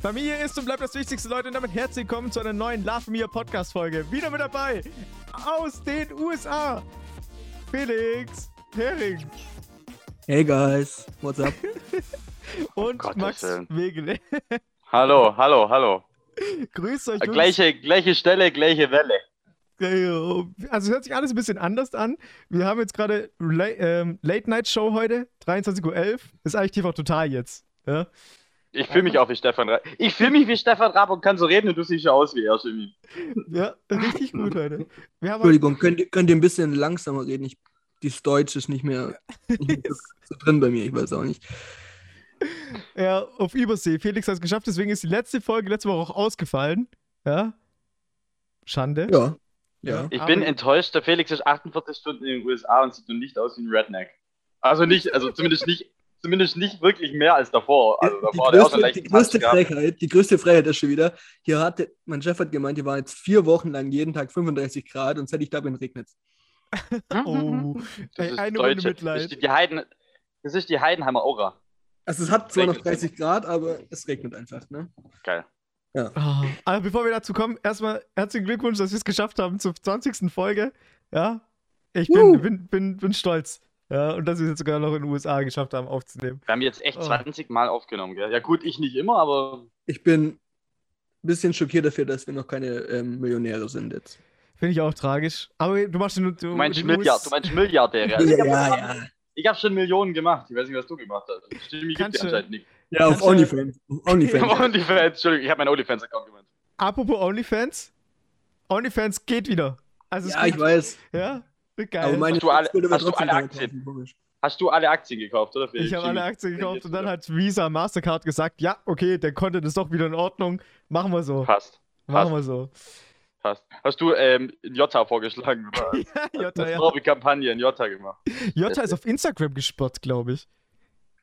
Familie ist und bleibt das Wichtigste, Leute. Und damit herzlich willkommen zu einer neuen Love Me Podcast Folge. Wieder mit dabei aus den USA. Felix Hering Hey guys, what's up? und Gottes Max. Wegele. Hallo, hallo, hallo. Grüßt euch. Jungs. Gleiche, gleiche Stelle, gleiche Welle. Also hört sich alles ein bisschen anders an. Wir haben jetzt gerade ähm, Late Night Show heute, 23.11 Uhr. Ist eigentlich TV total jetzt. Ja? Ich fühle mich auch wie Stefan Raab. Ich fühle mich wie Stefan Raab und kann so reden und du siehst ja aus wie er, Jimmy. ja, richtig gut heute. Wir haben Entschuldigung, könnt, ihr- könnt ihr ein bisschen langsamer reden? Ich, dieses Deutsch ist nicht mehr, nicht mehr so, drin bei mir, ich weiß auch nicht. Ja, auf Übersee. Felix hat es geschafft, deswegen ist die letzte Folge letzte Woche auch ausgefallen. Ja. Schande. Ja, ja. Ich Aber- bin enttäuscht, der Felix ist 48 Stunden in den USA und sieht nun nicht aus wie ein Redneck. Also nicht, also zumindest nicht, zumindest nicht wirklich mehr als davor. Also die, davor so größte, die größte. Frechheit, die größte Frechheit ist schon wieder, hier hatte, mein Chef hat gemeint, hier waren jetzt vier Wochen lang jeden Tag 35 Grad und seit ich da bin, regnet es. Oh, Das ist eine Runde Deutsche. Das Mitleid. ist die, die Heiden, das ist die Heidenheimer Aura. Also es hat zwar noch Regnet. 30 Grad, aber es regnet einfach, ne? Geil. Ah, Aber bevor wir dazu kommen, erstmal herzlichen Glückwunsch, dass wir es geschafft haben zur 20. Folge. Ja. Ich bin, bin, bin, bin stolz. Ja, und dass wir es jetzt sogar noch in den USA geschafft haben aufzunehmen. Wir haben jetzt echt Oh. 20 Mal aufgenommen, gell? Ja gut, ich nicht immer, aber Ich bin ein bisschen schockiert dafür, dass wir noch keine ähm, Millionäre sind jetzt. Finde ich auch tragisch. Aber du machst schon. Du, du meinst den Milliard, du meinst Milliardäre. Also ich Ja, habe ja. hab schon Millionen gemacht. Ich weiß nicht, was du gemacht hast. Jimmy gibt du- anscheinend nicht. Ja, auf du- OnlyFans. Auf OnlyFans. OnlyFans, Entschuldigung, ich habe meinen OnlyFans-Account gemeint. Apropos OnlyFans. OnlyFans geht wieder. Also es Ja, ich weiß. Ja, geil. Aber meine Hast du alle- hast du alle Aktien? kaufen. Hast du alle Aktien gekauft, oder? Ich habe alle? Aktien gekauft und dann hat Visa, Mastercard gesagt, ja, okay, der Content ist doch wieder in Ordnung. Machen wir so. Passt, Machen wir so. passt. Hast du ähm, in Jota vorgeschlagen? Oder? Ja, Jota, Eine ja. Werbekampagne in Jota gemacht. Jota ist auf Instagram gesperrt, glaube ich.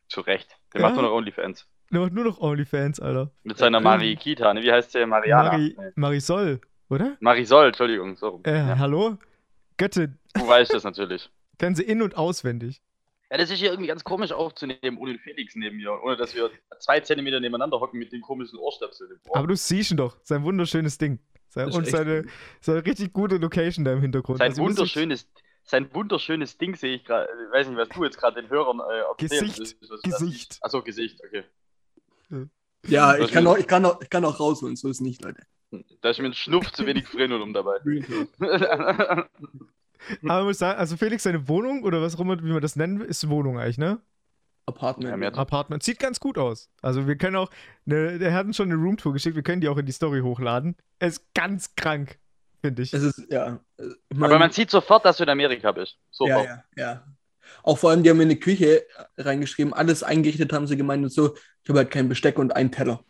Zu Recht. Der Ja? macht nur noch OnlyFans. Der macht nur noch OnlyFans, Alter. Mit seiner Ähm, Marikita, ne? Wie heißt sie? Mariana. Mari. Marisol, oder? Marisol, Entschuldigung. So. Äh, ja. hallo? Göttin. Du weißt das natürlich. Kennen sie in- und auswendig. Ja, das ist hier irgendwie ganz komisch aufzunehmen, ohne den Felix neben mir. Ohne dass wir zwei Zentimeter nebeneinander hocken mit den komischen Ohrstöpseln. Aber du siehst ihn doch. Sein wunderschönes Ding. Sein, Das ist und seine, seine richtig gute Location da im Hintergrund. Sein Also wunderschönes, sein wunderschönes Ding sehe ich gerade. Ich weiß nicht, was du jetzt gerade den Hörern äh, erzählst. Gesicht, Das- Gesicht. Achso, Gesicht, okay. Ja, Was ich kann, auch, ich, kann auch, ich kann auch rausholen, so ist nicht, Leute. Da ist mir ein Schnuff zu wenig Frenulum dabei. Aber ich muss sagen, also Felix, seine Wohnung oder was auch immer, wie man das nennen will, ist Wohnung eigentlich, ne? Apartment. Ja, Apartment. Sieht ganz gut aus. Also wir können auch, ne, der hat uns schon eine Roomtour geschickt, wir können die auch in die Story hochladen. Er ist ganz krank, finde ich. Es ist, ja. äh, Ich Aber man sieht sofort, dass du in Amerika bist. ja, Sofort. ja, ja. Auch vor allem, die haben in die Küche reingeschrieben, alles eingerichtet haben sie gemeint und so. Ich habe halt kein Besteck und einen Teller.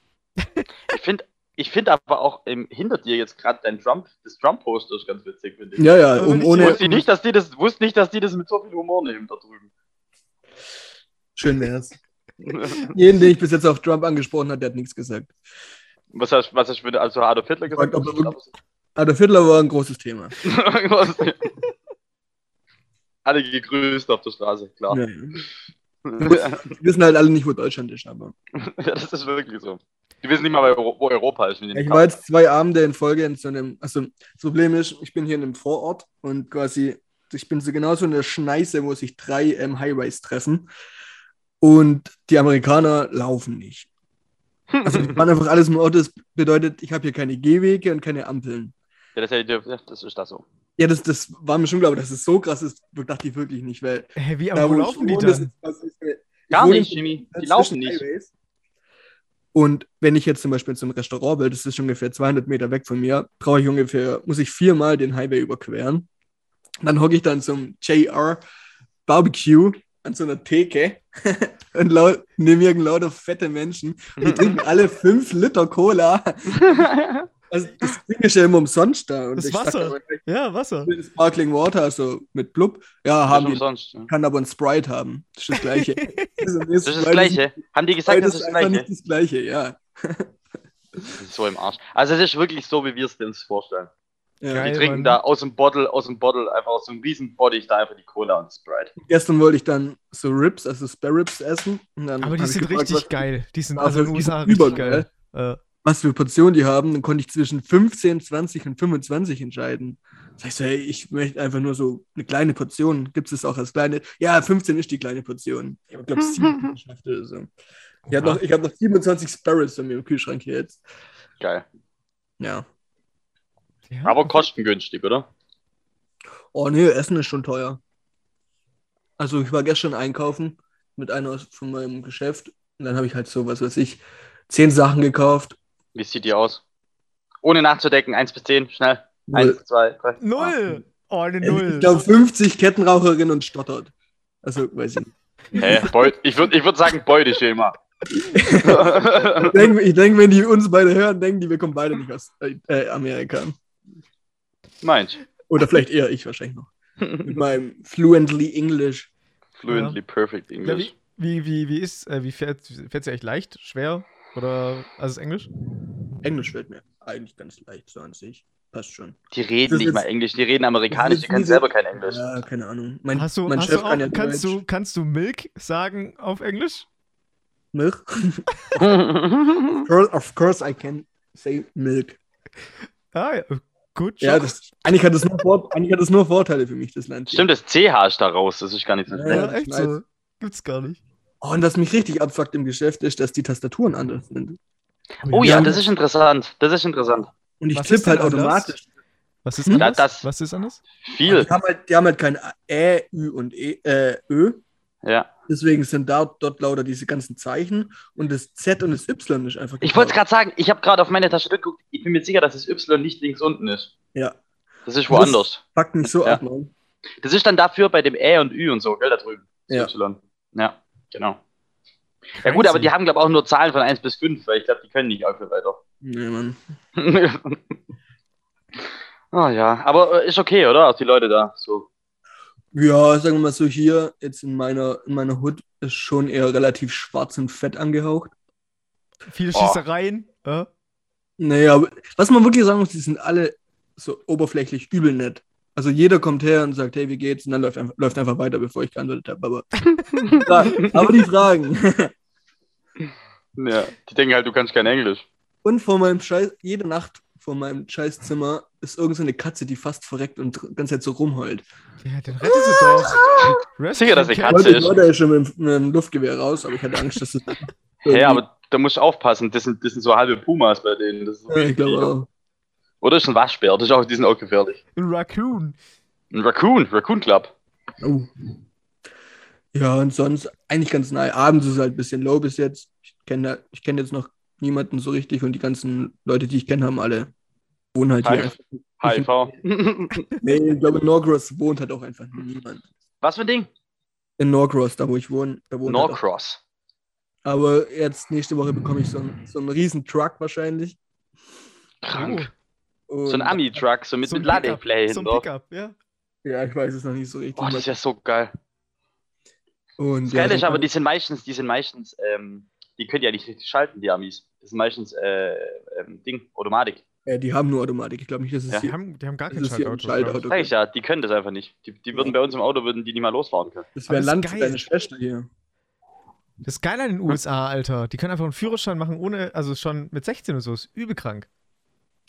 Ich finde ich find aber auch ähm, hinter dir jetzt gerade dein Drum, das Drum-Poster ist ganz witzig, finde ich. Ja, ja, um, ohne. Wusste ich nicht, dass die das, wusste nicht, dass die das mit so viel Humor nehmen da drüben. Schön wär's. Jeden, den ich bis jetzt auf Trump angesprochen habe, der hat nichts gesagt. was hast was hast du also Adolf Hitler gesagt? Fragt, ob wirklich- Adolf Hitler war ein großes Thema. Alle gegrüßt auf der Straße, klar. Ja, ja. Wir wissen halt alle nicht, wo Deutschland ist, aber. Ja, das ist wirklich so. Die wissen nicht mal, wo Euro- wo Europa ist. die Ja, ich war jetzt zwei Abende in Folge in so einem. Also, das Problem ist, ich bin hier in einem Vorort und quasi, ich bin so genauso in der Schneise, wo sich drei ähm, Highways treffen. Und die Amerikaner laufen nicht. Also, die fahren einfach alles im Auto. Das bedeutet, ich habe hier keine Gehwege und keine Ampeln. ja, das, ja, das ist das so. Ja, das, das war mir schon klar, aber dass es so krass ist, dachte ich wirklich nicht, weil. Hä, wie, da, aber wo laufen die dann? ist quasi so eine- ich Gar nicht, Jimmy. Die zwischen laufen nicht. Highways. Und wenn ich jetzt zum Beispiel zum Restaurant will, das ist ungefähr 200 Meter weg von mir, brauche ich ungefähr, muss ich viermal den Highway überqueren. Dann hocke ich dann zum JR Barbecue an so einer Theke und lau neben mir lauter fette Menschen. Und die trinken alle fünf Liter Cola. Also das Ding ist ja immer umsonst da. Und Das Wasser. ich Ja, Wasser. Sparkling Water, also mit Blub. Ja, Das haben ist die. umsonst. ja. Kann aber ein Sprite haben. Das ist das Gleiche. das Das ist das Gleiche. Haben die gesagt, das das ist ist das Gleiche? nicht das Gleiche, ja. Das ist so im Arsch. Also es ist wirklich so, wie wir es uns vorstellen. ja. Geil. Die trinken Mann. da aus dem Bottle, aus dem Bottle, einfach aus so einem riesen Body da einfach die Cola und Sprite. Gestern wollte ich dann so Ribs, also Spare Ribs essen. Und dann Aber die sind gefragt, richtig geil. Die sind also in den USA über, richtig geil. gell? Äh, was für Portionen die haben, dann konnte ich zwischen 15, 20 und 25 entscheiden. Das heißt, hey, ich möchte einfach nur so eine kleine Portion. Gibt es auch als kleine? Ja, 15 ist die kleine Portion. Ich habe, glaube ich, 7 geschafft oder so. Ich habe noch, ich hab noch 27 Sparrows bei mir im Kühlschrank hier jetzt. Geil. Ja. ja, Aber kostengünstig, oder? Oh nee, Essen ist schon teuer. Also ich war gestern einkaufen mit einer von meinem Geschäft und dann habe ich halt so, was weiß ich, zehn Sachen gekauft. Wie sieht die aus? Ohne nachzudecken, 1 bis 10, schnell. Null. 1, 2, 3. Null! Oh, eine Null. Ich glaube 50 Kettenraucherin und stottert. Also, weiß ich nicht. Hä? Beu ich würde ich würd sagen Beuteschema. Ich denke, ich denk, wenn die uns beide hören, denken die, wir kommen beide nicht aus äh, Amerika. Meint. Oder vielleicht eher ich wahrscheinlich noch. Mit meinem fluently English. Fluently perfect Ja, English. wie, wie, wie, wie ist, äh, wie fährt es echt leicht, schwer? Oder, also ist Englisch? Englisch fällt mir eigentlich ganz leicht so an sich. Passt schon. Die reden Das nicht mal Englisch, die reden amerikanisch, die können selber kein Englisch. Ja, keine Ahnung. Mein, Hast du, mein hast Chef du auch, kann ja kannst, Deutsch. du, kannst du Milk sagen auf Englisch? Milk? Of course I can say milk. Ah, ja. Gut. Ja, das, eigentlich, hat das nur Vor, eigentlich hat das nur Vorteile für mich, das Land. hier. Stimmt, das CH ist da raus, das ist gar nicht so Ja, echt so. Gibt's gar nicht. Oh, und was mich richtig abfuckt im Geschäft ist, dass die Tastaturen anders sind. Oh Ja. das ist interessant. Das ist interessant. Und ich Was tippe halt automatisch. Was ist Hm? anders? Das- Was ist anders? Viel. Die haben halt, die haben halt kein Ä, Ü und e, äh, Ö. Ja. Deswegen sind da, dort lauter diese ganzen Zeichen und das Z und das Y ist einfach. Ich wollte es gerade sagen, ich habe gerade auf meine Tasche geguckt. Ich bin mir sicher, dass das Y nicht links unten ist. Ja, Das ist woanders. packt mich so Ja. ab, Mann. Das ist dann dafür bei dem Ä und Ü und so, gell, da drüben. Das Ja. Y. Ja, genau. Ja gut, aber die haben, glaube ich, auch nur Zahlen von 1 bis 5, weil ich glaube, die können nicht auch viel weiter. Nee, Mann. oh ja, aber äh, ist okay, oder? Auch die Leute da. So. Ja, sagen wir mal so, hier jetzt in meiner, in meiner Hut ist schon eher relativ schwarz und fett angehaucht. Viele Oh. Schießereien. Ja? Naja, was man wirklich sagen muss, die sind alle so oberflächlich übel nett. Also jeder kommt her und sagt, hey, wie geht's? Und dann läuft einfach, läuft einfach weiter, bevor ich geantwortet habe. Aber, aber die Fragen. Ja, die denken halt, du kannst kein Englisch. Und vor meinem Scheiß, jede Nacht vor meinem Scheißzimmer ist irgend so eine Katze, die fast verreckt und die ganze Zeit so rumheult. ja, den rettet sie doch. Sicher, dass Cat. Katze ist. war der schon mit, mit dem Luftgewehr raus, aber ich hatte Angst, dass es. Hä, aber da musst du aufpassen, das sind, das sind so halbe Pumas bei denen. Das ist Ja, ich glaube auch. Oder ist ein Waschbär, das ist auch, die sind auch gefährlich. Ein Raccoon. Ein Raccoon, Raccoon Club. Oh. Ja, und sonst eigentlich ganz nahe. Abends ist es halt ein bisschen low bis jetzt. Ich kenne ich kenn jetzt noch niemanden so richtig und die ganzen Leute, die ich kenne, haben alle wohnen halt hier. Hi. HIV. Nee, ich glaube, in Norcross wohnt halt auch einfach niemand. Was für ein Ding? In Norcross, da wo ich wohne, da wohnt halt. Norcross. Aber jetzt nächste Woche bekomme ich so einen, so einen riesen Truck wahrscheinlich. Krank. Und, So ein Ami-Truck, so mit, So mit Ladefläche So ein. Pickup, ja. Ja, ich weiß es noch nicht so richtig. Oh, das wäre so geil. und Das Geile dann ist aber, die sind meistens, die sind meistens, ähm, die können ja nicht richtig schalten, die Amis. Das sind meistens, äh, ähm, Ding, Automatik. Ja, die haben nur Automatik. Ich glaube nicht, dass es Ja. Die haben, die haben gar kein ist Schaltauto. Schaltauto. Sag ich ja, die können das einfach nicht. Die, die würden bei uns im Auto, würden die nicht mal losfahren können. Das wäre ist Land für geil. deine Schwester hier. Das ist geil an den USA, Alter. Die können einfach einen Führerschein machen, ohne, also schon mit 16 und so. Ist übel krank.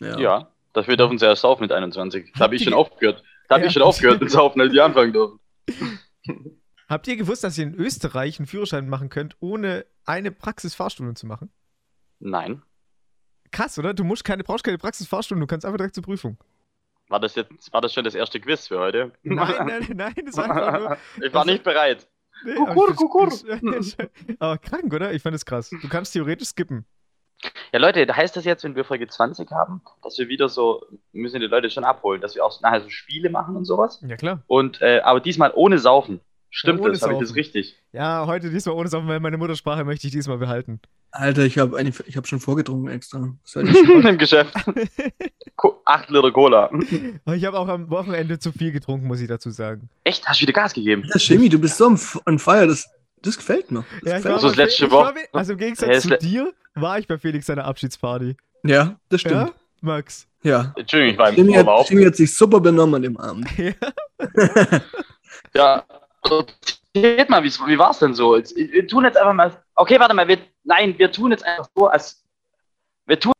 Ja. Ja, dafür dürfen sie erst saufen mit 21. Da habe ich schon aufgehört. Da habe Ja. ich schon aufgehört mit Saufen, als die anfangen dürfen. Habt ihr gewusst, dass ihr in Österreich einen Führerschein machen könnt, ohne eine Praxisfahrstunde zu machen? Nein. Krass, oder? Du musst keine, brauchst keine Praxisfahrstunde, du kannst einfach direkt zur Prüfung. War das jetzt, war das schon das erste Quiz für heute? Nein, nein, nein, das war einfach nur. ich war nicht bereit. Nee, Kukur, aber, ich find's- aber krank, oder? Ich fand es krass. Du kannst theoretisch skippen. Ja, Leute, heißt das jetzt, wenn wir Folge 20 haben, dass wir wieder so, müssen die Leute schon abholen, dass wir auch nachher so Spiele machen und sowas? Ja, klar. Und, äh, aber diesmal ohne Saufen. Stimmt ohne das? Habe ich das richtig? Ja, heute diesmal ohne Saufen, weil meine Muttersprache möchte ich diesmal behalten. Alter, ich habe ich hab schon vorgetrunken extra. Das ist nicht- Im Geschäft. 8 Liter Cola. Ich habe auch am Wochenende zu viel getrunken, muss ich dazu sagen. Echt? Hast du wieder Gas gegeben? Ja, Chemie, du bist so on f- on fire. Das, das gefällt mir. Das Ja, gefällt war So bei das letzte war Woche. bei- Also im Gegensatz Ja, zu dir war ich bei Felix seiner Abschiedsparty. ja, das Ja, stimmt. Max? Ja. Entschuldigung, ich war im Chemie hat. Chemie hat sich super benommen an dem Abend. Ja. Ja. Erzählt mal, wie war es denn so? Wir tun jetzt einfach mal. Okay, warte mal. Wir, nein, wir tun jetzt einfach so, als. Wer tut?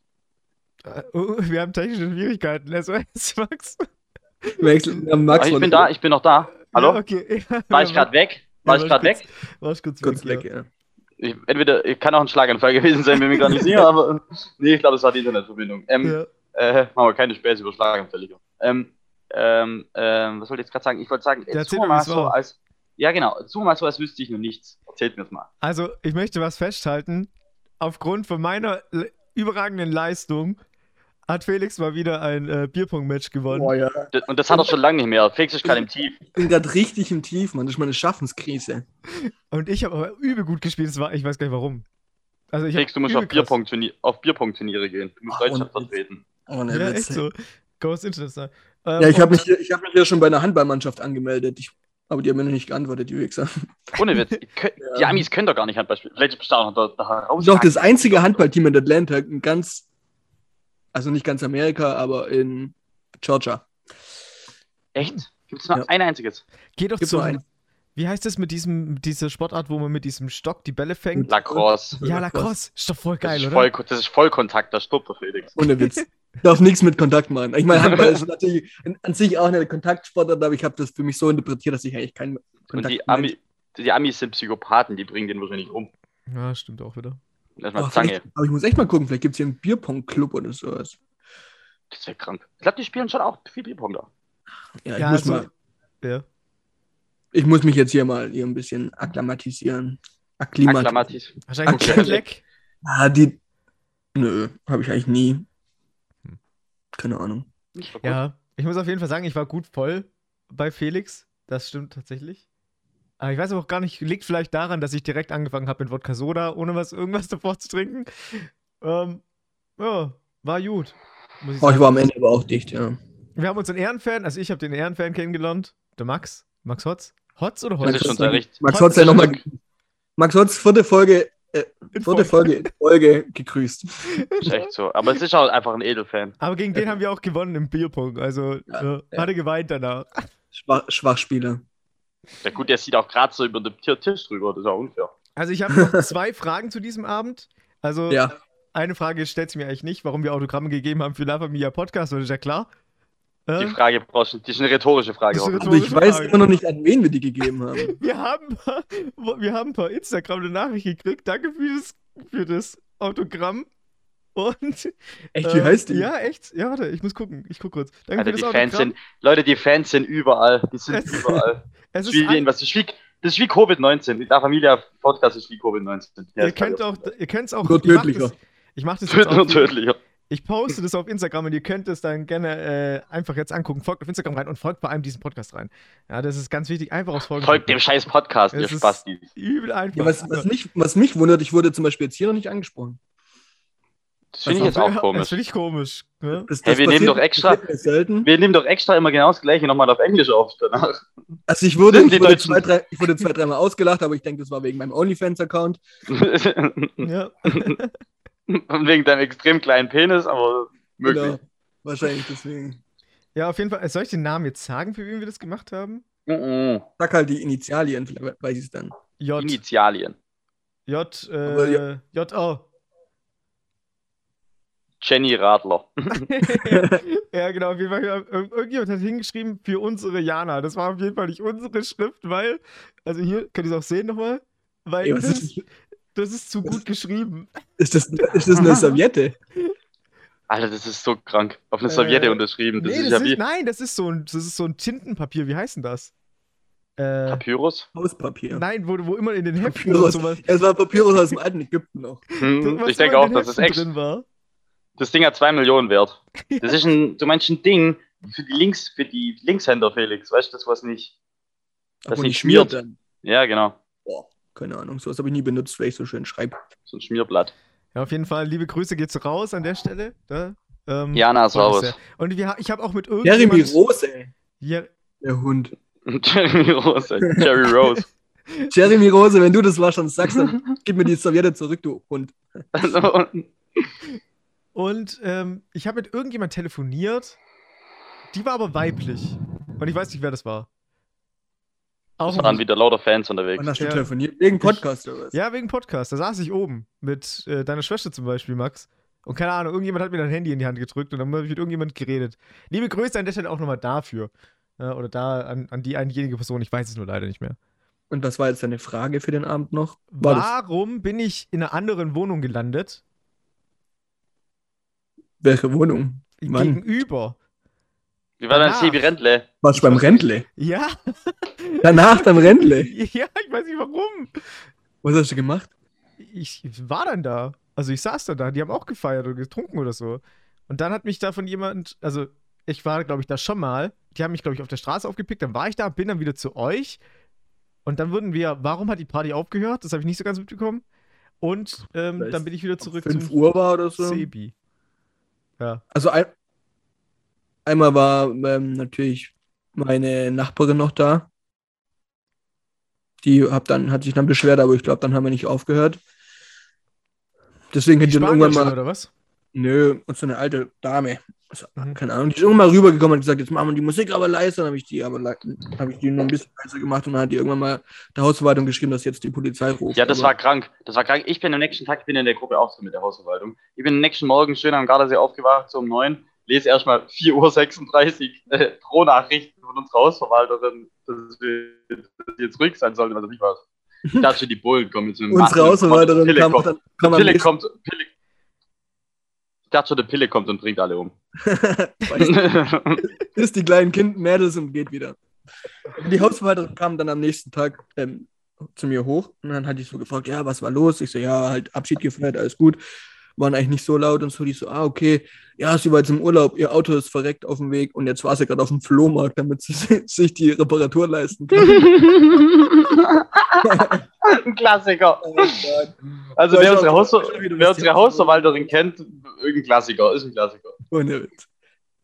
Äh, oh, wir haben technische Schwierigkeiten. SOS, Max. Ja, Max Ah, ich bin da, ich bin noch da. Hallo? Ja, okay. War ich gerade weg? War Ja, ich gerade weg? War ich kurz, Kurz weg, weg, ja. Ich, entweder, ich kann auch ein Schlaganfall gewesen sein, bin mir gar nicht sicher, aber nee, ich glaube, es war die Internetverbindung. Ähm, Ja. äh, machen wir keine Späße über Schlaganfälle hier. Ähm, ähm, ähm, was wollte ich jetzt gerade sagen? Ich wollte sagen, wir doch, mal so als, ja genau, wir mal so, als wüsste ich noch nichts. Erzählt mir das mal. Also, ich möchte was festhalten. Aufgrund von meiner überragenden Leistung hat Felix mal wieder ein äh, Bierpong-Match gewonnen. Boah, ja. Und das hat er schon lange nicht mehr. Felix ist gerade im Tief. Ich bin gerade richtig im Tief, Mann. Das ist meine Schaffenskrise. Und ich habe aber übel gut gespielt. Das war, ich weiß gar nicht warum. Also ich Felix, du musst auf Bierpong-Turniere gehen. Du musst Ach, Deutschland vertreten. Ohne Ja, Witz. echt so. Ghost International. Ähm, Ja, ich habe mich, hier- ich hab mich ja schon bei einer Handballmannschaft angemeldet. Ich, aber die haben mir noch nicht geantwortet, die Wichser. Ohne Witz. Die Ja. Amis können doch gar nicht Handball spielen. Vielleicht bist du auch noch da, da heraus. Doch, das einzige Handballteam in Atlanta, in ganz, also nicht ganz Amerika, aber in Georgia. Echt? Gibt es nur Ja. ein einziges? Geh doch Gibt zu. ein. Wie heißt das mit diesem, dieser Sportart, wo man mit diesem Stock die Bälle fängt? Lacrosse. ja, Lacrosse. Ist doch voll Das geil, ist, oder? voll, das ist Vollkontakt, da stirbt der Felix. Ohne Witz. Darf nichts mit Kontakt machen. Ich meine, Handball ist natürlich an- sich auch eine Kontaktsportart, aber ich habe das für mich so interpretiert, dass ich eigentlich keinen Und Kontakt die, Ami, die Amis sind Psychopathen, die bringen den wahrscheinlich um. Ja, stimmt auch wieder. Erstmal Oh, Zange. aber ich muss echt mal gucken, vielleicht gibt es hier einen Bierpong-Club oder sowas. Das wäre krank. Ich glaube, die spielen schon auch viel Bierpong da. Ja, ich, Ja, muss also- mal, Ja. ich muss mich jetzt hier mal hier ein bisschen akklimatisieren. Akklimat Akklamatis. Wahrscheinlich. Jetlag. Ah, die. Nö, habe ich eigentlich nie. Hm. Keine Ahnung. Ja, ich muss auf jeden Fall sagen, ich war gut voll bei Felix. Das stimmt tatsächlich. Aber ich weiß aber auch gar nicht, liegt vielleicht daran, dass ich direkt angefangen habe mit Wodka Soda, ohne was irgendwas davor zu trinken. Ähm, ja, war gut. Muss ich Oh, ich war am Ende aber auch dicht, ja. Wir haben unseren Ehrenfan, also ich habe den Ehrenfan kennengelernt, der Max. Max Hotz? Hotz oder Das Hotz? Max Heute Hotz ja ist nochmal. Max Hotz, vierte Folge, äh, In vierte Folge. Folge in Folge gegrüßt. Ist echt so. Aber es ist auch einfach ein Edelfan. Aber gegen den haben wir auch gewonnen im Bierpong. Also Ja, äh, ja. hat er geweint danach. Schwach, Schwachspieler. Ja gut, der sieht auch gerade so über den Tisch drüber. Das ist auch unfair. Also ich habe noch zwei Fragen zu diesem Abend. Also Ja. eine Frage stellt sich mir eigentlich nicht, warum wir Autogramme gegeben haben für La Familia Podcast, das ist ja klar. Äh, Die Frage brauchst du. Die ist eine rhetorische Frage. Eine. Aber ich weiß Frage. immer noch nicht, an wen wir die gegeben haben. wir, haben ein paar, wir haben ein paar Instagram eine Nachricht gekriegt. Danke für das, für das Autogramm. Und Echt, wie äh, heißt die? Ja, echt. Ja, warte, ich muss gucken. Ich guck kurz. Danke Alter, für die Fans sind. Leute, die Fans sind überall. Die sind Es- überall. Es Das ist wie, was, das ist wie, das ist wie Covid-19. Die Familia Podcast ist wie Covid-19. Ja, ihr könnt auch, ihr könnt es auch. Nur ich mach tödlicher. das- Ich mache das jetzt Tödlicher auch. tödlicher. Ich poste das auf Instagram und ihr könnt es dann gerne äh, einfach jetzt angucken. Folgt auf Instagram rein und folgt vor allem diesem Podcast rein. Ja, das ist ganz wichtig. Einfach aufs Folgen. Folgt dem scheiß Podcast, ihr Spastis. Übel einfach. Ja, was, was, mich, was mich wundert, ich wurde zum Beispiel jetzt hier noch nicht angesprochen. Das finde ich jetzt auch Das komisch. finde ich komisch. Ne? Das, Hey, wir nehmen doch extra-. Wir nehmen doch extra immer genau das gleiche nochmal auf Englisch auf danach. Also ich wurde, ich wurde, Deutschen- zwei, drei, ich wurde zwei, dreimal ausgelacht, aber ich denke, das war wegen meinem OnlyFans-Account. Ja. Und wegen deinem extrem kleinen Penis, aber möglich. Genau. Wahrscheinlich deswegen. ja, auf jeden Fall. Soll ich den Namen jetzt sagen, für wen wir das gemacht haben? Mhm. Sag halt die Initialien, vielleicht weiß ich es dann. J. Initialien. J. Äh, J. O. Jenny Radler. ja, genau. Auf jeden Fall. Ir- Irgendjemand hat hingeschrieben für unsere Jana. Das war auf jeden Fall nicht unsere Schrift, weil. Also hier, könnt ihr es auch sehen nochmal? Weil Ey, das, ist, das ist zu gut geschrieben. ist, das, ist das eine Serviette? Alter, das ist so krank. Auf eine Äh, Serviette unterschrieben. Das Nee, ist das ja ist, nein, das ist so ein, das ist so ein Tintenpapier. Wie heißt denn das? Äh, Papyrus. Hauspapier. nein, wo, wo immer in den Heften und Papyrus. sowas. Es war Papyrus aus dem alten Ägypten noch. Hm, ich denke auch, in den das ist Heften extra. Das Ding hat zwei Millionen wert. Das ist ein, du meinst ein Ding für die Links, für die Linkshänder, Felix. Weißt du, das was nicht. Das nicht schmiert schmiert. dann. Ja, genau. Boah, keine Ahnung, sowas habe ich nie benutzt, weil ich so schön schreibe. So ein Schmierblatt. Ja, auf jeden Fall, liebe Grüße geht's raus an der Stelle. Da, ähm, Jana, servus. sehr. Und wir, ich habe auch mit Jeremy irgendjemand... Rose, ey. Ja, Der Hund. Jeremy Rose. Jerry Rose. Jeremy Rose, wenn du das warst und sagst, dann gib mir die Serviette zurück, du Hund. Und ähm, ich habe mit irgendjemand telefoniert. Die war aber weiblich. Und ich weiß nicht, wer das war. Auch es waren wieder lauter Fans unterwegs. Wann hast du Ja. telefoniert? Wegen Podcast oder was? Ja, wegen Podcast. Da saß ich oben mit äh, deiner Schwester zum Beispiel, Max. Und keine Ahnung, irgendjemand hat mir dann ein Handy in die Hand gedrückt und dann habe ich mit irgendjemand geredet. Liebe Grüße an der Stelle auch nochmal dafür. Ja, oder da an, an die einjenige Person, ich weiß es nur leider nicht mehr. Und was war jetzt deine Frage für den Abend noch? War das, Warum bin ich in einer anderen Wohnung gelandet? Welche Wohnung? Wann? Gegenüber. Wie war dein Danach. Sebi Rentle? Warst du beim Rentle? Ja, Danach beim Rentle? ja, ich weiß nicht warum. Was hast du gemacht? Ich war dann da. Also ich saß dann da, die haben auch gefeiert oder getrunken oder so. Und dann hat mich da von jemand, also ich war, glaube ich, da schon mal. Die haben mich, glaube ich, auf der Straße aufgepickt. Dann war ich da, bin dann wieder zu euch. Und dann wurden wir, warum hat die Party aufgehört? Das habe ich nicht so ganz mitbekommen. Und ähm, dann bin ich wieder zurück 5 zum Uhr war oder so? Sebi. Ja. Also ein, einmal war ähm, natürlich meine Nachbarin noch da. Die hab dann, hat sich dann beschwert, aber ich glaube, dann haben wir nicht aufgehört. Deswegen hätte ich dann irgendwann mal. oder was? Nö, und so eine alte Dame. Also, Mhm. Keine Ahnung. Die ist irgendwann mal rübergekommen und gesagt, jetzt machen wir die Musik aber leiser. Dann habe ich die aber habe ich die nur ein bisschen leiser gemacht und dann hat die irgendwann mal der Hausverwaltung geschrieben, dass jetzt die Polizei ruft. Ja, das aber, war krank. Das war krank. Ich bin am nächsten Tag, ich bin in der Gruppe auch so mit der Hausverwaltung. Ich bin am nächsten Morgen schön am Gardasee aufgewacht, so um 9, lese erstmal 4.36 Uhr äh, Pro-Nachrichten von unserer Hausverwalterin, dass wir dass wir jetzt ruhig sein sollten, was weiß ich was. Ich dachte die Bullen kommen jetzt mit dem Unsere Hausverwalterin kam, kommt. dann, kam am Pille kommt, Pille. Dachte schon, der Pille kommt und bringt alle um. ist die kleinen Kind Mädels und geht wieder. Die Hausverwalterin kam dann am nächsten Tag ähm, zu mir hoch und dann hatte ich so gefragt, ja, was war los? Ich so, ja, halt Abschied gefeiert, alles gut. Waren eigentlich nicht so laut und so. Die so, ah, okay, ja, sie war jetzt im Urlaub, ihr Auto ist verreckt auf dem Weg und jetzt war sie gerade auf dem Flohmarkt, damit sie sich die Reparatur leisten kann. Ein Klassiker. Oh. Also wer unsere, Haus du wer unsere. Hausverwalterin kennt, irgendein Klassiker, ist ein Klassiker.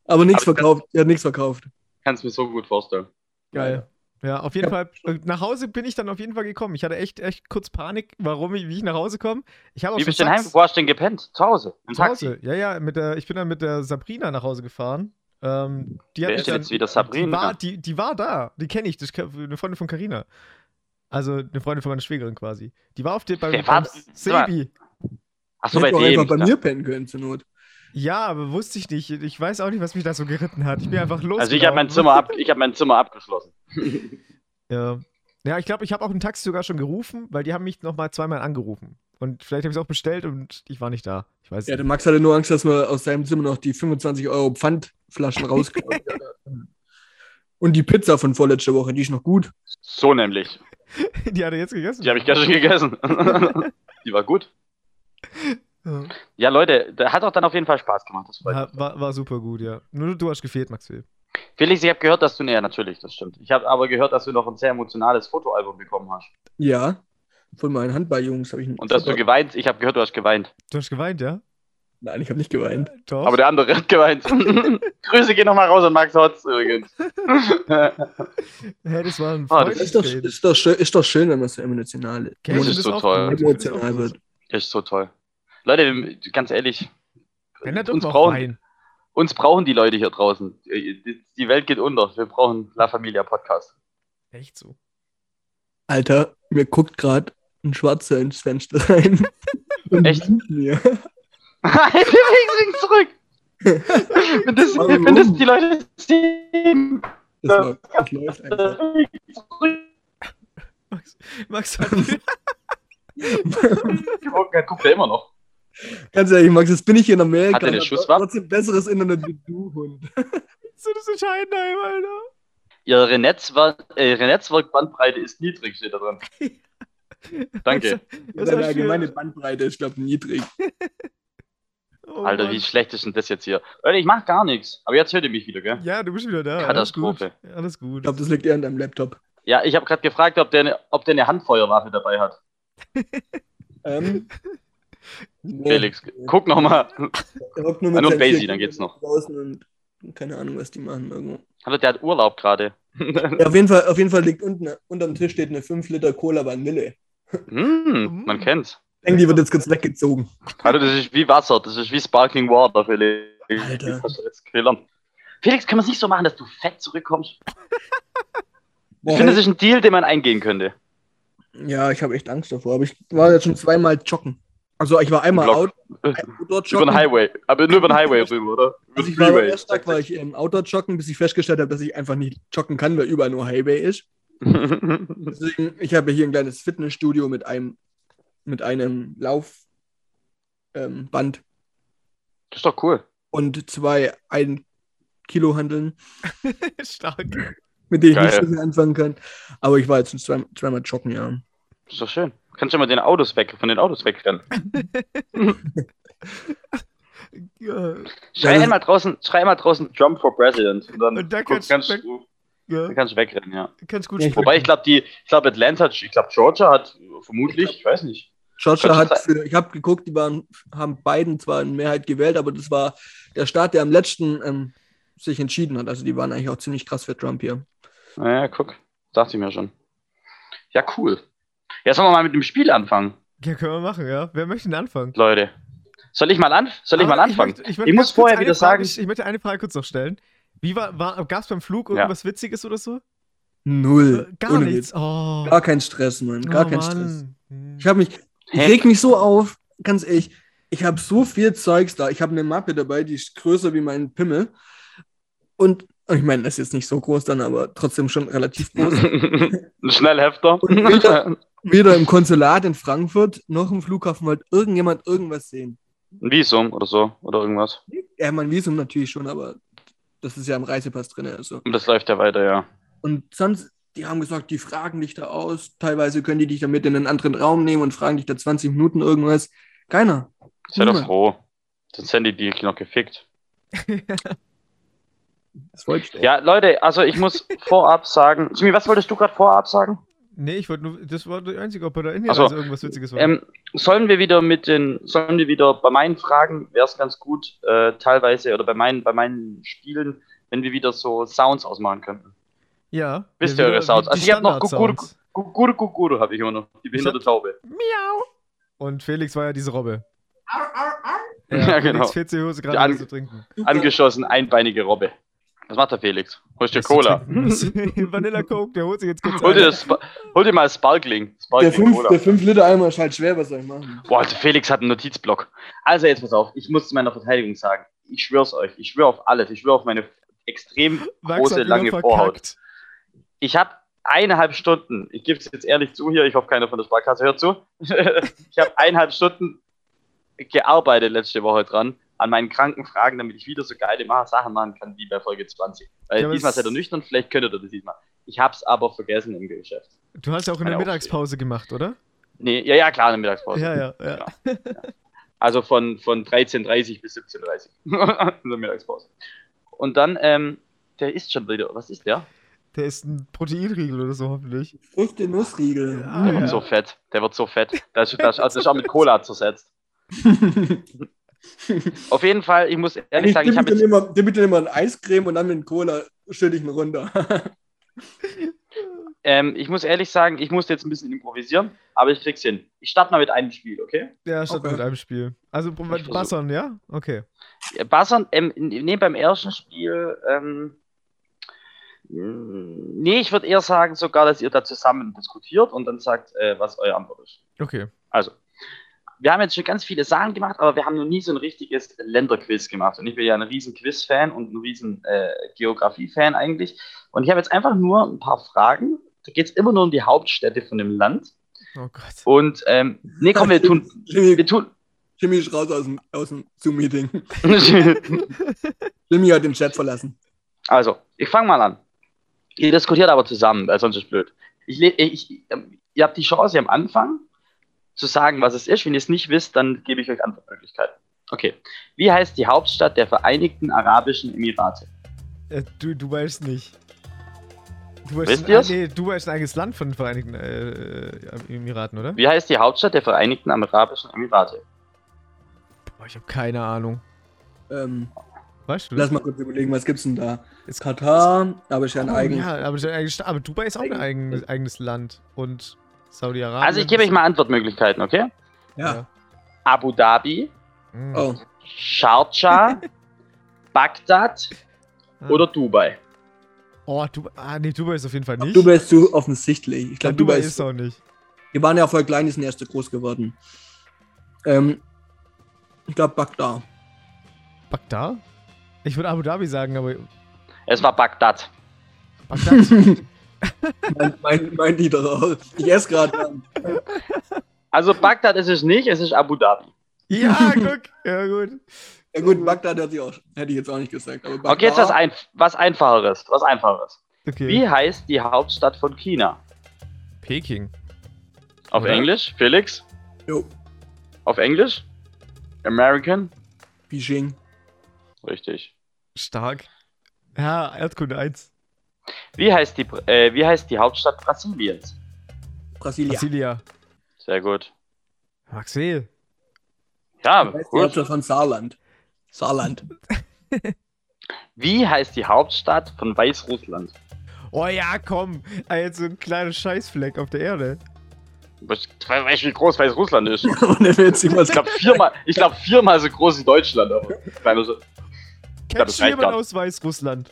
Aber nichts verkauft. Er hat nichts verkauft. Kannst mir so gut vorstellen. Geil. Ja, auf jeden Ja. Fall. äh, Nach Hause bin ich dann auf jeden Fall gekommen. Ich hatte echt, echt kurz Panik, warum ich, wie ich nach Hause komme. Ich habe auf Wie bist du denn heim? Wo hast du denn gepennt? Zu Hause? Im Zu Taxi? Hause. Ja, ja, mit der, ich bin dann mit der Sabrina nach Hause gefahren. Ähm, die hat Wer denn dann, jetzt wieder Die Sabrina? war, die, die war da. Die kenne ich. Das ist eine Freundin von Carina. Also eine Freundin von meiner Schwägerin quasi. Die war auf dem beim, Wer beim war- Sebi. Achso, bei Hätte auch dem. bei mir pennen können zur Not. Ja, aber wusste ich nicht. Ich weiß auch nicht, was mich da so geritten hat. Ich bin einfach los. Also ich habe mein Zimmer ab, ich habe mein Zimmer abgeschlossen. Ja. Ja, ich glaube, ich habe auch ein Taxi sogar schon gerufen, weil die haben mich nochmal zweimal angerufen. Und vielleicht habe ich es auch bestellt und ich war nicht da. Ich weiß Ja, nicht. der Max hatte nur Angst, dass man aus seinem Zimmer noch die 25 Euro Pfandflaschen rauskommt. Und die Pizza von vorletzter Woche, die ist noch gut. So nämlich. Die hat er jetzt gegessen. Die habe ich gestern gegessen. Die war gut. Ja. Ja, Leute, der hat auch dann auf jeden Fall Spaß gemacht. Das War, war, war super gut, ja. Nur du hast gefehlt, Maxwell. Felix, ich habe gehört, dass du, nee, natürlich, das stimmt. Ich habe aber gehört, dass du noch ein sehr emotionales Fotoalbum bekommen hast. Ja, von meinen Handballjungs habe ich Und dass du geweint, ich habe gehört, du hast geweint. Du hast geweint, ja? Nein, ich habe nicht geweint. Doch. Aber der andere hat geweint. Grüße gehen nochmal raus an Max Hotz übrigens. Hä, das war ein Ah, das Ist doch, ist, doch schön, ist doch schön, wenn man so emotional Das ihr ist so toll. emotional wird. ist so toll. Leute, ganz ehrlich, uns brauchen, uns brauchen die Leute hier draußen. Die Welt geht unter. Wir brauchen La Familia Podcast. Echt so. Alter, mir guckt gerade ein Schwarzer ins Fenster rein. Und Echt? winkt Mir. Wir zurück. wenn, das, Warum? wenn das die Leute sehen, Das, war, das läuft einfach. Max, Max hat Guckt er immer noch. Ganz ehrlich, Max, jetzt bin ich hier in Amerika. Hat er eine Schusswaffe? Trotzdem besseres Internet wie du, Hund. so das Entscheidenheim, Alter. Ihre, Netzwer äh, ihre Netzwerkbandbreite ist niedrig, steht da drin. Danke. Hast du allgemeine Bandbreite ist, glaube ich, niedrig. Oh, Alter, Mann. wie schlecht ist denn das jetzt hier? Leute, ich mach gar nichts. Aber jetzt hört ihr mich wieder, gell? Ja, du bist wieder da. Katastrophe. Alles gut. Alles gut. Ich glaube, das liegt eher an deinem Laptop. Ja, ich habe gerade gefragt, ob der, eine, ob der eine Handfeuerwaffe dabei hat. Ähm, Felix, guck nochmal. Nur Ah, nur Basie, dann geht's noch. Draußen und keine Ahnung, was die machen irgendwo. Hallo, der hat Urlaub gerade. Ja, auf, jeden Fall, auf jeden Fall liegt unten unterm Tisch steht eine 5 Liter Cola Vanille. hm, man kennt's. Ich denke, die wird jetzt kurz weggezogen. Also das ist wie Wasser, das ist wie Sparkling Water, Felix. Alter. Felix, kann man es nicht so machen, dass du fett zurückkommst? Ich finde, das ist ein Deal, den man eingehen könnte. ja, ich habe echt Angst davor. Aber ich war jetzt schon zweimal joggen. Also ich war einmal Block. out, Über outdoor den joggen. Highway. Aber nur über den Highway rüber, oder? Über Also den ich war Freeway. ersten Tag war ich ähm, outdoor joggen, bis ich festgestellt habe, dass ich einfach nicht joggen kann, weil überall nur Highway ist. Deswegen, ich habe hier ein kleines Fitnessstudio mit einem, mit einem Laufband ähm, das ist doch cool. und zwei 1 Kilo Handeln, Stark. mit denen ich nicht Geil. so viel anfangen kann. Aber ich war jetzt zwei, zweimal joggen, ja. Das ist doch schön. Kannst du mal den Autos weg, von den Autos wegrennen. Ja, Schrei einmal draußen, schrei einmal draußen Jump for President. Und dann, Und dann kannst kannst, du weg- du, ja. dann kannst du wegrennen, ja. Kannst gut Ja, ich-. Wobei ich glaube, die, ich glaube Atlanta, ich glaube Georgia hat vermutlich, ich weiß nicht. Georgia hat für, ich habe geguckt, die waren, haben beiden zwar in Mehrheit gewählt, aber das war der Staat, der am letzten ähm, sich entschieden hat. Also die waren eigentlich auch ziemlich krass für Trump hier. Naja, guck, dachte ich mir schon. Ja, cool. Ja, sollen wir mal mit dem Spiel anfangen, Ja, können wir machen, ja. Wer möchte denn anfangen? Leute? Soll ich mal, an, soll ich Aber mal anfangen? möchte- Ich, möchte muss ganz kurz vorher eine wieder Frage, sagen, Ich möchte eine Frage kurz noch stellen. Wie war, war gab es beim Flug Ja. irgendwas Witziges oder so? Null. Äh, Gar Ohne nichts. Oh. Gar kein Stress, Mann. Gar oh, kein Mann. Stress. Hm. Ich habe mich, ich reg mich so auf, ganz ehrlich. Ich habe so viel Zeugs da. Ich habe eine Mappe dabei, die ist größer wie mein Pimmel. Und ich meine, das ist jetzt nicht so groß dann, aber trotzdem schon relativ groß. ein Schnellhefter. Und wieder- Weder im Konsulat in Frankfurt noch im Flughafen wollte irgendjemand irgendwas sehen. ein Visum oder so, oder irgendwas. Ja, mein Visum natürlich schon, aber das ist ja im Reisepass drin. Also. Und das läuft ja weiter, ja. Und sonst, die haben gesagt, die fragen dich da aus. Teilweise können die dich damit in einen anderen Raum nehmen und fragen dich da 20 Minuten irgendwas. Keiner. Sei doch froh. Sonst hätten die dich noch gefickt. Das wollte ich doch. Ja, Leute, also ich muss vorab sagen. Jimmy, was wolltest du gerade vorab sagen? Nee, ich wollte nur, das war die einzige, ob bei der Ach so. Indienreise irgendwas Witziges war. Ähm, sollen wir wieder mit den, sollen wir wieder bei meinen Fragen, wäre es ganz gut, äh, teilweise, oder bei meinen, bei meinen Spielen, wenn wir wieder so Sounds ausmachen könnten. ja. wisst ja, ihr eure Sounds? Also ich hab noch Standard-Sounds. Guguru Guguru habe ich immer noch, die behinderte Taube. Miau. Und Felix war ja diese Robbe. Ja, genau. Felix fehlt die Hose gerade an- zu trinken. Angeschossen, einbeinige Robbe. Was macht der Felix? Holst dir Cola? Vanilla Coke, der holt sich jetzt kurz Hol dir, das, hol dir mal Sparkling. Der Sparkling 5 Cola. der fünf Liter Eimer ist halt schwer, was soll ich machen? Boah, der Felix hat einen Notizblock. Also jetzt pass auf, ich muss zu meiner Verteidigung sagen, ich schwör's euch, ich schwöre auf alles, ich schwöre auf meine extrem Max große, lange. Vorhaut. Ich habe eineinhalb Stunden, ich gebe es jetzt ehrlich zu hier, ich hoffe keiner von der Sparkasse hört zu, ich habe eineinhalb Stunden gearbeitet letzte Woche dran an meinen kranken Fragen, damit ich wieder so geile Sachen machen kann wie bei Folge 20. Weil Ja, diesmal es- seid ihr nüchtern, vielleicht könntet ihr das diesmal. Ich hab's aber vergessen im Geschäft. Du hast ja auch in der Mittagspause gemacht, oder? Nee, ja, ja, klar, in der Mittagspause. Ja, ja, ja. Also von, von 13.30 bis 17.30 in der Mittagspause. Und dann, ähm, der ist schon wieder, was ist der? Der ist ein Proteinriegel oder so, hoffentlich. Früchte Nussriegel. Ja, Der ja. wird so fett. Der wird so fett. Das, das, das ist auch mit Cola zersetzt. Auf jeden Fall, ich muss ehrlich ich sagen, ich habe jetzt. immer, mir dann immer ein Eiscreme und dann mit Cola schütte ich ihn runter. Ähm, ich muss ehrlich sagen, ich musste jetzt ein bisschen improvisieren, aber ich krieg's hin. Ich starte mal mit einem Spiel, okay? Ja, statt Okay. mit einem Spiel. Also Bassern, ja? Okay. Bassern, ähm, nee, beim ersten Spiel, ähm, nee, ich würde eher sagen sogar, dass ihr da zusammen diskutiert und dann sagt, äh, was eure Antwort ist. Okay. Also, wir haben jetzt schon ganz viele Sachen gemacht, aber wir haben noch nie so ein richtiges Länderquiz gemacht. Und ich bin ja ein riesen Quiz-Fan und ein riesen äh, Geografie-Fan eigentlich. Und ich habe jetzt einfach nur ein paar Fragen. Da geht es immer nur um die Hauptstädte von dem Land. Oh Gott. Und, ähm, nee, komm, wir tun, wir Jimmy, tun, Jimmy ist raus aus dem, aus dem Zoom-Meeting. Jimmy hat den Chat verlassen. also, ich fange mal an. Ihr diskutiert aber zusammen, weil sonst ist es blöd. Ich, le- ich, ähm, ihr habt die Chance am Anfang zu sagen, was es ist. Wenn ihr es nicht wisst, dann gebe ich euch Antwortmöglichkeiten. Okay. Wie heißt die Hauptstadt der Vereinigten Arabischen Emirate? Äh, du, du weißt nicht. Du weißt Wisst ein, nee, du weißt ein eigenes Land von den Vereinigten äh, Emiraten, oder? Wie heißt die Hauptstadt der Vereinigten Arabischen Emirate? Boah, ich habe keine Ahnung. Ähm, Weißt du? lass mal kurz überlegen, was gibt's denn da? Es- Katar, aber ist ja ein Oh, eigenes. Ja, aber, ist aber Dubai ist auch ein Eigen- eigenes, eigenes Land. Und Saudi-Arabien. Also ich gebe euch mal Antwortmöglichkeiten, okay? Ja. Abu Dhabi, Mhm. Oh, Sharjah, Bagdad Ah. oder Dubai. Oh, Dubai. Ah, nee, Dubai ist auf jeden Fall nicht. Dubai ist zu offensichtlich. Ich Ja, glaube, Dubai Dubai ist ist. auch nicht. Die waren ja voll klein, die sind erst so groß geworden. Ähm, ich glaube Bagdad. Bagdad? Ich würde Abu Dhabi sagen, aber Es war Bagdad. Bagdad. mein, mein, mein Lieder auch. Ich esse gerade. Also Bagdad ist es nicht, es ist Abu Dhabi. ja, guck. Ja, gut. Ja gut, Bagdad hätte ich, auch, hätte ich jetzt auch nicht gesagt. Aber Okay, jetzt was, Bagdad- ein, was Einfacheres. Was Einfacheres. Okay. Wie heißt die Hauptstadt von China? Peking. Auf Oder? Englisch? Felix? Jo, Auf Englisch? American? Beijing. Richtig. Stark. Ja, Erdkunde 1. Wie heißt die, äh, wie heißt die Hauptstadt Brasiliens? Brasilia. Brasilia. Sehr gut. Maxwell. Ja, die gut. Hauptstadt von Saarland. Saarland. Wie heißt die Hauptstadt von Weißrussland? Oh ja, komm. Ah, Jetzt so ein kleiner Scheißfleck auf der Erde. Was- Weißt du, wie groß Weißrussland ist? Ich glaube viermal, ich glaub, viermal so groß wie Deutschland. Aber kleiner Kennst du jemanden aus Weißrussland?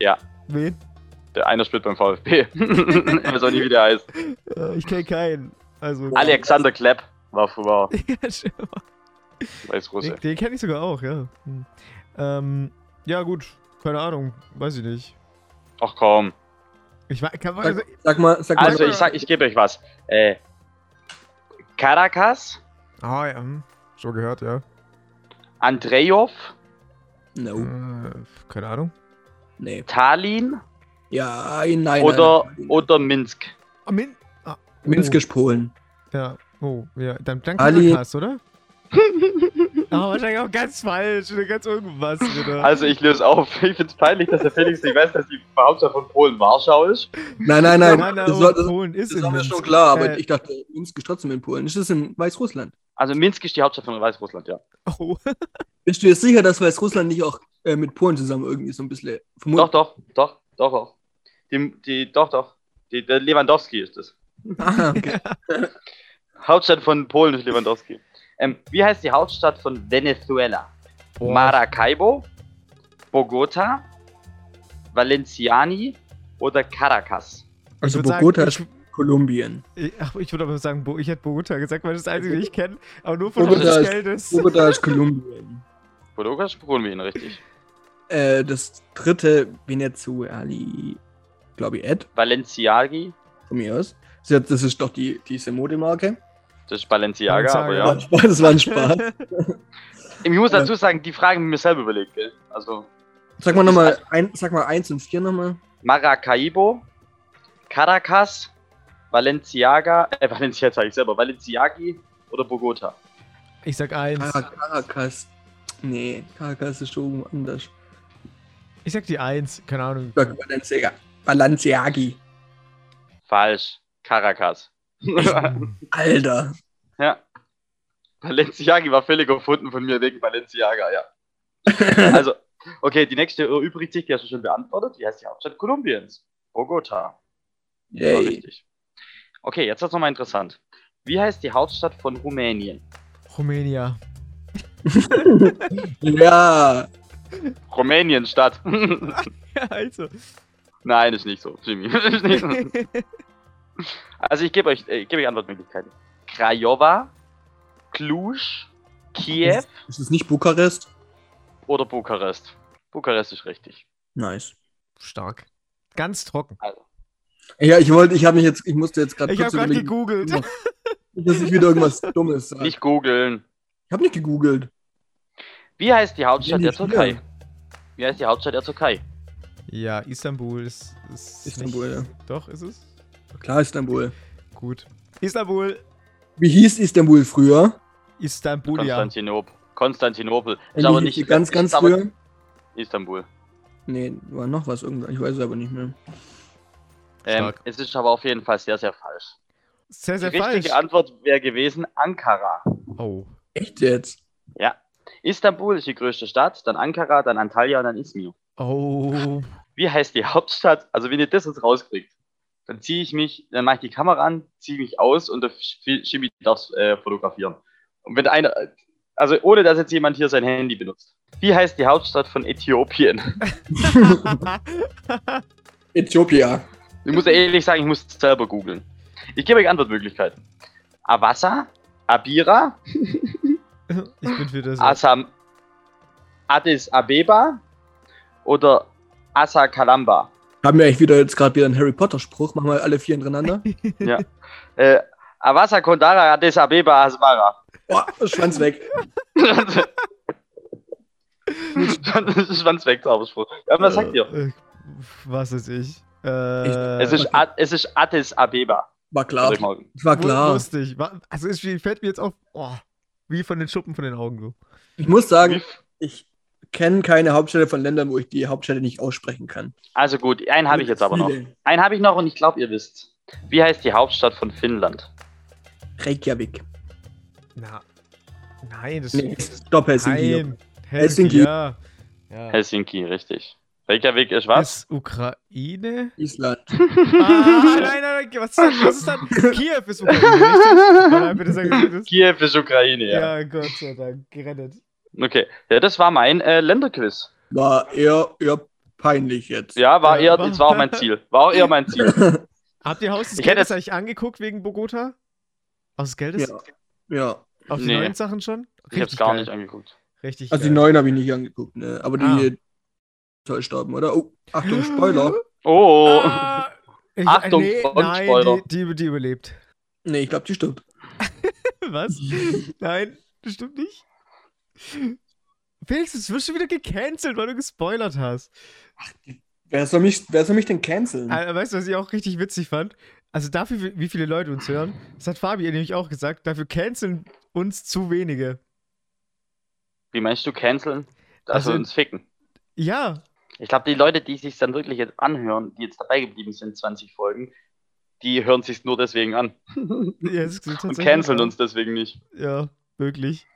Ja. Wen? Der einer spielt beim VfB. ich weiß auch nie, wie der heißt. Äh, ich kenne keinen. Also. Alexander Klepp war früher. Weißrusse. Den, den kenne ich sogar auch, ja. Hm. Ähm, ja, gut. Keine Ahnung. Weiß ich nicht. Ach komm. Ich weiß, kann man. Sag, sag mal, sag mal. Also ich sag, ich gebe euch was. Äh, Caracas, Ah, ja. hm. Schon gehört, ja. Andrejov, no. Äh, keine Ahnung. Nee. Tallinn Ja, nein. oder, nein, nein. oder Minsk. Ah, Min. Ah, Minsk oh. ist Polen. Ja. Oh, ja. Dann, dann Ali- Caracas, oder? Aber wahrscheinlich auch ganz falsch oder ganz irgendwas wieder. Also ich löse auf. Ich find's peinlich, dass der Felix nicht weiß, dass die Hauptstadt von Polen Warschau ist. Nein, nein, nein. Nein, nein, das oh, das, Polen ist das in war mir Minsk. schon klar, aber Äh, ich dachte, Minsk ist trotzdem in Polen. Ist das in Weißrussland? Also Minsk ist die Hauptstadt von Weißrussland, ja. Oh. Bist du dir sicher, dass Weißrussland nicht auch äh, mit Polen zusammen irgendwie so ein bisschen Doch, doch, doch, doch, doch. Die, die, doch, doch. Die, der Lewandowski ist es. Ah, okay. Hauptstadt von Polen ist Lewandowski. Ähm, wie heißt die Hauptstadt von Venezuela? Boah. Maracaibo, Bogota, Valenciani oder Caracas? Also Bogota sagen, ist Kolumbien. Ich, ach, ich würde aber sagen, ich hätte Bogota gesagt, weil das ist das einzige, was ich kenne. Aber nur von Bogota des ist- Geldes. Bogota ist Kolumbien. Bogota ist Kolumbien, richtig. Äh, das dritte Venezueli, glaube ich, Ed, Valenciagi, von mir aus. Das ist ja- Das ist doch die, diese Modemarke. das ist Balenciaga, aber Balenciaga. ja. Das war ein Spaß. Ich muss dazu sagen, die Fragen haben mir selber überlegt, gell? Also Sag mal nochmal, ein, sag mal eins und vier nochmal. Maracaibo, Caracas, Valenciaga, äh, Valencia sage ich selber, Valenciagi oder Bogota? Ich sag eins. Ah, Caracas. Nee, Caracas ist schon anders. Ich sag die eins. Keine Ahnung. Ich sag Balenciaga. Balenciagi. Falsch. Caracas. Alter. ja. Balenciagi war völlig erfunden von mir wegen Balenciaga, ja. Also, okay, die nächste sich, die hast du schon beantwortet. Die heißt die Hauptstadt Kolumbiens. Bogota. Yay. richtig. Okay, jetzt wird's nochmal interessant. Wie heißt die Hauptstadt von Rumänien? Rumänia. Ja. Rumänienstadt. Ja, also. Nein, ist nicht so, Jimmy. ist nicht so. Also ich gebe euch, äh, ich gebe euch Antwortmöglichkeiten. Craiova, Cluj, Kiew Ist es nicht Bukarest? oder Bukarest. Bukarest ist richtig. Nice. Stark. Ganz trocken. Also, Ja, ich wollte, ich habe mich jetzt, ich musste jetzt gerade Ich habe gerade gegoogelt. dass ich wieder irgendwas Dummes sage. nicht googeln. Ich habe nicht gegoogelt. Wie heißt die Hauptstadt der Türkei? Wie heißt die Hauptstadt der Türkei? Ja, Istanbul ist. ist Istanbul, nicht, Doch, ist es? Klar, Istanbul. Gut. Istanbul. Wie hieß Istanbul früher? Istanbul, ja. Konstantinopel. Konstantinopel. Ist aber die- nicht die ganz, ganz ist früher? Istanbul. Nee, war noch was irgendwas. Ich weiß es aber nicht mehr. Ähm, es ist aber auf jeden Fall sehr, sehr falsch. Sehr, sehr die richtige falsch. Antwort wäre gewesen Ankara. Oh. Echt jetzt? Ja. Istanbul ist die größte Stadt, dann Ankara, dann Antalya und dann Izmir. Oh. Wie heißt die Hauptstadt? Also wenn ihr das jetzt rauskriegt, dann ziehe ich mich, dann mache ich die Kamera an, ziehe mich aus und der Chemie darf äh, fotografieren. Und wenn einer, also ohne dass jetzt jemand hier sein Handy benutzt. Wie heißt die Hauptstadt von Äthiopien? Äthiopia. Ich muss ehrlich sagen, ich muss selber googeln. Ich gebe euch Antwortmöglichkeiten. Avassa, Abira, Ich bin für das. Assam, Addis Abeba oder Asa Kalamba. Haben wir eigentlich wieder jetzt gerade wieder einen Harry Potter-Spruch? Machen wir alle vier hintereinander? Äh, Awasa Kondara Addis Abeba Asmara. Boah, Schwanz weg. Schwanz weg, Zauberspruch. Ja, was sagt ihr? Äh, Was ist ich? Äh, Es ist, Ad, es ist Addis Abeba. War klar. War klar. Wa- Also es fällt mir jetzt auf, oh, wie von den Schuppen von den Augen so. Ich muss sagen, ich kenne keine Hauptstädte von Ländern, wo ich die Hauptstädte nicht aussprechen kann. Also gut, einen habe ich jetzt aber noch. Einen habe ich noch und ich glaube, ihr wisst. Wie heißt die Hauptstadt von Finnland? Reykjavik. Na, nein, das Nee, stopp, Helsinki. Nein, Helsinki. Ja. ja. Helsinki, richtig. Reykjavik ist was? Ist Ukraine? Island. ah, nein, nein, nein, was ist, das, was ist dann? Kiew ist Ukraine, richtig? Nein, bitte sag mir das. Kiew ist Ukraine, ja. Ja, Gott sei Dank, gerettet. Okay, ja, das war mein äh, Länderquiz. War eher, eher peinlich jetzt. Ja, war eher, das war auch mein Ziel. War auch eher mein Ziel. Habt ihr Haus des Ich Geldes eigentlich angeguckt wegen Bogota? Aus des Geldes? Ja. ja. Auf die Nee. neuen Sachen schon? Ich hab's gar geil. nicht angeguckt. Richtig Also die geil. neuen habe ich nicht angeguckt, ne? Aber Ah. die täuscht haben, oder? Oh, Achtung, Spoiler. Oh, Ah, ich, Achtung, nee, nein, Frontspoiler. die, die, die überlebt. Nee, ich glaube, die stimmt. Was? Nein, das stimmt nicht. Felix, jetzt wirst du wieder gecancelt, weil du gespoilert hast. Wer soll mich, wer soll mich denn canceln? Aber weißt du, was ich auch richtig witzig fand? Also dafür, wie viele Leute uns hören, das hat Fabi nämlich auch gesagt, dafür canceln uns zu wenige. wie meinst du canceln? Also- Also uns ficken. Ja, Ich glaube, die Leute, die sich dann wirklich jetzt anhören, die jetzt dabei geblieben sind, 20 Folgen, die hören sich nur deswegen an. ja es ist Und canceln uns deswegen nicht. Ja, wirklich.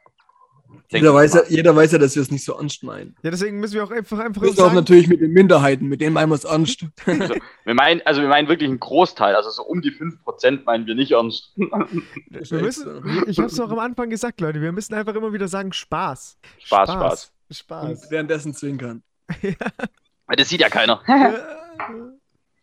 Jeder weiß, ja, jeder weiß ja, dass wir es nicht so ernst meinen. Ja, deswegen müssen wir auch einfach, einfach auf sagen, natürlich mit den Minderheiten, mit denen meinen wir es ernst. Wir meinen, also wir meinen wirklich einen Großteil, also so um die 5% meinen wir nicht ernst. wir müssen, ich hab's auch am Anfang gesagt, Leute, wir müssen einfach immer wieder sagen, Spaß. Spaß, Spaß. Und Spaß. währenddessen zwinkern. Weil Das sieht ja keiner.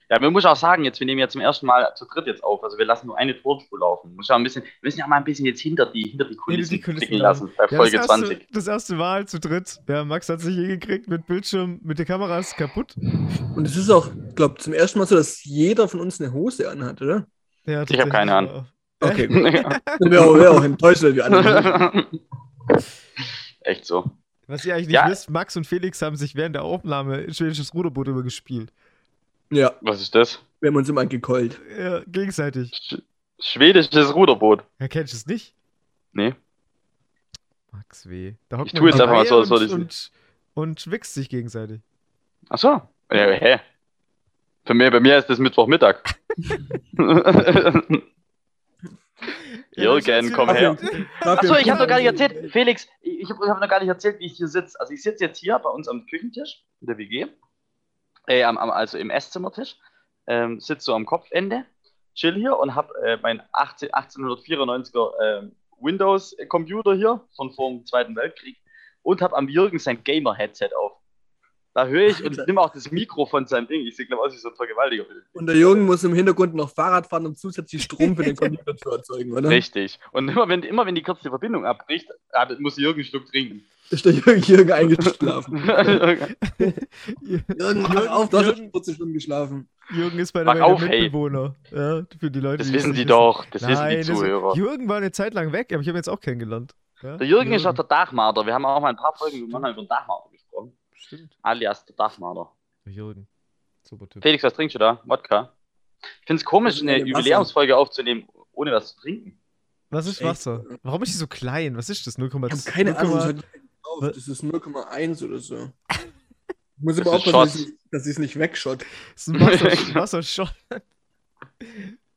Ja, man muss auch sagen, jetzt, wir nehmen ja zum ersten Mal zu dritt jetzt auf, also wir lassen nur eine Tonspur laufen. Muss ja ein bisschen, wir müssen ja mal ein bisschen jetzt hinter die, hinter die Kulissen, die Kulissen lassen, bei Ja, Folge das erste, 20. Das erste Mal zu dritt. Ja, Max hat sich hingekriegt mit Bildschirm, mit der Kamera ist kaputt. Und es ist auch, glaube zum ersten Mal so, dass jeder von uns eine Hose anhat, oder? Ja, Ich hab keine tatsächlich. Okay, gut. Dann wäre auch, wär auch enttäuscht, wenn wir andere. Echt so. Was ihr eigentlich nicht Ja. wisst, Max und Felix haben sich während der Aufnahme ein schwedisches Ruderboot übergespielt. Ja, Was ist das? wir haben uns immer gekeult. Ja, gegenseitig. Sch schwedisches Ruderboot. Ja, kennst du es nicht? Nee. Max W. Da hockt Ich tue jetzt dabei einfach mal so, als und, würde ich's und, und wichst sich gegenseitig. Ach so. Ja, hä? Für mich, bei mir ist das Mittwochmittag. Jürgen, komm her. Achso, ich habe noch gar nicht erzählt, Felix, ich, ich habe hab noch gar nicht erzählt, wie ich hier sitze. Also ich sitze jetzt hier bei uns am Küchentisch in der WG, äh, am, am, also im Esszimmertisch, ähm, sitze so am Kopfende, chill hier und habe äh, mein 18, 1894er ähm, Windows-Computer hier von vor dem Zweiten Weltkrieg und habe am Jürgen sein Gamer-Headset auf. Da höre ich und nehme auch das Mikro von seinem Ding. Ich sehe, glaube aus wie so ein Vergewaltiger. Und der Jürgen muss im Hintergrund noch Fahrrad fahren, um zusätzlich Strom für den Computer zu erzeugen, oder? Richtig. Und immer wenn, immer wenn die kurze Verbindung abbricht, ah, muss Jürgen einen Schluck trinken. Ist der Jürgen, Jürgen eingeschlafen. Jürgen, mach Jürgen- auf, du hast Jürgen- schon 40 Stunden geschlafen. Jürgen ist bei der auf, der hey. Mitbewohner. Ja, für die Leute, Das die wissen die doch. Das Nein, wissen die das- Zuhörer. Jürgen war eine Zeit lang weg, aber ich habe ihn jetzt auch kennengelernt. Ja? Der Jürgen ist auch der Dachmarder. Wir haben auch mal ein paar Folgen über über den Dachmarder gesprochen. Stimmt. Alias der Dachmarder. Der Jürgen. Super Typ. Felix, was trinkst du da? Wodka? Ich finde es komisch, Das ist eine. Jubiläumsfolge aufzunehmen, ohne was zu trinken. Was ist? Wasser? Warum ist die so klein? Was ist das? 0,2? Ich habe keine Ahnung, 0,- das, ist 0,1 oder so. Ich muss aber aufpassen, dass ich- dass ich es nicht wegschott. Das ist ein Wasser, Wassershot.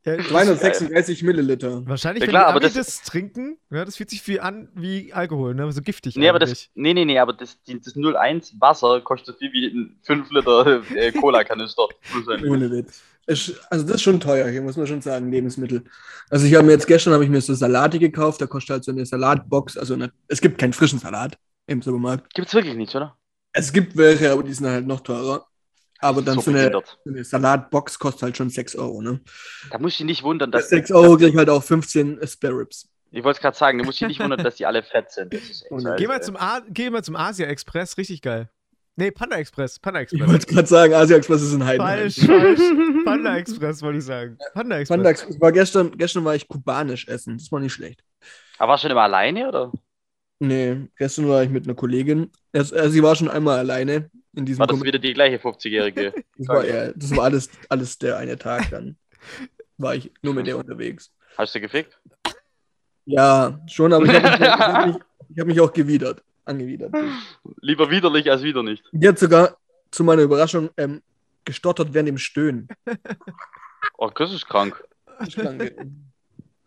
ja, das- 236 Milliliter. Wahrscheinlich, Ja, wenn klar, die aber das- das, trinken, ja, das fühlt sich viel an wie Alkohol, ne? So giftig Nee, aber das, nee, nee, nee, aber das, die- das 01 Wasser kostet so viel wie ein 5 Liter äh, Cola-Kanister. Ohne Witz. Also das ist schon teuer hier, muss man schon sagen, Lebensmittel. Also ich habe mir jetzt gestern habe ich mir so Salate gekauft, da kostet halt so eine Salatbox, also eine, es gibt keinen frischen Salat im Supermarkt. Gibt's wirklich nicht, oder? Es gibt welche, aber die sind halt noch teurer. Aber dann So so, eine, so eine Salatbox kostet halt schon 6 Euro, ne? Da muss ich nicht wundern, Für dass. 6 Euro krieg ich halt auch 15 Spare Ribs. Ich wollte es gerade sagen, du musst dich nicht wundern, dass die alle fett sind. Geh mal zum, A geh mal zum Asia Express, richtig geil. Nee, Panda Express. Panda Ich Express. wollte gerade sagen, Asia Express ist ein Heidenheim. Falsch, falsch. Panda Express wollte ich sagen. Panda Express. Panda Express war gestern, gestern war ich kubanisch essen. Das war nicht schlecht. Aber warst du schon immer alleine, oder? Nee, gestern war ich mit einer Kollegin. Also, sie war schon einmal alleine in diesem War das Kom- wieder die gleiche 50-Jährige? das war, ja, das war alles, alles der eine Tag dann. War ich nur mit der unterwegs. Hast du gefickt? Ja, schon, aber ich habe mich, ich hab mich, ich hab mich auch gewidert. Angewidert. Lieber widerlich als wieder nicht. Die hat sogar zu meiner Überraschung ähm, gestottert während dem Stöhnen. Oh, das ist krank. Ich klang-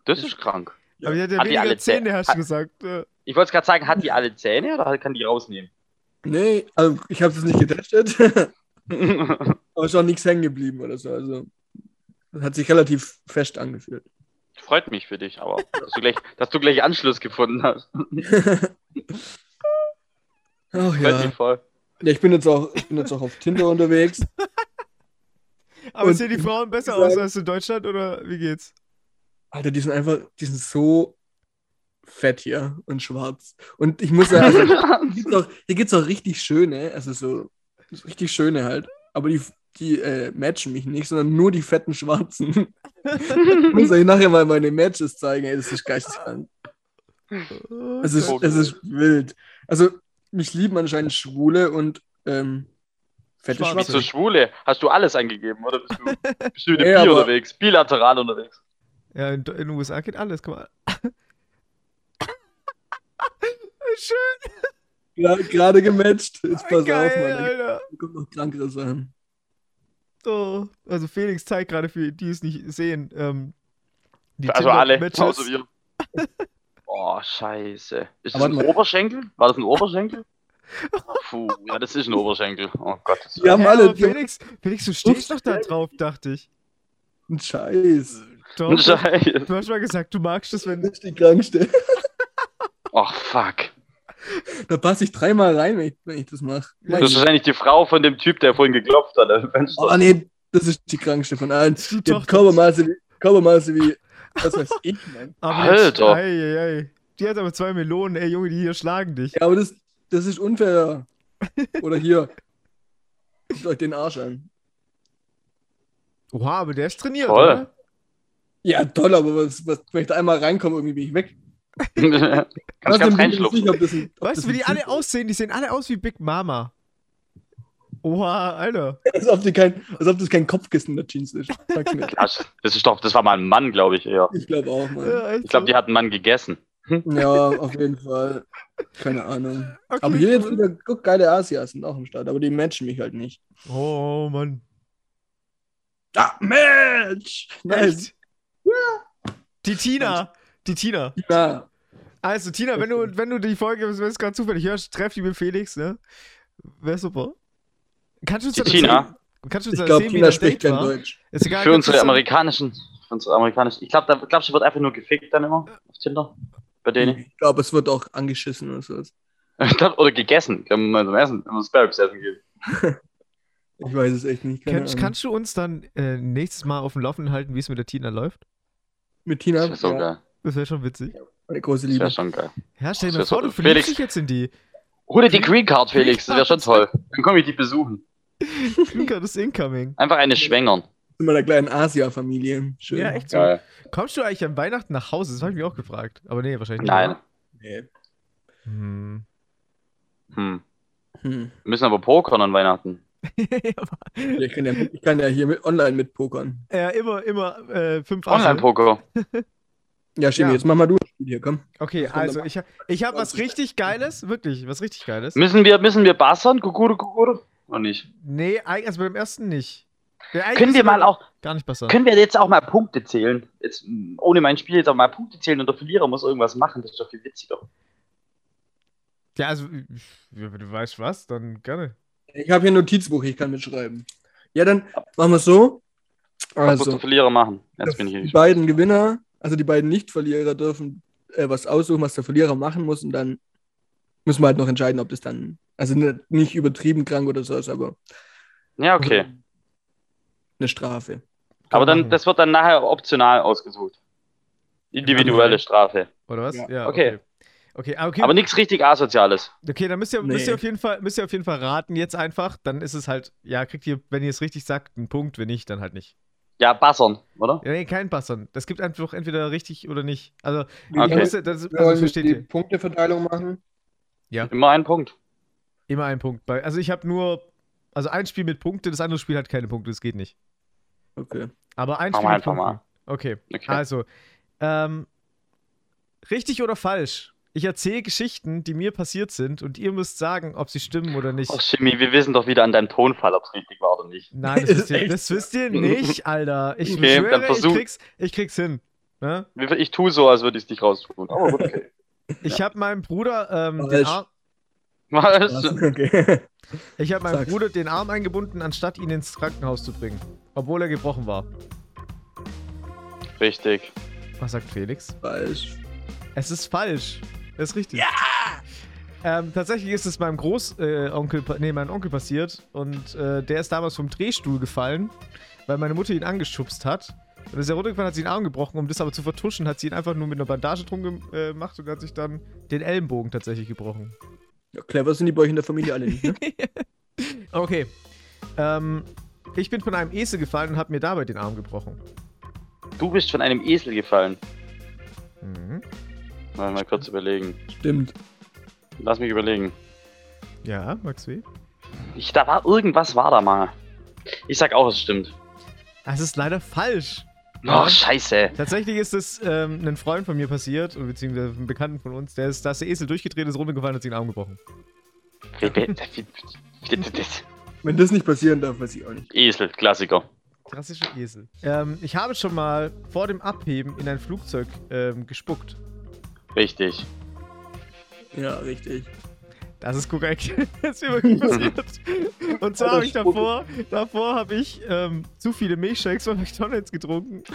Das ist krank. Aber die hat ja Hat die weniger alle Zähne, Zäh- hast du hat- gesagt. Ja. Ich wollte gerade sagen, hat die alle Zähne oder kann die rausnehmen? nee, also ich habe es nicht getestet, aber ist auch nichts hängen geblieben oder so. Also das hat sich relativ fest angefühlt. Freut mich für dich, aber dass du gleich, dass du gleich Anschluss gefunden hast. Ach ja. voll. ja ich, bin jetzt auch, ich bin jetzt auch auf Tinder unterwegs. Aber Und sehen die Frauen besser sagen- aus als in Deutschland oder wie geht's? Alter, die sind einfach, die sind so fett hier und schwarz. Und ich muss sagen, also, hier gibt's auch, hier gibt's auch richtig schöne, also so, so richtig schöne halt. Aber die, die äh, matchen mich nicht, sondern nur die fetten Schwarzen. ich muss euch nachher mal meine Matches zeigen, ey, das ist geisteskrank. Es ist, Okay. es ist wild. Also, mich lieben anscheinend Schwule und ähm, fette Schwarze. Bist du Schwule? Hast du alles eingegeben oder bist du, bist du Nee, der Bi aber- unterwegs? Bilateral unterwegs? Ja, in, in den USA geht alles, guck mal. Schön, Gra- Gerade gematcht. Jetzt pass geil, auf, Mann. Alter. Da kommt noch krankere Sachen. Oh, also Felix zeigt gerade für die, die es nicht sehen. Ähm, die Also alle, außer wir. Oh, scheiße. Ist das ein mal. Oberschenkel? War das ein Oberschenkel? Puh, ja, das ist ein Oberschenkel. Oh Gott. Das Wir haben Ja, alle Felix, Felix, du stehst doch da drauf, dachte ich. einen Scheiß. Doch, ein Scheiß. du hast mal gesagt, du magst es, wenn. Ist die krankste. Oh, fuck. Da passe ich dreimal rein, wenn ich, wenn ich das mache. Das ist wahrscheinlich die Frau von dem Typ, der vorhin geklopft hat. Oh nee, das ist die krankste von allen. Die Die hat. Körpermaße wie, Körpermaße wie, was weiß ich, Mann. Alter. Ei, ei, ei. Die hat aber zwei Melonen, ey Junge, die hier schlagen dich. Ja, aber das, das ist unfair. Oder hier. Guckt euch den Arsch an. Oha, aber der ist trainiert, Voll. oder? Ja, toll, aber was, was, wenn ich da einmal reinkomme, irgendwie bin ich weg. Ganz bin ich nicht reinschlupfen. Weißt du, wie die alle aussehen? Die sehen alle aus wie Big Mama. Oha, Alter. Als ob, die kein, als ob das kein Kopfkissen in der Jeans ist. Sag's mir. Das das ist doch, das war mal ein Mann, glaube ich eher. Ich glaube auch, Mann. Ja, Ich glaube, die hat einen Mann gegessen. Ja, auf jeden Fall. Keine Ahnung. Okay, Aber hier jetzt cool. wieder, guck, geile Asias sind auch im Start, aber die matchen mich halt nicht. Oh, Mann. Ah, Match! Nice. Echt? Die Tina. Die Tina. Ja, Also, Tina, wenn du, wenn du die Folge, wenn du es gerade zufällig hörst, treff die mit Felix, ne? Wäre super. Kannst du uns Die dann Tina? erzählen- Kannst du uns ich glaube, Tina spricht kein war? Deutsch. Ist egal, Für unsere amerikanischen, für unsere amerikanischen. Ich glaube, da glaubst du, wird einfach nur gefickt dann immer auf Tinder. Bei denen. Ich glaube, es wird auch angeschissen oder so. Ich glaub, Oder gegessen. Können wir mal zum Essen, wenn wir Sparrows essen gehen. Ich weiß es echt nicht. Keine Kannst, kannst du uns dann äh, nächstes Mal auf dem Laufenden halten, wie es mit der Tina läuft? Mit Tina, Das wäre so ja, geil. Das wäre schon witzig. meine große Das Liebe. wäre schon geil. Ja, stell dir Das mal vor, so- du verliebst dich jetzt in die. Hol dir die Green Card, Felix. Das wäre schon toll. Dann komme ich die besuchen. Green Card ist incoming. Einfach eine schwängern. In meiner kleinen Asia-Familie. Schön. Ja, echt so. Geil. Kommst du eigentlich an Weihnachten nach Hause? Das habe ich mich auch gefragt. Aber nee, wahrscheinlich nicht. Nein. Nee. Hm. Hm. Hm. Wir müssen aber pokern an Weihnachten. Ich, kann ja, ich kann ja hier mit, online mitpokern. ja, immer, immer äh, fünf. Online-Poker. Ja, Schimi, Ja. jetzt mach mal du ein Spiel hier, komm. Okay, also ich, ich habe was richtig Geiles, wirklich, was richtig Geiles. Müssen wir, müssen wir bassern? Kukuru, kukuru? Oder nicht? Nee, also beim ersten nicht. Der Können wir mal auch, Gar nicht besser. können wir jetzt auch mal Punkte zählen? Jetzt, mh, ohne mein Spiel jetzt auch mal Punkte zählen und der Verlierer muss irgendwas machen. Das ist doch viel witziger. Ja, also, wenn du weißt was, dann gerne. Ich habe hier ein Notizbuch, ich kann mitschreiben. Ja, dann machen wir es so. Was muss Also, der Verlierer machen? Jetzt bin ich hier die beiden Gewinner, also die beiden Nicht-Verlierer dürfen äh, was aussuchen, was der Verlierer machen muss und dann müssen wir halt noch entscheiden, ob das dann, also ne- nicht übertrieben krank oder so ist, aber Ja, okay. eine Strafe. Aber dann, machen. das wird dann nachher optional ausgesucht. Individuelle Strafe. Oder was? Ja. Okay. Okay, ah, okay. Aber nichts richtig Asoziales. okay, dann müsst ihr, müsst ihr Nee. auf jeden Fall, müsst ihr auf jeden Fall raten jetzt einfach. Dann ist es halt, ja, kriegt ihr, wenn ihr es richtig sagt, einen Punkt, wenn nicht, dann halt nicht. Ja, Bassern, oder? Ja, nee, kein Passern. Das gibt einfach entweder richtig oder nicht. Also, Okay. müsst, das, also versteht die ihr. Punkteverteilung machen. Immer ein Punkt. Immer ein Punkt. Bei, also ich habe nur, also ein Spiel mit Punkte, das andere Spiel hat keine Punkte, das geht nicht. Okay. Aber ein Spiel wir mit einfach Punkten. Okay. Okay. Also, ähm, richtig oder falsch? Ich erzähle Geschichten, die mir passiert sind und ihr müsst sagen, ob sie stimmen oder nicht. Ach, Jimmy, wir wissen doch wieder an deinem Tonfall, ob es richtig war oder nicht. Nein, das Ist wisst, ihr, das wisst ihr nicht, Alter. Ich Okay, dann schwöre, ich versuch- krieg's, ich krieg's hin. Ne? Ich tue so, als würde ich es nicht raustun. Aber gut, okay. Ich habe meinem Bruder ähm, den. Arm, Was? Okay. ich hab meinem Sag's. Bruder den Arm eingebunden, anstatt ihn ins Krankenhaus zu bringen. Obwohl er gebrochen war. Richtig. Was sagt Felix? Falsch. Es ist falsch. Das ist richtig. Ja! Ähm, tatsächlich ist es meinem Großonkel, äh, nee, meinem Onkel passiert und äh, der ist damals vom Drehstuhl gefallen, weil meine Mutter ihn angeschubst hat. Und ist er runtergefallen, hat sie den Arm gebrochen, um das aber zu vertuschen, hat sie ihn einfach nur mit einer Bandage drum äh, gemacht und hat sich dann den Ellenbogen tatsächlich gebrochen. Ja, clever sind die bei euch in der Familie alle nicht, ne? Okay. Ähm, ich bin von einem Esel gefallen und habe mir dabei den Arm gebrochen. Du bist von einem Esel gefallen. Mhm. Mal, mal kurz überlegen. Stimmt. Lass mich überlegen. Ja, Max W. Ich, da war irgendwas, war da mal. Ich sag auch, es stimmt. Das ist leider falsch. Oh, scheiße. Tatsächlich ist es ähm, einem Freund von mir passiert, beziehungsweise einem Bekannten von uns, der ist, da ist der Esel durchgedreht, ist runtergefallen und hat sich den Arm gebrochen. Wenn das nicht passieren darf, weiß ich auch nicht. Esel, Klassiker. Klassischer Esel. Ähm, ich habe schon mal vor dem Abheben in ein Flugzeug ähm, gespuckt. Richtig. Ja, richtig. Das ist korrekt. das ist mir wirklich passiert. Und zwar habe ich davor, davor habe ich ähm, zu viele Milchshakes von McDonalds getrunken.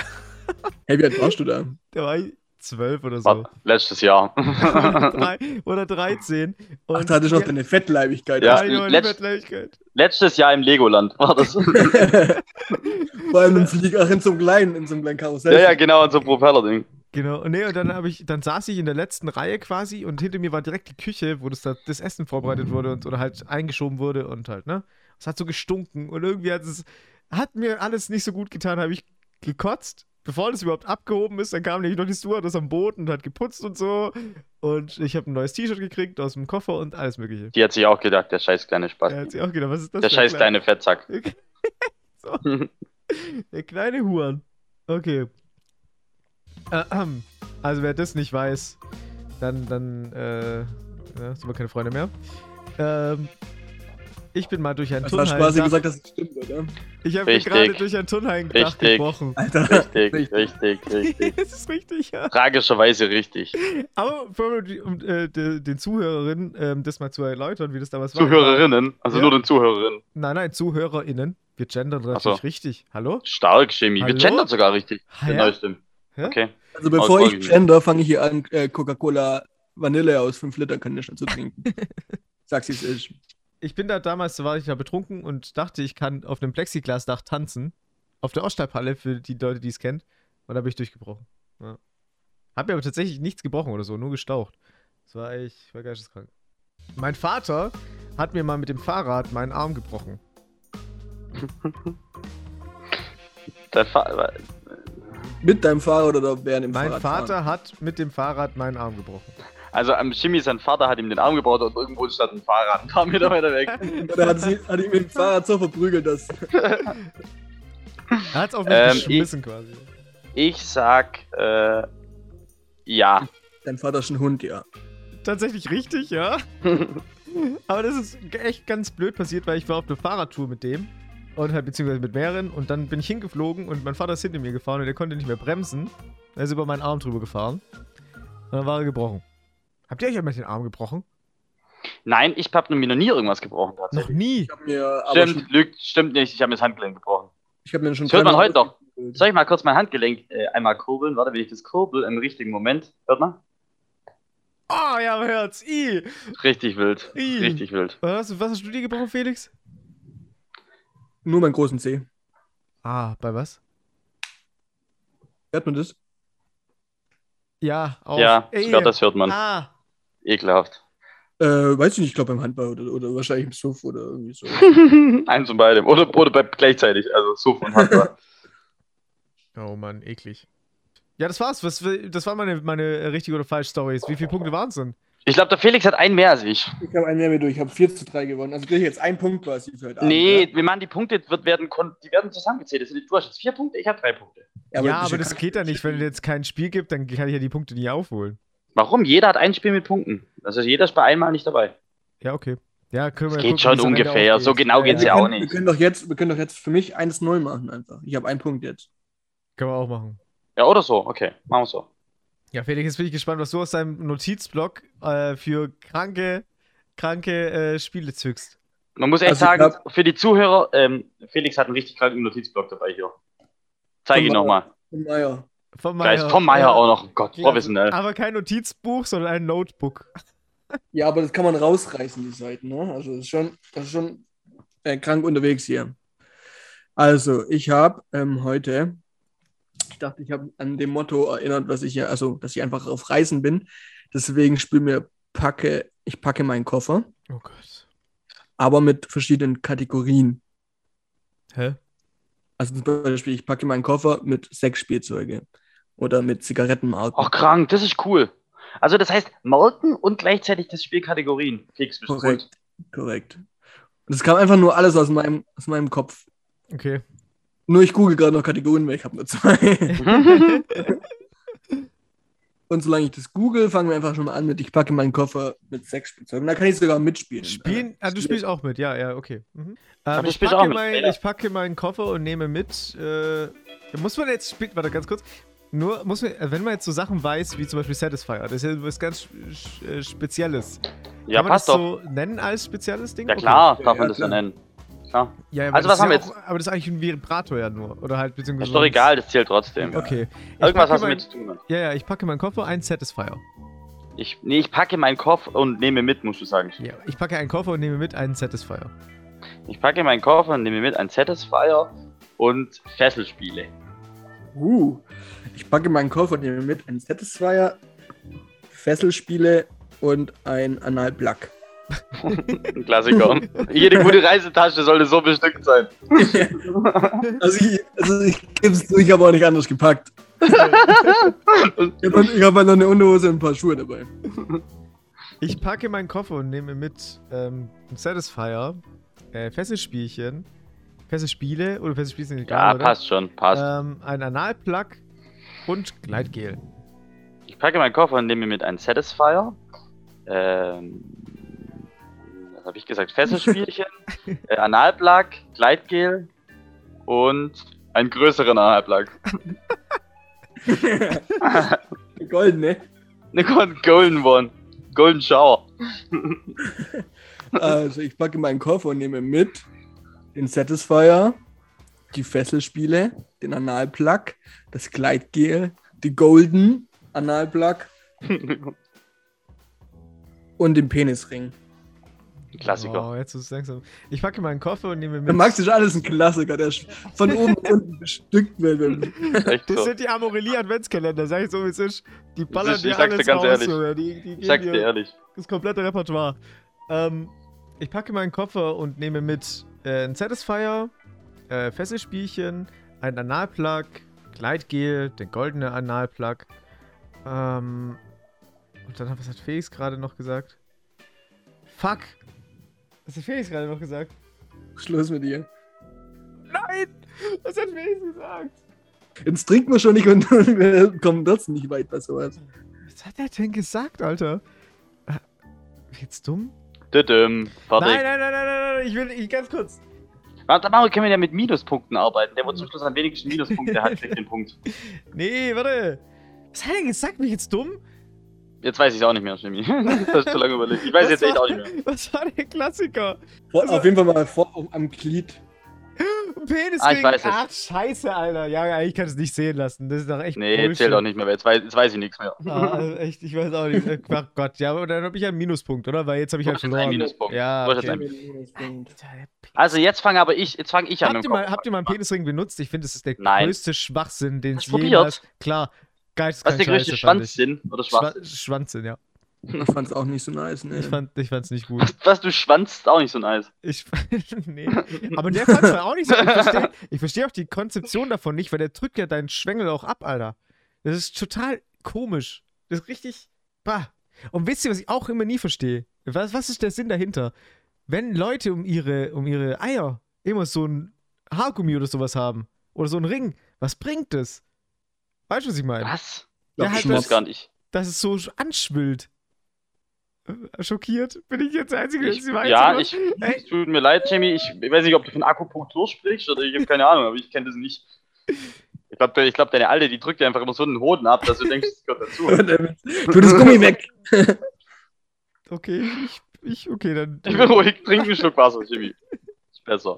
Hey, wie alt warst du da? Da war ich zwölf oder so. Letztes Jahr. oder, drei, oder 13. Und Ach, da hatte ich noch deine Fettleibigkeit. Ja, Nein, meine letzt- Fettleibigkeit. letztes Jahr im Legoland war das. Vor allem im Flieger, ach, in so einem kleinen, in so einem kleinen Karussell. ja, ja, genau, und so ein Propellerding. Genau, und nee, und dann habe ich, dann saß ich in der letzten Reihe quasi und hinter mir war direkt die Küche, wo das, da, das Essen vorbereitet wurde und oder halt eingeschoben wurde und halt, ne? Es hat so gestunken und irgendwie hat es, hat mir alles nicht so gut getan, habe ich gekotzt, bevor das überhaupt abgehoben ist, dann kam nämlich noch die Stewardess am Boot und hat geputzt und so und ich habe ein neues T-Shirt gekriegt aus dem Koffer und alles mögliche. Die hat sich auch gedacht, der scheiß kleine Spaß. Er hat sich auch gedacht, was ist das der scheiß ein kleine Fettsack. so. Der kleine Huren. Okay. Ahem. Also wer das nicht weiß, dann, dann, äh, ja, sind wir keine Freunde mehr. Ähm, ich bin mal durch ein Das Turnhallen. Spaß, gesagt, dass es stimmt, oder? ich habe gerade durch ein Turnhallen Richtig. gebrochen. Alter. Richtig, Richtig. richtig, das ist richtig, ja. Tragischerweise richtig. Aber um, um äh, de- den Zuhörerinnen ähm, das mal zu erläutern, wie das damals war. Zuhörerinnen, also Ja. nur den Zuhörerinnen. Nein, nein, ZuhörerInnen. Wir gendern natürlich so. richtig. Hallo? Stark, Chemie. Wir gendern sogar richtig. Ah, Den ja? Hä? Okay. Also bevor ich Ausfolgend. gender, fange ich hier an, äh, Coca-Cola Vanille aus 5 Liter Kanistern zu trinken. Sag's, wie es ist. ich bin da damals, war ich da betrunken und dachte, ich kann auf einem Plexiglasdach tanzen. Auf der Oststadthalle, für die Leute, die es kennen. Und da bin ich durchgebrochen. Ja. Hab mir aber tatsächlich nichts gebrochen oder so, nur gestaucht. Das war echt, ich war geisteskrank. Mein Vater hat mir mal mit dem Fahrrad meinen Arm gebrochen. Der Fa Mit deinem Fahrrad oder während dem Mein Fahrradfahren? Vater hat mit dem Fahrrad meinen Arm gebrochen. also am Chemie, sein Vater hat ihm den Arm gebaut und irgendwo stand ein Fahrrad ein paar Meter weiter weg. Oder hat, sie, hat ihn mit dem Fahrrad so verprügelt, dass. Er hat es auf mich Ähm, geschmissen quasi. Ich sag, äh, ja. Dein Vater ist ein Hund, ja. Tatsächlich richtig, ja. Aber das ist echt ganz blöd passiert, weil ich war auf einer Fahrradtour mit dem. Und halt, beziehungsweise mit mehreren. Und dann bin ich hingeflogen und mein Vater ist hinter mir gefahren und er konnte nicht mehr bremsen. Er ist über meinen Arm drüber gefahren. Und dann war er gebrochen. Habt ihr euch einmal den Arm gebrochen? Nein, ich hab mir noch nie irgendwas gebrochen Noch nie. Ich hab mir Stimmt, lügt, stimmt nicht, ich habe mir das Handgelenk gebrochen. ich hab mir schon Das hört man heute doch. ausgeprügelt. Soll ich mal kurz mein Handgelenk äh, einmal kurbeln? Warte, wenn ich das kurbel im richtigen Moment. Hört man? Oh, ja, mein Herz. I. Richtig wild. I. Richtig wild. Was was hast du dir gebrochen, Felix? Nur meinen großen C. Ah, bei was? Hört man das? Ja, auch. Ja, Ey, sogar das hört man. Ah, Ekelhaft. Äh, weiß ich nicht, ich glaube beim Handball oder, oder wahrscheinlich im Suff oder irgendwie so. Eins und beidem. Oder, oder bei, gleichzeitig. Also Suff und Handball. oh Mann, eklig. Ja, das war's. Was, das waren meine, meine richtige oder falsche Stories. Wie viele Punkte waren es denn? Ich glaube, der Felix hat einen mehr als ich. Ich habe einen mehr mit durch, ich habe 4 zu 3 gewonnen. Also kriege ich jetzt einen Punkt quasi für heute Nee, Abend. wir machen die Punkte, wird, werden, die werden zusammengezählt. Das sind, du hast jetzt vier Punkte, ich habe drei Punkte. Ja, Ja, aber ja das geht ja nicht. Wenn es jetzt kein Spiel gibt, dann kann ich ja die Punkte nie aufholen. Warum? Jeder hat ein Spiel mit Punkten. Also jeder ist bei einmal nicht dabei. Ja, okay. Ja, können wir Das ja geht gucken, schon ungefähr. So genau geht's wir ja auch können, nicht. Wir können, doch jetzt, wir können doch jetzt für mich 1-0 machen einfach. Ich habe einen Punkt jetzt. Können wir auch machen. Ja, oder so. Okay, machen wir so. Ja, Felix, jetzt bin ich gespannt, was du aus deinem Notizblock äh, für kranke, kranke äh, Spiele zückst. Man muss echt Also sagen, glaub- für die Zuhörer, ähm, Felix hat einen richtig kranken Notizblock dabei hier. Zeig ihn Von nochmal. Und Meier. Vom Geist vom Meier Ja, auch noch. Gott, klar. professionell. Aber kein Notizbuch, sondern ein Notebook. Ja, aber das kann man rausreißen, die Seiten. Ne? Also das ist schon, das ist schon äh, krank unterwegs hier. Also, ich habe ähm, heute, ich dachte, ich habe an dem Motto erinnert, was ich ja, also, dass ich einfach auf Reisen bin. Deswegen spiele mir packe, ich packe meinen Koffer, Oh Gott. aber mit verschiedenen Kategorien. Hä? Also zum Beispiel, ich packe meinen Koffer mit Sexspielzeuge oder mit Zigarettenmarken. Ach, krank, das ist cool. Also, das heißt, Marken und gleichzeitig das Spiel Kategorien. Bist du Korrekt. Korrekt. Und es kam einfach nur alles aus meinem, aus meinem Kopf. Okay. Nur ich google gerade noch Kategorien, weil ich habe nur zwei. Und solange ich das google, fangen wir einfach schon mal an mit, ich packe meinen Koffer mit Sexspielzeugen. Da kann ich sogar mitspielen. Spielen? Ah, du spielst auch mit, ja, ja, okay. Mhm. Ähm, ich, packe auch mit, mein, ich packe meinen Koffer und nehme mit. Äh, muss man jetzt spielen, warte ganz kurz. Nur muss man, wenn man jetzt so Sachen weiß, wie zum Beispiel Satisfier, das ist ja was ganz äh, Spezielles. Ja, Kann man passt das doch. so nennen als spezielles Ding? Ja, Okay. klar, Ja, darf ja, man das so klar. nennen. Klar. Ja, aber Also, das was haben ist wir ja auch, Aber das ist eigentlich ein Vibrator ja nur. Oder halt, beziehungsweise. Ist doch egal, das zählt trotzdem. Okay. Ich Irgendwas packe hast du mit zu tun. Ja, ja, ich packe meinen Koffer, einen Satisfier. Ich, nee, ich packe meinen Kopf und nehme mit, musst du sagen. Ja, ich packe einen Koffer und nehme mit einen Satisfier. Ich packe meinen Koffer und nehme mit ein Satisfier und Fesselspiele. Uh, ich packe meinen Koffer und nehme mit einen Satisfier, Fesselspiele und ein Analplug. Ein Klassiker. Jede gute Reisetasche sollte so bestückt sein. Also ich, also ich gebe es zu, ich habe auch nicht anders gepackt. Ich habe ich hab halt noch eine Unterhose und ein paar Schuhe dabei. Ich packe meinen Koffer und nehme mit ähm, ein Satisfier, äh, Fesselspielchen, Fesselspiele oder Fesselspiele sind egal, Ja, oder? passt schon, passt. Ähm, ein Analplug und Gleitgel. Ich packe meinen Koffer und nehme mit ein Satisfier. Ähm, was habe ich gesagt? Fesselspielchen, äh, Analplug, Gleitgel und einen größeren Analplug. Golden, ne? Eine Gold- Golden One. Golden Shower. Also ich packe meinen Koffer und nehme mit den Satisfier, die Fesselspiele, den Analplug, das Gleitgel, die Golden Analplug und den Penisring. Klassiker. Oh, jetzt ist es langsam. Ich packe meinen Koffer und nehme Der mit. Max ist alles ein Klassiker, der von oben bis unten bestückt wird. Echt Das so. sind die Amorelie Adventskalender, sag ich so wie es ist. Die ballern ist- dir ich sag's dir alles ganz raus, ehrlich. Die, die Ich sag's dir dir ehrlich. das komplette Repertoire. Ähm, ich packe meinen Koffer und nehme mit äh, ein Satisfier, äh, Fesselspielchen, ein Analplug, Gleitgel, den goldenen Analplug. Ähm, und dann, was hat Felix gerade noch gesagt? Fuck! Was hat Felix gerade noch gesagt? Schluss mit dir. Nein! Was hat Felix gesagt? Jetzt trinken wir schon nicht und wir kommen trotzdem nicht weit bei sowas. Was hat er denn gesagt, Alter? Äh, Jetzt dumm? Düdüm. Fertig. Nein, nein, nein, nein, nein, nein, ich will, ich ganz kurz. Warte mal, können wir ja mit Minuspunkten arbeiten. Der, wo zum Schluss am wenigsten Minuspunkte hat, kriegt den Punkt. Nee, warte. Was hat er gesagt? Bin ich jetzt dumm? Jetzt weiß ich es auch nicht mehr, Jimmy. das ist zu lange überlegt. Ich weiß Was jetzt echt war- auch nicht mehr. Was war der Klassiker? Vor, Also- auf jeden Fall mal vor, am Glied. Penisring. Ah, ich weiß es. Ach, scheiße, Alter. Ja, ich kann es nicht sehen lassen. Das ist doch echt Nee, Bullshit. zählt auch nicht mehr, weil jetzt weiß, jetzt weiß ich nichts mehr. Ah, also echt, ich weiß auch nicht. Äh, Ach Gott, ja, aber dann habe ich ja einen Minuspunkt, oder? Weil jetzt habe ich Du halt verloren. einen Minuspunkt. Ja, okay. einen- Also jetzt fange aber ich, jetzt fange ich an. Habt ihr, mal, Kopf. habt ihr mal einen Penisring benutzt? Ich finde, das ist der Nein. größte Schwachsinn, den probiert? jemals... Klar, Was ist der größte Schwanzsinn oder Schwachsinn? Schwa Schwanzsinn, ja. Ich fand's auch nicht so nice, ne? Ich, fand, ich fand's nicht gut. Was, was, du schwanzt auch nicht so nice. Ich, nee. Aber der fand's auch nicht so. Ich verstehe versteh auch die Konzeption davon nicht, weil der drückt ja deinen Schwengel auch ab, Alter. Das ist total komisch. Das ist richtig. Bah. Und wisst ihr, was ich auch immer nie verstehe? Was, was ist der Sinn dahinter? Wenn Leute um ihre, um ihre Eier immer so ein Haargummi oder sowas haben, oder so ein Ring, was bringt das? Weißt du, was ich meine? Was? Ja, halt Ich weiß das, gar nicht. dass es so anschwillt. Äh, Schockiert? Bin ich jetzt der Einzige, der Ich, sie weiß? ja, ich, es tut mir leid, Jamie. Ich, ich weiß nicht, ob du von Akupunktur sprichst oder ich habe keine Ahnung, aber ich kenne das nicht. Ich glaube, ich glaub, deine Alte, die drückt dir einfach immer so einen Hoden ab, dass du denkst, es gehört dazu. Tu das Gummi weg. Okay, ich, ich, okay, dann. Ich bin ruhig, trink einen Schluck Wasser, Jimmy. Ist besser.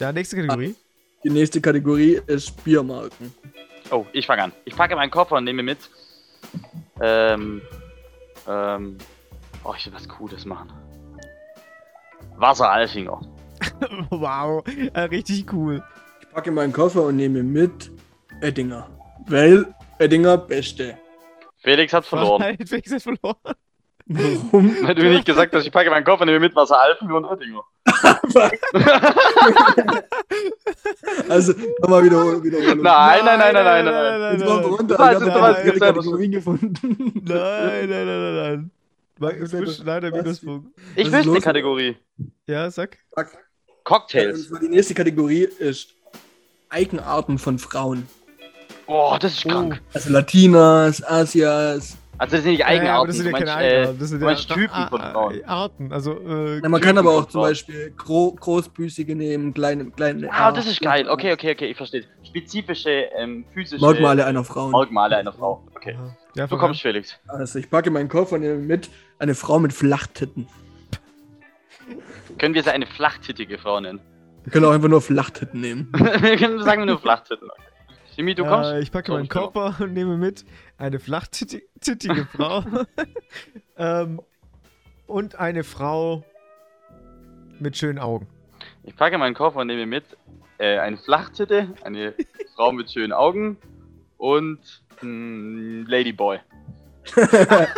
Ja, nächste Kategorie. Die nächste Kategorie ist Biermarken. Oh, ich fange an. Ich packe meinen Koffer und nehme mit. Ähm. Ähm. Oh, ich will was Cooles machen. Wasser Alfinger. wow, äh, richtig cool. Ich packe meinen Koffer und nehme mit Eddinger. Weil Eddinger beste. Felix hat verloren. Felix hat verloren. Warum? Hätte mir nicht gesagt, dass ich packe meinen Koffer und nehme mit Wasser Alfinger und Oettinger. also, nochmal wiederholen. wiederholen. Nein, nein, nein, nein, nein, nein, nein. Jetzt kommt runter. Du weißt, ich habe eine Kategorien gefunden. Nein, nein, nein, nein, nein. Leider Was? Minuspunkt. Ich will los? Kategorie. Ja, sag. Und Cocktails. die nächste Kategorie ist Eigenarten von Frauen. Oh, das ist Oh. krank. Also Latinas, Asias. Also das sind nicht Ja, ja, aber Eigenarten. das sind ja keine äh, Eigenarten. Das sind ja Typen von Ah, Frauen. Arten. Also, äh, Na, man kann aber auch zum. Beispiel gro großbüßige nehmen, kleine, kleine. Ah, das ist geil. Okay, okay, okay, ich verstehe. Spezifische ähm, physische Merkmale einer Frau. Merkmale einer Frau. Okay. Ja, Du kommst, Felix. Also ich packe meinen Koffer und nehme mit eine Frau mit Flachtitten. Können wir sie eine flachtittige Frau nennen? Wir können auch einfach nur Flachtitten nehmen. wir können sagen wir nur Flachtitten. Jimmy, du kommst? Äh, ich packe So, meinen Koffer und nehme mit eine flachtittige Frau ähm, und eine Frau mit schönen Augen. Ich packe meinen Koffer und nehme mit äh, eine Flachtitte, eine Frau mit schönen Augen und ein Ladyboy.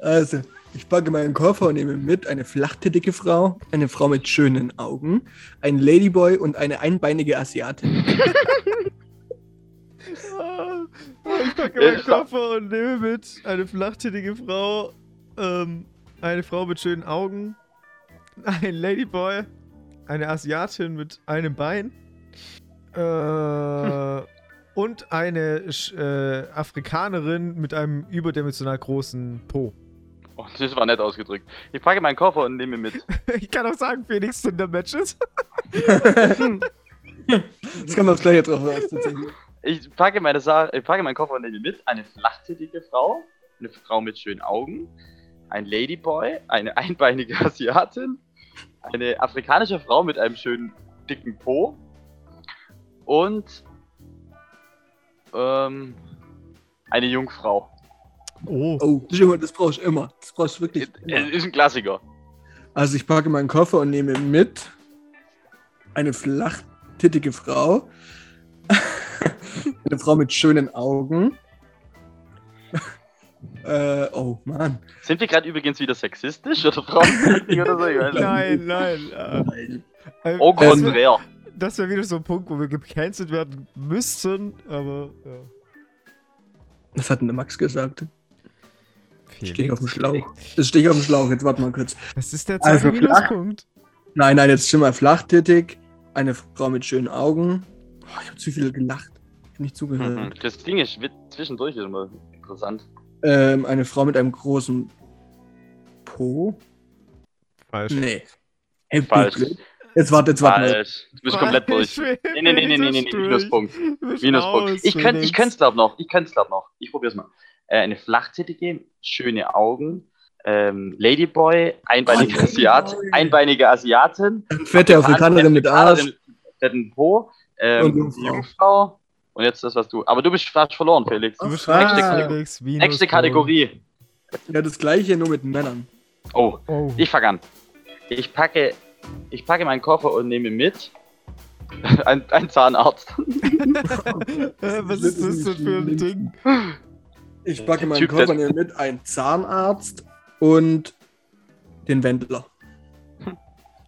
Also, ich packe meinen Koffer und nehme mit eine flachtittige Frau, eine Frau mit schönen Augen, ein Ladyboy und eine einbeinige Asiatin. Ah, Ich packe Äh, meinen stopp. Koffer und nehme mit eine flachtittige Frau, ähm, eine Frau mit schönen Augen, ein Ladyboy, eine Asiatin mit einem Bein äh, und eine äh, Afrikanerin mit einem überdimensional großen Po. Oh, das war nett ausgedrückt. Ich packe meinen Koffer und nehme mit. Ich kann auch sagen, Felix Tinder Matches. Das kann man gleich drauf raus, tatsächlich. Ich packe, meine Sa ich packe meinen Koffer und nehme mit eine flachtittige Frau, eine Frau mit schönen Augen, ein Ladyboy, eine einbeinige Asiatin, eine afrikanische Frau mit einem schönen dicken Po und ähm, eine Jungfrau. Oh. Oh, das, ist immer- das brauchst du immer. Das brauchst du wirklich Ist, immer. ist ein Klassiker. Also ich packe meinen Koffer und nehme mit eine flachtittige Frau, eine Frau mit schönen Augen. äh, oh Mann. Sind wir gerade übrigens wieder sexistisch oder frauenfeindlich oder so? Nein, nein. Äh, Au das wär- contraire. Das wäre wieder so ein Punkt, wo wir gecancelt werden müssten, aber ja. Was hat denn der Max gesagt? Stehe ich auf dem. Schlauch. Das stehe ich auf dem Schlauch. Jetzt warte mal kurz. Das ist der Also zweite Minuspunkt. Nein, nein, jetzt schon mal flachtittig. Eine Frau mit schönen Augen. Oh, ich habe zu viel gelacht. Ich habe nicht zugehört. Mhm. Das Ding ist zwischendurch ist immer interessant. Ähm, eine Frau mit einem großen Po. Falsch. Nee. Ey, Falsch. blöd. Jetzt warte, jetzt warte. Falsch. Du bist komplett durch. Nee, nee, nee, nee, nee, nee, nee. Minuspunkt. Minuspunkt. Ich könnte ich könnte glaub noch. Ich könnte glaub noch. Ich probier's mal. Äh, eine flachzittige, schöne Augen, ähm, Ladyboy, einbeinige, Oh, Asiat, Ladyboy. einbeinige Asiatin, Fette Afrikanerin mit Arsch. Fetten Po, ähm, Und Jungfrau. Jungfrau. Und jetzt das, was du. Aber du bist fast verloren, Felix. Du bist Ah. Nächste Felix. Nächste. Kategorie. Ja, das gleiche, nur mit Männern. Oh, Oh. ich fange an. Ich packe, ich packe meinen Koffer und nehme mit Ein, ein Zahnarzt. Äh, Was ist das denn für ein Ding? Ich packe meinen nehme mit einen Zahnarzt und den Wendler.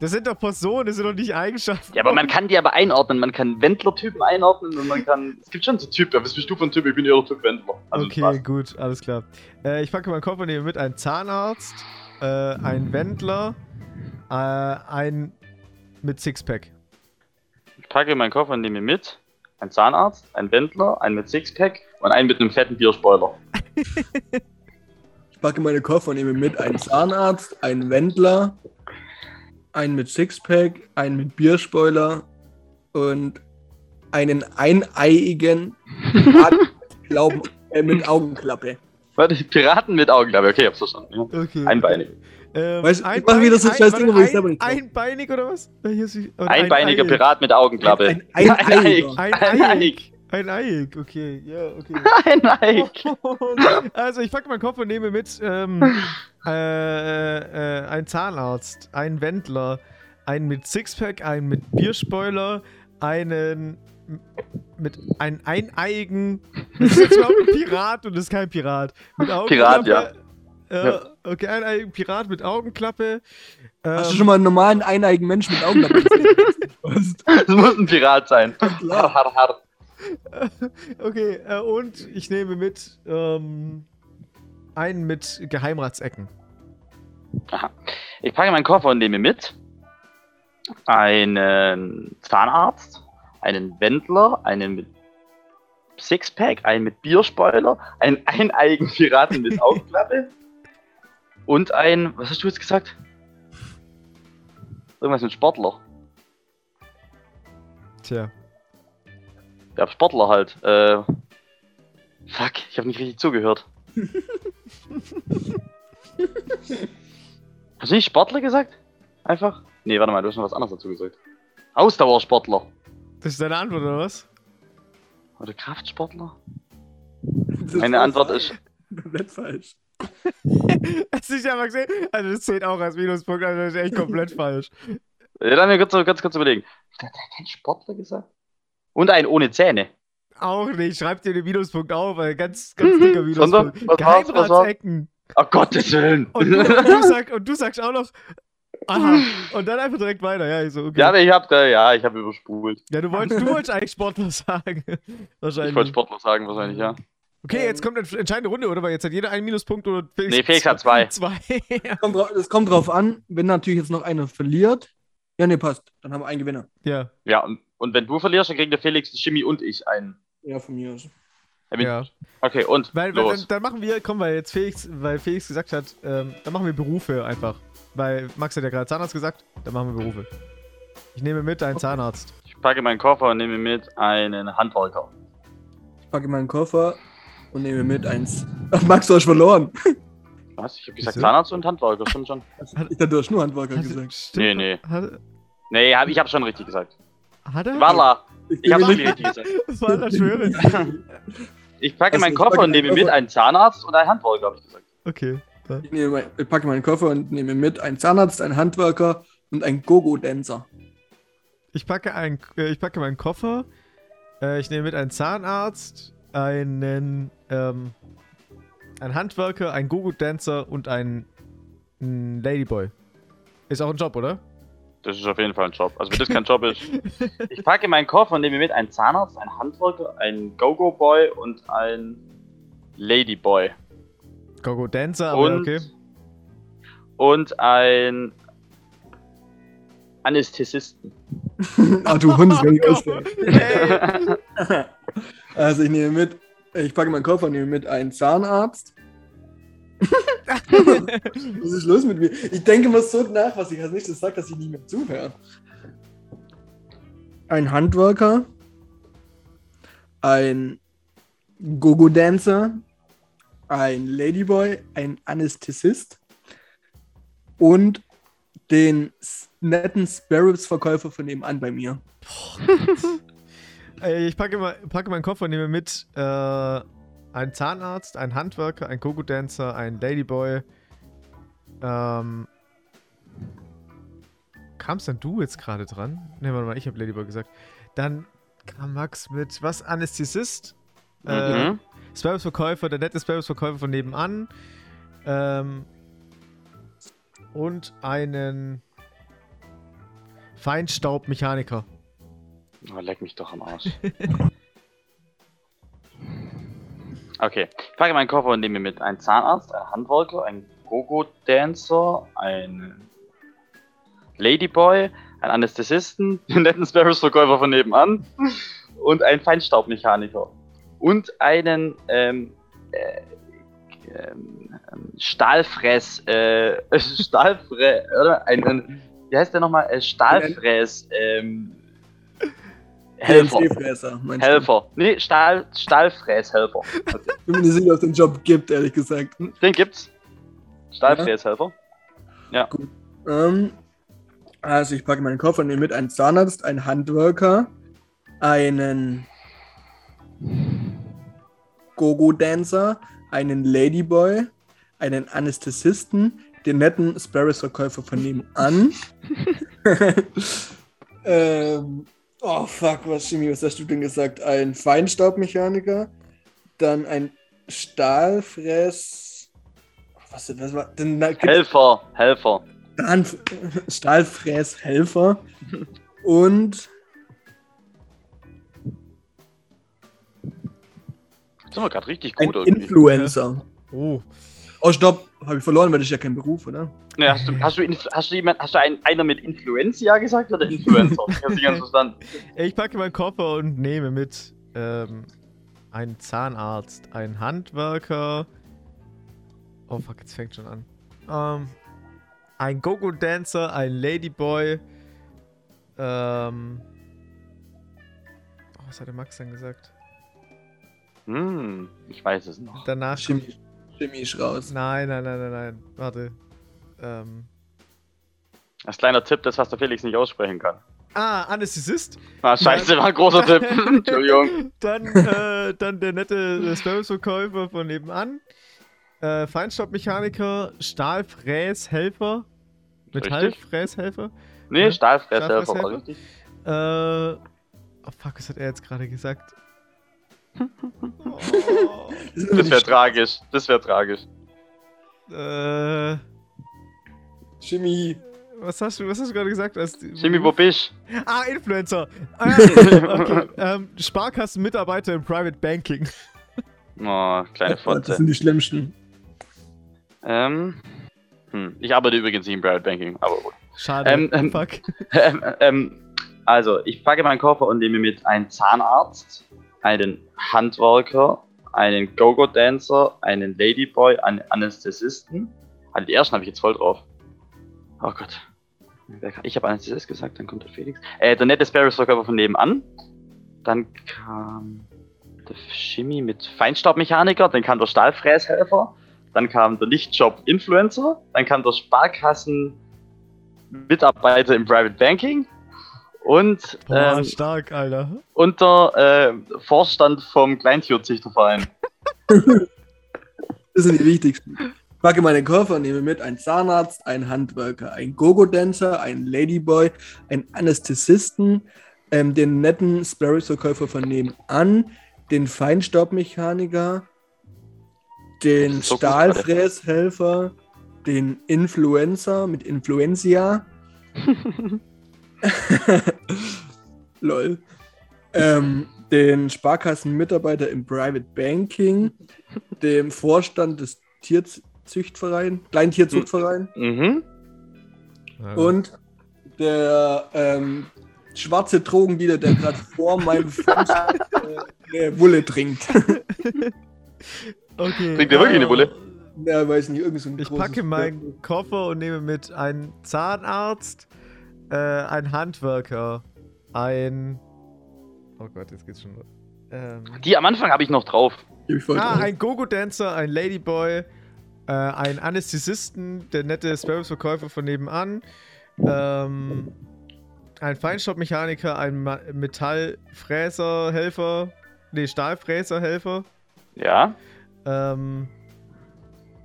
Das sind doch Personen, das sind doch nicht Eigenschaften. Ja, aber man kann die aber einordnen. Man kann Wendler-Typen einordnen und man kann. Es gibt schon so Typen. Was bist du für ein Typ? Ich bin eher der Typ Wendler. Also okay, Spaß. gut, alles klar. Äh, ich packe meinen Koffer nehme mit einen Zahnarzt, äh, einen Wendler, äh, ein mit Sixpack. Ich packe meinen Koffer und nehme mit. Ein Zahnarzt, ein Wendler, einen mit Sixpack und einen mit einem fetten Bierspoiler. Ich packe meine Koffer und nehme mit einen Zahnarzt, einen Wendler, einen mit Sixpack, einen mit Bierspoiler und einen eineiigen Piraten äh, mit Augenklappe. Warte, Piraten mit Augenklappe. Okay, hab's verstanden. Ja. Okay. Einbeinig. Ähm, Weißt ich mach wieder so ein scheiß Ding, wo ich selber nicht ein. Einbeinig oder was? Äh, Einbeiniger ein Pirat mit Augenklappe. Ein- ein- eineiiger. Ein Ein Eik. Ein Eik, okay, ja, okay. Ein Eik. also ich packe meinen Koffer und nehme mit ähm, äh, äh, einen Zahnarzt, einen Wendler, einen mit Sixpack, einen mit Bierspoiler, einen mit einem eineigen. Das ist jetzt überhaupt ein Pirat und das ist kein Pirat. Mit Pirat, ja. Äh, Ja. Okay, ein eigen Pirat mit Augenklappe. Hast du Ähm, schon mal einen normalen eineigen Menschen mit Augenklappe gesehen? Das muss ein Pirat sein. Klar. Har, har, har. Okay, äh, und ich nehme mit ähm, einen mit Geheimratsecken. Aha. Ich packe meinen Koffer und nehme mit einen Zahnarzt, einen Wendler, einen mit Sixpack, einen mit Bierspoiler, einen eineigen Piraten mit Augenklappe und ein, was hast du jetzt gesagt? Irgendwas mit Sportler. Tja. Ja, Sportler halt. Äh, fuck, ich habe nicht richtig zugehört. Hast du nicht Sportler gesagt? Einfach? Nee, warte mal, du hast noch was anderes dazu gesagt. Ausdauersportler. Das ist deine Antwort, oder was? Oder Kraftsportler? Meine Antwort falsch. ist. Komplett falsch. Hast du nicht einfach gesehen? Also das zählt auch als Minuspunkt, also das ist echt komplett falsch. Ja, dann mir kurz, kurz, kurz überlegen. Hat er kein Sportler gesagt? Und ein ohne Zähne. Auch nicht, schreib dir den Minuspunkt auf, weil ganz, ganz dicker Mhm. Sondern, Minuspunkt. war's? Geheimratsecken. Oh Gottes Willen! Und, du- und, du sag, und du sagst auch noch, aha, und dann einfach direkt weiter. Ja, ich so, okay. ja, aber ich hab da, ja, ich habe überspult. Ja, du wolltest, du wolltest eigentlich Sportler sagen. Wahrscheinlich. Ich wollte Sportler sagen, wahrscheinlich, ja. Okay, jetzt kommt eine entscheidende Runde, oder? Weil jetzt hat jeder einen Minuspunkt oder Felix. Nee, Felix hat zwei. Zwei. Kommt drauf, das kommt drauf an, wenn natürlich jetzt noch einer verliert. Ja, nee, passt. Dann haben wir einen Gewinner. ja. Ja, und, und wenn du verlierst, dann kriegen der Felix, der Jimmy und ich einen. Ja, von mir aus. Ja. Okay, und Weil, weil los. dann, dann machen wir, komm, weil jetzt Felix, weil Felix gesagt hat, ähm, dann machen wir Berufe einfach. Weil Max hat ja gerade Zahnarzt gesagt, dann machen wir Berufe. Ich nehme mit einen Zahnarzt. Ich packe meinen Koffer und nehme mit einen Handwerker. Ich packe meinen Koffer und nehme mit eins. Ach, Max, du hast verloren. Was? Ich habe gesagt Wieso? Zahnarzt und Handwerker, stimmt schon. Ich dachte, du hast nur Handwerker Hat- gesagt. stimmt, Nee, nee. Hat, Nee, hab, ich habe schon richtig gesagt. Hat er? Walla, ich wirklich mir richtig gesagt. War das schwöre. Ich packe Also, meinen ich Koffer packe und nehme mit einen Zahnarzt und einen Handwerker, habe ich gesagt. Okay. Ja. Ich, nehme, mein- ich packe meinen Koffer und nehme mit einen Zahnarzt, einen Handwerker und einen Gogo-Dancer. Ich packe, ein, äh, ich packe meinen Koffer. Äh, ich nehme mit einen Zahnarzt, einen, ähm, einen Handwerker, einen Gogo-Dancer und einen, einen Ladyboy. Ist auch ein Job, oder? Das ist auf jeden Fall ein Job. Also wenn das kein Job ist. Ich packe meinen Koffer und nehme mit einen Zahnarzt, einen Handwerker, einen Go-Go-Boy und einen Ladyboy. Gogo-Dancer, aber Und, okay. und ein Anästhesisten. ah, du Hund, das kann ich ausstellen. Hey. Also ich nehme mit, ich packe meinen Koffer und nehme mit einen Zahnarzt. Was ist los mit mir? Ich denke mal so nach, was ich als nächstes sage, dass ich nicht mehr zuhöre. Ein Handwerker, ein Gogo-Dancer, ein Ladyboy, ein Anästhesist und den netten Sparrows-Verkäufer von nebenan bei mir. Ich packe, mal, packe meinen Koffer und nehme mit äh, einen Zahnarzt, einen Handwerker, einen Gogo-Dancer, einen Ladyboy. Ähm, kamst dann du jetzt gerade dran? Ne, warte mal, ich habe Ladyboy gesagt. Dann kam Max mit was? Anästhesist? Äh, Mhm. Sparrows-Verkäufer, der nette Sparrows-Verkäufer von nebenan. Ähm, und einen Feinstaubmechaniker. Oh, leck mich doch am Arsch. okay. Ich packe meinen Koffer und nehme mit einen Zahnarzt, einen Handwerker, einen Gogo-Dancer, einen Ladyboy, einen Anästhesisten, den netten Sparrows-Verkäufer von nebenan und einen Feinstaubmechaniker. Und einen ähm, äh, ähm, Stahlfräs, äh, Stahlfräs, oder? Ein, wie heißt der nochmal? Äh, Stahlfräs, ähm, Helfer. Du? Helfer. Nee, Stahl, Stahlfräshelfer. Okay. Ich bin mir nicht sicher, ob es den Job gibt, ehrlich gesagt. Den gibt's. Stahlfräshelfer. Ähm, also ich packe meinen Koffer und nehme mit einen Zahnarzt, einen Handwerker, einen Gogo-Dancer, einen Ladyboy, einen Anästhesisten, den netten Sparrows-Verkäufer von nebenan. ähm, oh fuck, was Chemie, was hast du denn gesagt? Ein Feinstaubmechaniker, dann ein Stahlfräs... Was, was war denn? da Helfer, Helfer. Stahl, Stahlfräshelfer und Sind wir gerade richtig ein gut irgendwie. Influencer. Oh, Oh, stopp, habe ich verloren, weil das ist ja kein Beruf, oder? Ne, hast du, hast du, hast du jemand, hast du einen, einer mit Influenza gesagt oder Influencer? Ich hab's nicht ganz verstanden. ich packe meinen Koffer und nehme mit ähm, einen Zahnarzt, einen Handwerker. Oh fuck, jetzt fängt schon an. Ähm, ein Go-Go-Dancer, ein Ladyboy. Ähm, oh, was hat der Max dann gesagt? Hm, ich weiß es noch. Danach. Chemie, Chemie ist raus. Nein, nein, nein, nein, nein. Warte. Ähm. Als kleiner Tipp, das, was der Felix nicht aussprechen kann. Ah, Anästhesist. Ah, scheiße, war ein großer Tipp. Entschuldigung. Dann, äh, dann der nette Sparrows-Verkäufer von nebenan. Äh, Feinstaubmechaniker, Stahlfräshelfer. Metallfräshelfer. Nee, Ja, Stahlfräshelfer war Stahlfräshelfer? richtig. Äh. Oh fuck, was hat er jetzt gerade gesagt? oh, Das, wäre tragisch. Das wäre tragisch. äh. Chemie. Was hast du, was hast du gerade gesagt? Als, Jimmy, wo bist Ah, Influencer. Ah, okay. ähm, Sparkassenmitarbeiter im Private Banking. Oh, kleine Das Fotze. sind die schlimmsten. Ähm, hm, ich arbeite übrigens nicht im Private Banking, aber gut. Schade. Ähm, ähm, fuck. Ähm, ähm, also, ich packe meinen Koffer und nehme mit einen Zahnarzt, einen Handwerker, einen Go-Go-Dancer, einen Ladyboy, einen Anästhesisten. Also die ersten habe ich jetzt voll drauf. Oh Gott. Ich habe Anästhesist gesagt, dann kommt der Felix. Äh, der nette Sparrows-Verkäufer von nebenan. Dann kam der Shimmy mit Feinstaubmechaniker, dann kam der Stahlfräshelfer, dann kam der Lichtjob-Influencer, dann kam der Sparkassen-Mitarbeiter im Private Banking und, Boah, ähm, stark, Alter. und der äh, Vorstand vom Kleintierzüchterverein. Das sind die wichtigsten. Packe meinen Koffer und nehme mit einen Zahnarzt, einen Handwerker, einen Gogo-Dancer, einen Ladyboy, einen Anästhesisten, ähm, den netten Sparrows-Verkäufer von nebenan, den Feinstaubmechaniker, den so Stahlfräshelfer, den Influencer mit Influenzia. Lol. Ähm, den Sparkassenmitarbeiter im Private Banking, dem Vorstand des Tierzüchtvereins, Kleintierzuchtverein Mhm. Und der ähm, schwarze Drogendealer, der gerade vor meinem Fuß äh, eine Wulle trinkt. okay. Trinkt der wirklich eine Bulle? Ja, weiß nicht, irgendwie so ein Ich packe meinen Koffer und nehme mit einen Zahnarzt, äh, einen Handwerker, ein. Oh Gott, jetzt geht's schon. los. Ähm, Die am Anfang habe ich noch drauf. Ich ah, drauf. ein Gogo-Dancer, ein Ladyboy, äh, ein Anästhesisten, der nette Sparrows-Verkäufer von nebenan, ähm, ein Feinstaubmechaniker, ein Ma Metallfräserhelfer, nee, Stahlfräserhelfer, Ja. ähm,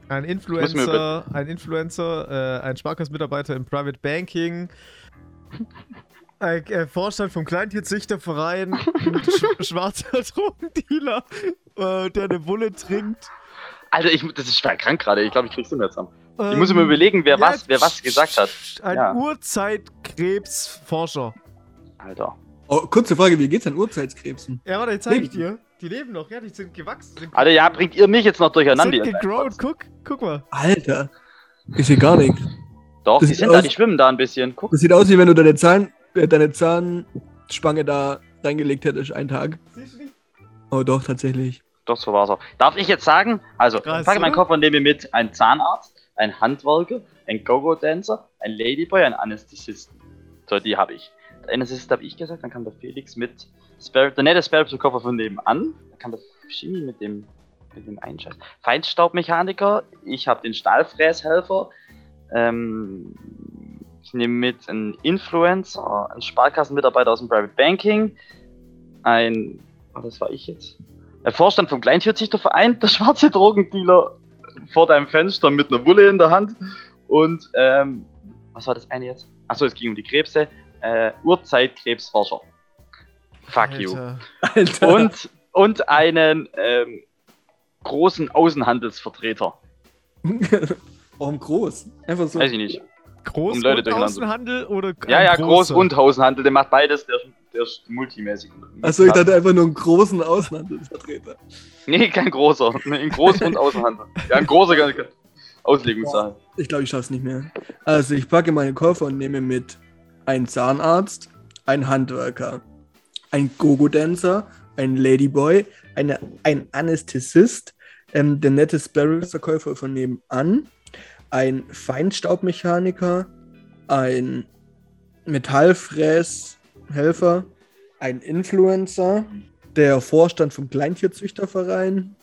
Ein Influencer, ein Influencer, äh, ein Sparkassenmitarbeiter im Private Banking, ein äh, Vorstand vom Kleintierzüchterverein, ein sch schwarzer Drogendealer, äh, der eine Bulle trinkt. Alter, ich, das ist schwer krank gerade. Ich glaube, ich krieg's nicht mehr zusammen. Ich Ähm, muss mir überlegen, wer ja, was, wer was gesagt hat. Ein Ja. Urzeitkrebsforscher. Alter. Oh, kurze Frage, wie geht's an Urzeitkrebsen? Ja, warte, jetzt zeig ich dir. Die leben noch, ja, die sind gewachsen. Sind, Alter, ja, bringt ihr mich jetzt noch durcheinander? sind kleinen guck, guck mal. Alter, ich sehe gar nichts. Doch, Das die sieht sind da, aus- die schwimmen da ein bisschen. Guck. Das sieht aus, wie wenn du deine, Zahn, äh, deine Zahnspange da reingelegt hättest, einen Tag. Siehst du nicht? Oh doch, tatsächlich. Doch, so war's auch. Darf ich jetzt sagen? Also, Krass, ich packe meinen? Koffer und nehme mit einen Zahnarzt, einen Handwerker, einen Go-Go-Dancer, einen Ladyboy, einen Anästhesisten. So, die habe ich. Der Anästhesist habe ich gesagt, dann kam der Felix mit Spare, der nette Spare Koffer von nebenan. Dann kam der Chemie mit dem, mit dem Einscheiß. Feinstaubmechaniker, ich habe den Stahlfräshelfer. Ähm, ich nehme mit einen Influencer, einen Sparkassenmitarbeiter aus dem Private Banking, ein, oh, das war ich jetzt, der Vorstand vom Kleintierzüchterverein, der schwarze Drogendealer vor deinem Fenster mit einer Wulle in der Hand und, ähm, was war das eine jetzt? Achso, es ging um die Krebse, äh, Urzeitkrebsforscher. Fuck you. Alter. Alter. Und, und einen, ähm, großen Außenhandelsvertreter. Warum groß? Einfach so. Weiß ich nicht. Groß Um Leute und. Außenhandel oder Ja, ein ja, groß großer? und Außenhandel, der macht beides, der, der ist multimäßig. Achso, ich dachte einfach nur einen großen Außenhandelsvertreter. Nee, kein großer. Nee, Ein Groß- und Außenhandel. Ja, ein großer Auslegungssache. Ich glaube, ich schaff's nicht mehr. Also, ich packe meinen Koffer und nehme mit einen Zahnarzt, einen Handwerker, einen Gogo-Dancer, einen Ladyboy, eine, einen Anästhesist, ähm, der nette Sparrows-Verkäufer von nebenan, ein Feinstaubmechaniker, ein Metallfräshelfer, ein Influencer, der Vorstand vom Kleintierzüchterverein,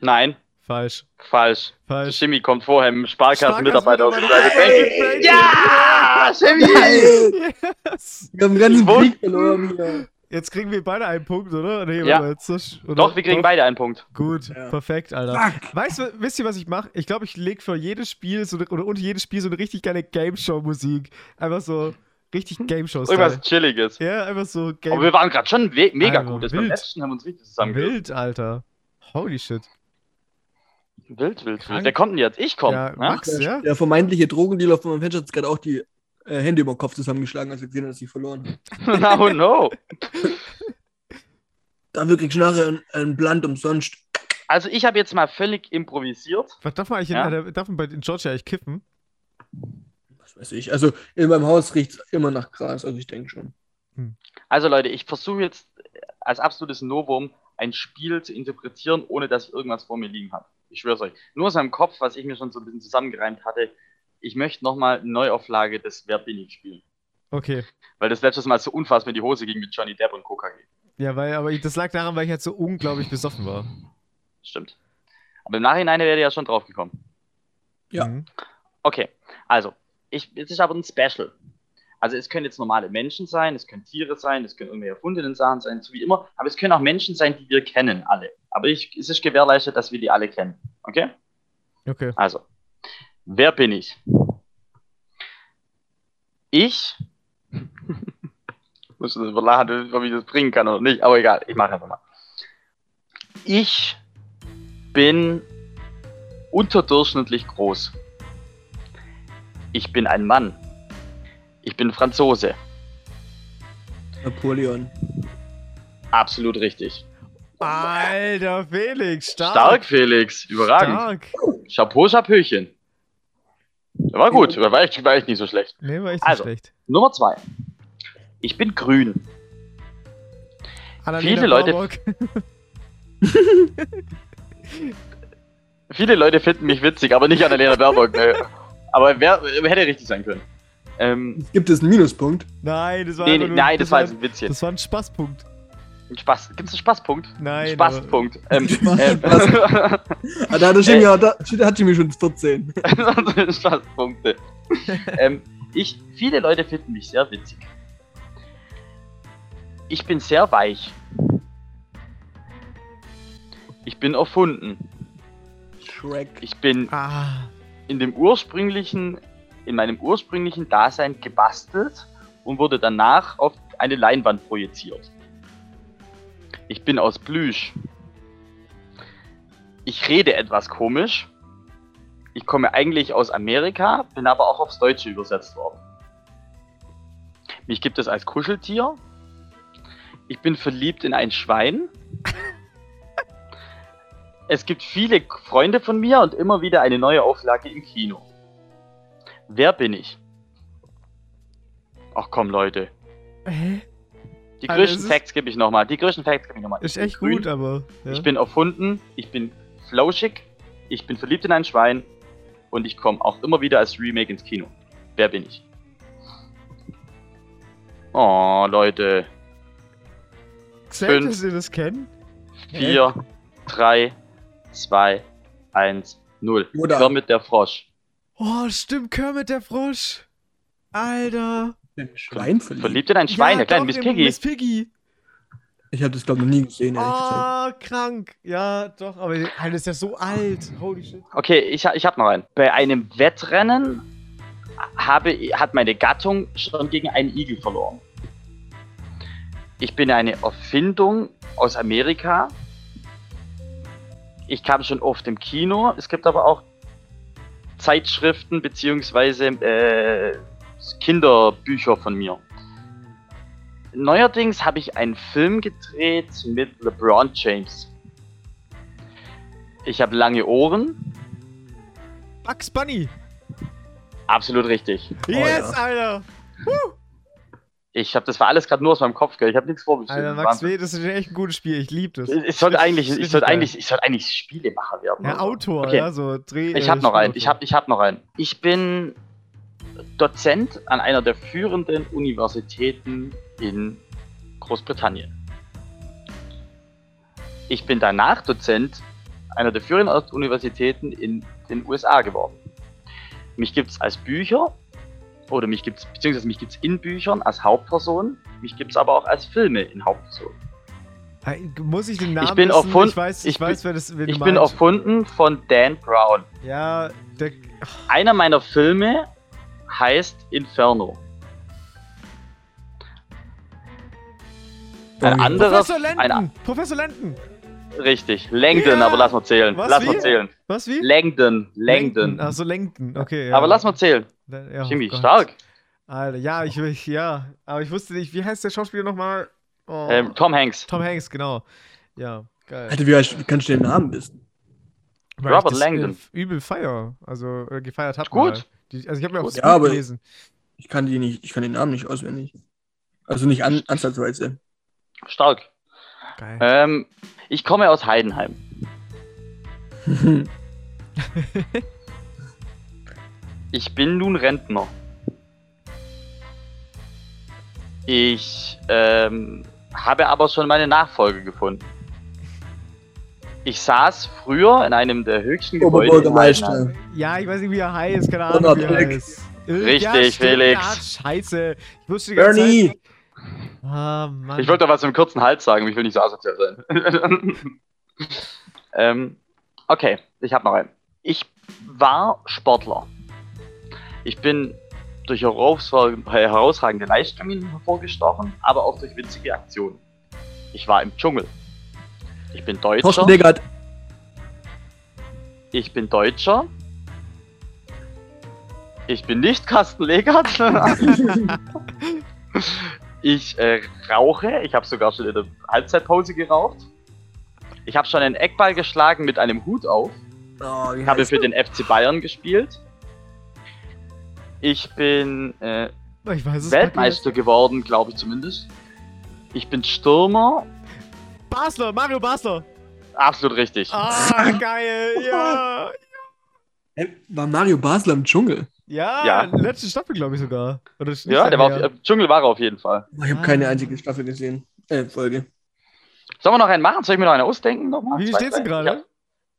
Nein, Falsch. falsch. Der Falsch. Chemie kommt vorher im Sparkassenmitarbeiter aus dem Sparkassenmitarbeiter Private aus Banking. dem Ja! Geil! Yes. Wir haben einen ganzen Krieg verloren hier. Jetzt kriegen wir beide einen Punkt, oder? Nee, Ja. warte, jetzt oder? Doch, wir kriegen beide einen Punkt. Gut, Ja. perfekt, Alter. Fuck. Weißt du, wisst ihr, was ich mache? Ich glaube, ich lege für jedes Spiel so, eine- oder unter jedes Spiel so eine richtig geile Game Show Musik. Einfach so richtig Game Show Irgendwas Chilliges. Ja, einfach so Game Aber wir waren gerade schon we- mega Alter, gut. Das beim wild. letzten haben wir uns richtig zusammengehört. Wild, Alter. Holy shit. Wild, wild, Krank. wild. Wer kommt denn jetzt? Ich komme. Ja, Ja, Max, Der, ja? der vermeintliche Drogendealer von meinem Fenster hat gerade auch die äh, Hände über den Kopf zusammengeschlagen, als er gesehen hat, dass ich verloren habe. no, no. Kriegst du nachher einen, einen Blunt umsonst. Also ich habe jetzt mal völlig improvisiert. Was darf man eigentlich Ja. in, darf man bei in Georgia eigentlich kiffen? Weiß ich. Also in meinem Haus riecht es immer nach Gras, also ich denke schon. Also Leute, ich versuche jetzt als absolutes Novum ein Spiel zu interpretieren, ohne dass ich irgendwas vor mir liegen habe. Ich schwöre euch. Nur aus meinem Kopf, was ich mir schon so ein bisschen zusammengereimt hatte. Ich möchte nochmal eine Neuauflage des Wer bin ich spielen. Okay. Weil das letztes Mal so unfassbar in die Hose ging mit Johnny Depp und KKG. Ja, weil, aber ich, das lag daran, weil ich halt so unglaublich besoffen war. Stimmt. Aber im Nachhinein wäre ja schon drauf gekommen. Ja. Mhm. Okay, also, ich, es ist aber ein Special. Also es können jetzt normale Menschen sein, es können Tiere sein, es können irgendwelche erfundenen Sachen sein, so wie immer, aber es können auch Menschen sein, die wir kennen, alle. Aber ich, es ist gewährleistet, dass wir die alle kennen. Okay? Okay. Also, wer bin ich? Ich muss das überladen, ob ich das bringen kann oder nicht, aber egal, ich mache einfach mal. Ich bin unterdurchschnittlich groß. Ich bin ein Mann. Ich bin Franzose. Napoleon. Absolut richtig. Alter, Felix, stark. Stark, Felix. Überragend. Stark. Chapeau, Chapeauchen. War gut, war echt, war echt nicht so schlecht. Nee, war echt Also. nicht schlecht. Nummer zwei. Ich bin grün. Annalena viele Leute- Baerbock. Viele Leute finden mich witzig, aber nicht Annalena Baerbock. Ne. Aber wer, wer hätte richtig sein können? Ähm, Gibt es einen Minuspunkt? Nein, das war nee, nee, nur, nein, das war jetzt ein, Witzchen. Das war ein Spaßpunkt. Ein Spaß. Gibt es einen Spaßpunkt? Nein. Spaßpunkt. Ähm, Spaß- ähm, Ah, da hat, Jimmy, da, da hat Jimmy schon 14. Spaßpunkte. ähm, ich, viele Leute finden mich sehr witzig. Ich bin sehr weich. Ich bin erfunden. Shrek. Ich bin Ah. In dem ursprünglichen, in meinem ursprünglichen Dasein gebastelt und wurde danach auf eine Leinwand projiziert. Ich bin aus Plüsch. Ich rede etwas komisch. Ich komme eigentlich aus Amerika, bin aber auch aufs Deutsche übersetzt worden. Mich gibt es als Kuscheltier. Ich bin verliebt in ein Schwein. Es gibt viele Freunde von mir und immer wieder eine neue Auflage im Kino. Wer bin ich? Ach komm, Leute. Hä? Die Also größten ist- Facts gebe ich nochmal. Die größten Facts gebe ich nochmal. Ist Ich echt grün, gut, aber. Ja. Ich bin erfunden, ich bin flauschig, ich bin verliebt in ein Schwein und ich komme auch immer wieder als Remake ins Kino. Wer bin ich? Oh, Leute. Zählt, dass ihr das kennt? 4, 3, 2, 1, 0. Yoda. Kermit der Frosch. Oh, stimmt, Kermit der Frosch. Alter. Ein Schwein verliebt. Verliebt in ein Schwein, der kleine Miss Piggy. Miss Piggy. Ich habe das, glaube ich, noch nie gesehen, ehrlich gesagt. Oh, krank. Ja, doch, aber Alter, ist ja so alt. Holy shit. Okay, ich, ich habe noch einen. Bei einem Wettrennen habe, hat meine Gattung schon gegen einen Igel verloren. Ich bin eine Erfindung aus Amerika. Ich kam schon oft im Kino. Es gibt aber auch Zeitschriften beziehungsweise äh, Kinderbücher von mir. Neuerdings habe ich einen Film gedreht mit LeBron James. Ich habe lange Ohren. Bugs Bunny. Absolut richtig. Yes, ja. Alter. Ich habe das war alles gerade nur aus meinem Kopf, gell? Ich habe nichts vorbestellt. Alter, Max W., das ist echt ein gutes Spiel. Ich liebe das. Ich sollte eigentlich, ich sollte eigentlich, ich sollte eigentlich Spielemacher werden. Ja, oder so. Autor, Okay. ja, so Dreh. Ich äh, habe noch einen. Ich habe, ich habe noch einen. Ich bin Dozent an einer der führenden Universitäten in Großbritannien. Ich bin danach Dozent einer der führenden Universitäten in den USA geworden. Mich gibt es als Bücher oder mich gibt es, beziehungsweise mich gibt es in Büchern als Hauptperson, mich gibt es aber auch als Filme in Hauptperson. Muss ich den Namen Ich bin wissen? erfund- Ich weiß, ich, ich bin- weiß wer das wen Ich bin meinst. erfunden von Dan Brown. Ja, der. Einer meiner Filme heißt Inferno. Ein Okay. anderer. Professor Lenden! Ein, Professor Lenden! richtig, Langdon, Ja. aber lass mal zählen. Was, lass wie? mal zählen. Was wie? Langdon, Langdon. Achso, Langdon, okay. Ja. Aber lass mal zählen. Ja, oh Jimmy, Gott. stark. Alter, ja, ich, ich, ja. Aber ich wusste nicht, wie heißt der Schauspieler nochmal? Oh. Ähm, Tom Hanks. Tom Hanks, genau. Ja, geil. Alter, wie, wie kannst du den Namen wissen? Weil Robert ich das, Langdon. Äh, übel feier. Also äh, gefeiert habe. Gut. Die, also ich habe mir auch Ja, aber- gelesen. Ich kann, die nicht, ich kann den Namen nicht auswendig. Also nicht an, ansatzweise. Stark. Geil. Ähm, ich komme aus Heidenheim. Ich bin nun Rentner. Ich ähm, habe aber schon meine Nachfolge gefunden. Ich saß früher in einem der höchsten Gebäude. Oberbürgermeister. Ja, ich weiß nicht, wie er heißt. Keine Ahnung, wie er heißt. Äh, Richtig, ja, stimmt, Felix. Ja, scheiße. Ich wusste die ganze Bernie! Zeit. Ah, Mann. Ich wollte doch was im kurzen Hals sagen, ich will nicht so asozial sein. ähm, okay, ich habe noch einen. Ich war Sportler. Ich bin durch heraus- herausragende Leistungen hervorgestochen, aber auch durch witzige Aktionen. Ich war im Dschungel. Ich bin Deutscher. Ich bin Deutscher. Ich bin nicht Carsten Legert. ich äh, rauche. Ich habe sogar schon in der Halbzeitpause geraucht. Ich habe schon einen Eckball geschlagen mit einem Hut auf. Oh, Ich habe für den FC Bayern gespielt. Ich bin äh, ich weiß Weltmeister geworden, glaube ich zumindest. Ich bin Stürmer. Basler, Mario Basler. Absolut richtig. Ah, geil. Ja. War Mario Basler im Dschungel? Ja, Ja. letzte Staffel, glaube ich sogar. Oder ist nicht ja, der war auf, im Dschungel war er auf jeden Fall. Oh, ich habe Ah. keine einzige Staffel gesehen. Äh, Folge. Sollen wir noch einen machen? Soll ich mir noch einen ausdenken? Nochmal? Wie steht's denn gerade? Ja.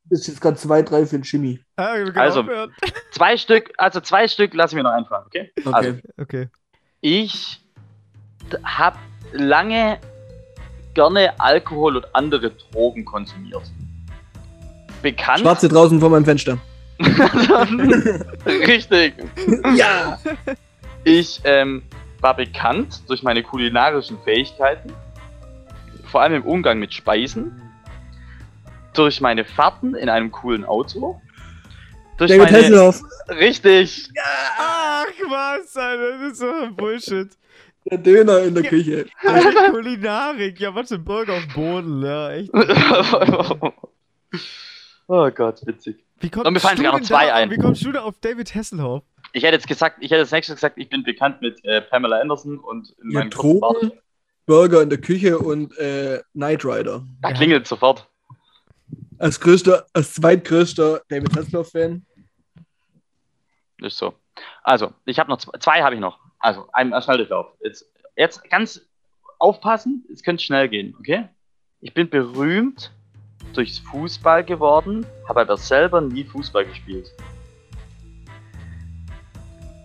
Das ist jetzt gerade 2-3 für den Jimmy. Ah, Also- aufhören. Zwei Stück, also zwei Stück lassen wir noch einfallen, okay? Okay. Also, Okay. ich habe lange gerne Alkohol und andere Drogen konsumiert. bekannt. Schwarze draußen vor meinem Fenster. Richtig. Ja! Ich ähm, war bekannt durch meine kulinarischen Fähigkeiten, vor allem im Umgang mit Speisen, durch meine Fahrten in einem coolen Auto, durch David meine Hasselhoff. richtig Ach was, Alter, das ist so Bullshit. Der Döner in der Ja. Küche. Alter, Kulinarik, ja, was für ein Burger auf dem Boden, ja, echt. oh Gott, witzig. Wie kommst Und mir fallen sogar noch zwei da- ein. Wie kommst du da auf David Hasselhoff? Ich hätte jetzt gesagt, ich hätte als nächstes gesagt, ich bin bekannt mit äh, Pamela Anderson und in Ja, meinem. Drogen, Burger in der Küche und äh, Knight Rider. Da Ja. klingelt sofort. Als größter, als zweitgrößter David Hasselhoff-Fan. Ist so. Also, ich habe noch zwei, zwei habe ich noch. Also, ein ein Schnelldurchlauf. Jetzt, jetzt ganz aufpassen, es könnte schnell gehen, okay? Ich bin berühmt durchs Fußball geworden, habe aber selber nie Fußball gespielt.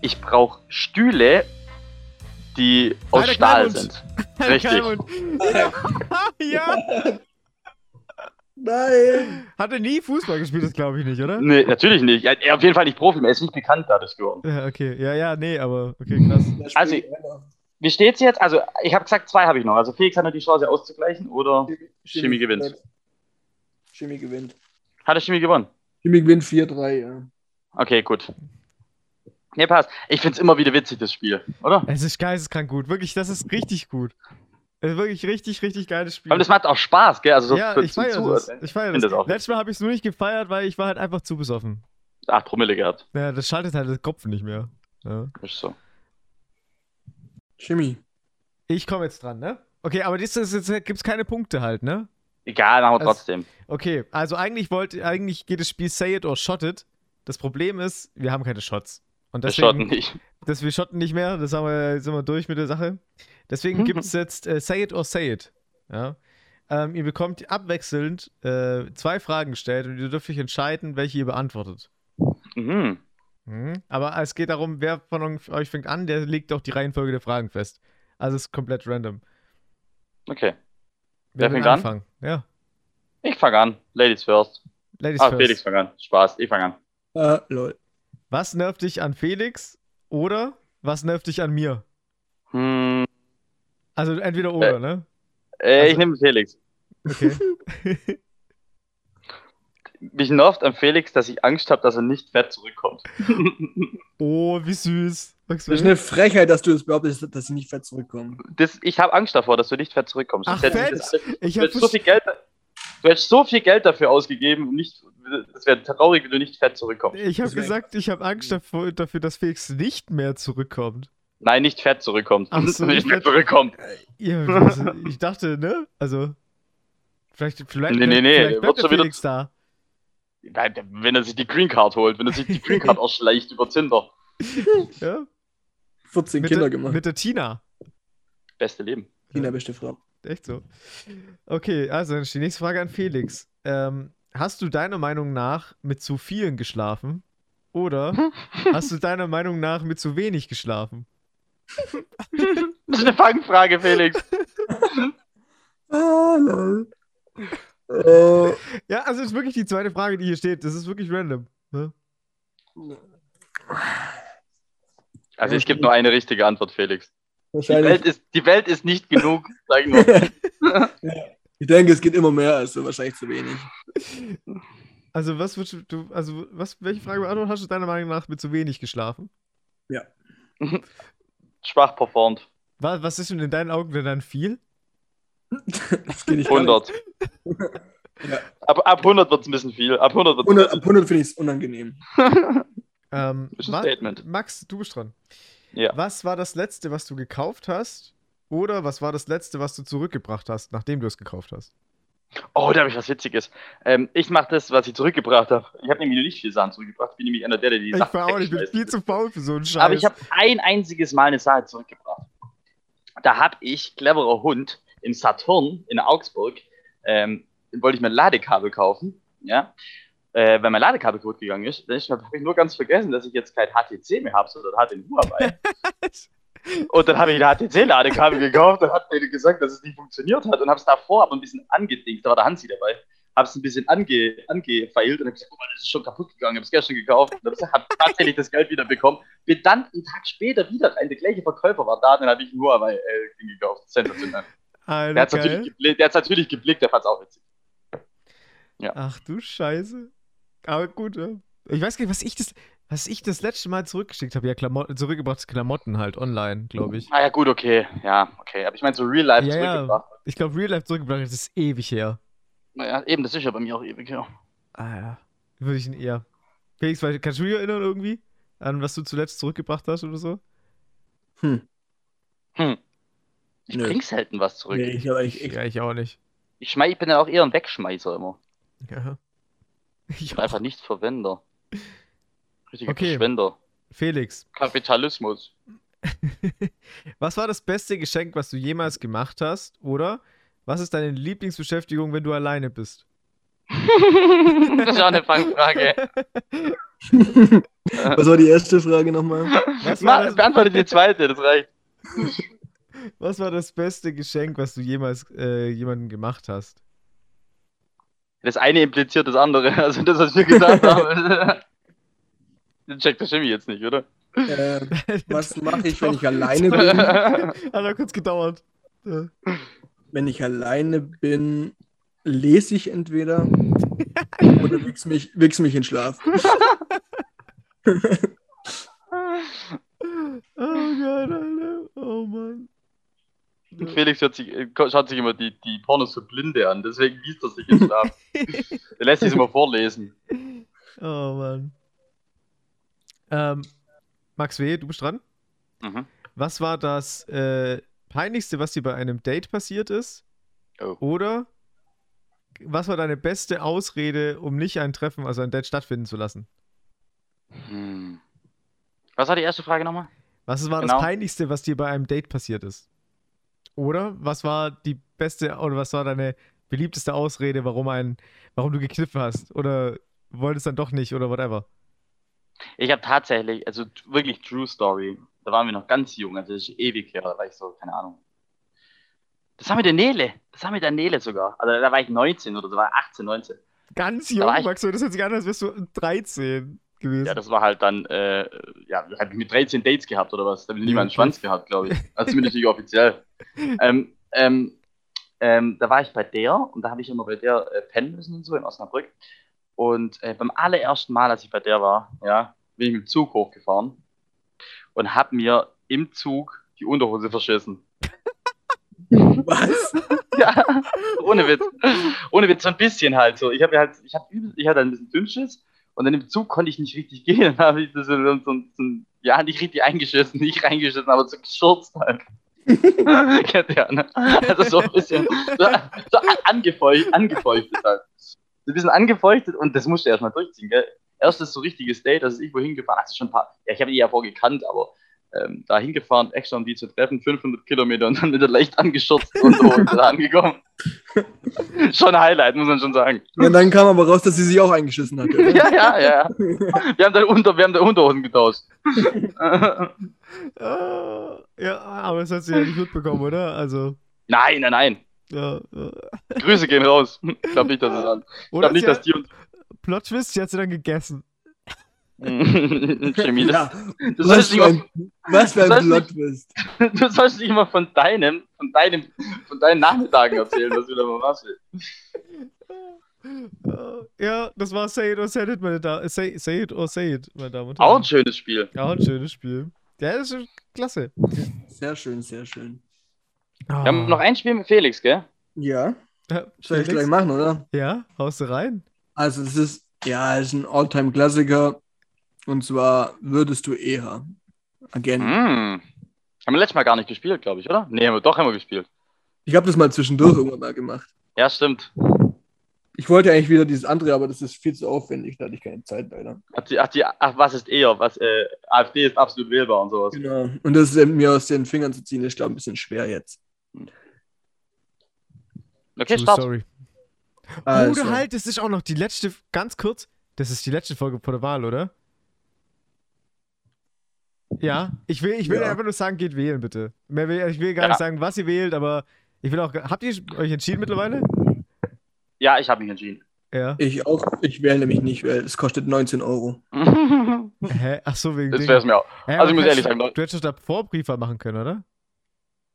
Ich brauche Stühle, die aus Stahl sind. Richtig. Ja, ja. Nein! Hat er nie Fußball gespielt, das glaube ich nicht, oder? Nee, natürlich nicht. Er er auf jeden Fall nicht Profi, er ist nicht bekannt dadurch geworden. Ja, okay. Ja, ja, nee, aber okay, krass. Also, Wie steht's jetzt? Also, ich habe gesagt, zwei habe ich noch. Also, Felix hat noch die Chance auszugleichen oder Chemie gewinnt. Chemie gewinnt. hat der Chemie gewonnen? Chemie gewinnt 4-3, ja. Okay, gut. Nee, passt. Ich find's immer wieder witzig, das Spiel, oder? Es ist geisteskrank gut. Wirklich, das ist richtig gut. Es ist wirklich richtig, richtig geiles Spiel. Aber das macht auch Spaß, gell? Also so ja, für- ich feiere das. Ich feiere das. das auch Letztes Mal habe ich es nur nicht gefeiert, weil ich war halt einfach zu besoffen. 8 Promille gehabt. Ja, das schaltet halt den Kopf nicht mehr. Ja. Ist so. Chemie. Ich komme jetzt dran, ne? Okay, aber das ist, jetzt gibt es keine Punkte halt, ne? Egal, machen wir Also- trotzdem. Okay, also eigentlich wollte, eigentlich geht das Spiel Say It or Shot It. Das Problem ist, wir haben keine Shots. Und Wir deswegen, schotten nicht. dass wir shotten nicht mehr, das haben wir, sind wir durch mit der Sache. Deswegen gibt es jetzt äh, Say It or Say It. Ja? Ähm, ihr bekommt abwechselnd äh, zwei Fragen gestellt und ihr dürft euch entscheiden, welche ihr beantwortet. Mhm. Mhm. Aber es geht darum, wer von euch fängt an, der legt auch die Reihenfolge der Fragen fest. Also es ist komplett random. Okay. Wer Wer fängt an? anfangen? Ja. Ich fange an. Ladies first. Ladies Ah, first. Felix fang an. Spaß, ich fange an. Ah, lol. Was nervt dich an Felix oder was nervt dich an mir? Hm, Also entweder oder, ne? äh, Also- ich nehme Felix. Okay. Mich nervt an Felix, dass ich Angst habe, dass er nicht fett zurückkommt. oh, wie süß. Das ist eine Frechheit, dass du das behauptest, dass sie nicht fett zurückkommen. Das, ich habe Angst davor, dass du nicht fett zurückkommst. Ach, fett? ich Du hab hättest so viel Geld, du hättest so viel Geld dafür ausgegeben und nicht, es wäre traurig, wenn du nicht fett zurückkommst. ich hab Deswegen- gesagt, ich habe Angst davor, dafür, dass Felix nicht mehr zurückkommt. Nein, nicht fett zurückkommt. Ach so, nicht nicht fett fett- zurückkommt. Ja, also, ich dachte, ne? Also, vielleicht, vielleicht, Nee, nee, nee, vielleicht wird bleibt der Felix da. Nein, wenn er sich die Green Card holt, wenn er sich die Green Card erschleicht über Tinder. Ja? 14 Mit, Kinder der, gemacht. mit der Tina. Beste Leben. Tina, beste Frau. Echt so. Okay, also dann ist die nächste Frage an Felix. Ähm, hast du deiner Meinung nach mit zu vielen geschlafen? Oder hast du deiner Meinung nach mit zu wenig geschlafen? Das ist eine Fangfrage, Felix. Ah, lol. Äh, Ja, also das ist wirklich die zweite Frage, die hier steht. Das ist wirklich random. Ne? Also ich gebe nur eine richtige Antwort, Felix. Die. Welt ist, die Welt ist nicht genug, sag ich nur. Ich denke, es geht immer mehr, also wahrscheinlich zu wenig. Also was würdest du, also was, welche Frage beantwortet hast du deiner Meinung nach mit zu wenig geschlafen? Schwach performt. Was, was ist denn in deinen Augen denn dann viel? Das geht nicht gar nicht. 100. Ja. Ab, ab 100 wird es ein bisschen viel. Ab 100 wird 100, ab 100 finde ich es unangenehm. Ähm, Ist ein wa- Statement. Max, du bist dran. Ja. Was war das letzte, was du gekauft hast? Oder was war das letzte, was du zurückgebracht hast, nachdem du es gekauft hast? Oh, da habe ich was Witziges. Ähm, ich mache das, was ich zurückgebracht habe. Ich habe nämlich nicht viel Sachen zurückgebracht. Ich bin nämlich einer der, der die ich Sachen war auch ich bin viel zu faul für so einen Scheiß. Aber ich habe ein einziges Mal eine Sache zurückgebracht. Da habe ich, cleverer Hund, im Saturn in Augsburg, ähm, wollte ich mir ein Ladekabel kaufen, ja, äh, weil mein Ladekabel kaputt gegangen ist. Dann habe ich nur ganz vergessen, dass ich jetzt kein HTC mehr habe, sondern HTC Huawei. Und dann habe ich ein HTC-Ladekabel gekauft und hat mir gesagt, dass es nicht funktioniert hat und habe es davor aber ein bisschen angedingst. Da war der Hansi dabei. habe es ein bisschen ange, angefeilt und habe gesagt, guck mal, das ist schon kaputt gegangen, ich habe es gestern gekauft. Und habe hab tatsächlich das Geld wieder bekommen. Bin dann einen Tag später wieder rein, der gleiche Verkäufer war da, dann habe ich nur aber äh, gekauft. Sensationell. Alter, Der hat geil. natürlich, geblickt, der hat's natürlich geblickt, der fand es auch witzig. Ach du Scheiße. Aber gut, ja. Ich weiß gar nicht, was ich das, was ich das letzte Mal zurückgeschickt habe. Ja, Klamotten, zurückgebracht Klamotten halt online, glaube ich. Ah ja, gut, okay. Ja, okay. Aber ich meine, so Real Life Ja, ja. zurückgebracht. Ich glaube, Real Life zurückgebracht, das ist ewig her. Naja, eben, das ist ja bei mir auch ewig, ja. Ah ja. Würde ich ihn eher. Felix, kannst du dich erinnern irgendwie? An was du zuletzt zurückgebracht hast oder so? Hm. Hm. Ich Nö. bring selten was zurück. Nee, ich eigentlich echt. Ja, ich auch nicht. Ich, schmei, ich bin ja auch eher ein Wegschmeißer immer. Ja. Ich Ich bin auch. einfach nicht Verwender. Richtiger Okay. Verschwender. Felix, Kapitalismus. was war das beste Geschenk, was du jemals gemacht hast? Oder was ist deine Lieblingsbeschäftigung, wenn du alleine bist? das ist auch eine Fangfrage. Was war die erste Frage nochmal? Was war, Ma, beantworte die zweite, das reicht. was war das beste Geschenk, was du jemals äh, jemandem gemacht hast? Das eine impliziert das andere. Also das, was wir gesagt haben. Den checkt der Chemie jetzt nicht, oder? Ähm, was mache ich, wenn ich alleine bin? Hat er kurz gedauert. Ja. Wenn ich alleine bin, lese ich entweder oder wichs mich, wichs mich in Schlaf. Oh Gott, Alter. Oh Mann. Ja. Felix hört sich, äh, schaut sich immer die, die Pornos für Blinde an, deswegen liest er sich in Schlaf. er lässt sich immer vorlesen. Oh Mann. Ähm, Max W., du bist dran. Mhm. Was war das äh, Peinlichste, was dir bei einem Date passiert ist? Oh. Oder was war deine beste Ausrede, um nicht ein Treffen, also ein Date stattfinden zu lassen? Hm. Was war die erste Frage nochmal? Was war Genau. das Peinlichste, was dir bei einem Date passiert ist? Oder was war die beste oder was war deine beliebteste Ausrede, warum ein, warum du gekniffen hast? Oder wolltest dann doch nicht oder whatever? Ich habe tatsächlich, also wirklich True Story. Da waren wir noch ganz jung, also das ist ewig her, da war ich so, keine Ahnung. Das war mit der Nele. Das war mit der Nele sogar. Also da war ich 19 oder so, war ich 18, 19. Ganz Da jung, ich- Max, das hört sich an, als wärst du 13 gewesen. Ja, das war halt dann, äh, ja, hab ich mit 13 Dates gehabt oder was? Da habe ich niemand einen okay. Schwanz gehabt, glaube ich. Also zumindest nicht offiziell. ähm, ähm, ähm, da war ich bei der und da habe ich immer bei der äh, pennen müssen und so in Osnabrück. Und äh, beim allerersten Mal, als ich bei der war, ja, bin ich mit dem Zug hochgefahren und habe mir im Zug die Unterhose verschissen. Was? Ja, ohne Witz. Ohne Witz, so ein bisschen halt so. Ich habe halt, ich hab ich hatte ein bisschen Dünnschiss und dann im Zug konnte ich nicht richtig gehen. Dann habe ich das so, so, so, so, ja, nicht richtig eingeschissen, nicht reingeschissen, aber so geschürzt halt. Kennt ihr, ne? Also so ein bisschen, so, so angefeucht, angefeuchtet halt. So ein bisschen angefeuchtet und das musste erstmal durchziehen, gell? Erstes so richtiges Date, das ist ich wohin gefahren, also schon ein paar, ja, ich habe die ja vorher gekannt, aber ähm, da hingefahren, extra um die zu treffen, 500 Kilometer und dann wieder leicht angeschürzt und so und angekommen. schon ein Highlight, muss man schon sagen. Und dann kam aber raus, dass sie sich auch eingeschissen hat. Oder? Ja, ja, ja. Wir haben da, unter, wir haben da Unterhosen getauscht. Ja, aber das hast du ja nicht mitbekommen, oder? Also, nein, nein, nein. Ja. ja. Grüße gehen raus. Ich glaube nicht, dass es an. Ich glaube nicht, dass die uns. Plot Twist, sie hat sie dann gegessen. Chemie, das, Ja, du, was sollst für nicht ein, was für du ein sollst Plot-Twist. mal, du sollst nicht immer von deinem, von deinem, von deinen Nachmittagen erzählen, was wieder mal was Äh, Ja, das war Say It or Say It, meine Damen. Say, say It or Say It, meine Damen und Herren. Auch ein schönes Spiel. Ja, ein schönes Spiel. Ja, das ist klasse. Sehr schön, sehr schön. Wir haben noch ein Spiel mit Felix, gell? Ja, Ja, soll ich gleich machen, oder? Ja, haust du rein? Also, es ist, ja, es ist ein Alltime-Klassiker. Und zwar würdest du eher. Again. Hm. Haben wir letztes Mal gar nicht gespielt, glaube ich, oder? Nee, haben wir doch immer gespielt. Ich habe das mal zwischendurch irgendwann mal gemacht. Ja, stimmt. Ich wollte eigentlich wieder dieses andere, aber das ist viel zu aufwendig, da hatte ich keine Zeit leider. Ach, die, ach, die, ach was ist eher? Was, äh, AfD ist absolut wählbar und sowas. Genau. Und das äh, mir aus den Fingern zu ziehen, ist, glaube ich, ein bisschen schwer jetzt. Okay, True Start. Story. Also, Oder halt, das ist auch noch die letzte, ganz kurz, das ist die letzte Folge vor der Wahl, oder? Ja, ich will, ich will Ja. einfach nur sagen, geht wählen, bitte. Mehr will, ich will gar Ja. nicht sagen, was ihr wählt, aber ich will auch. Habt ihr euch entschieden mittlerweile? Ja, ich habe mich entschieden. Ja. Ich auch. Ich wähle nämlich nicht, weil es kostet 19 Euro. Hä? Ach so, wegen das wäre es mir auch. Hä, Also ich muss du ehrlich hättest- sagen, Leute. Du hättest doch da Vorbriefer machen können, oder?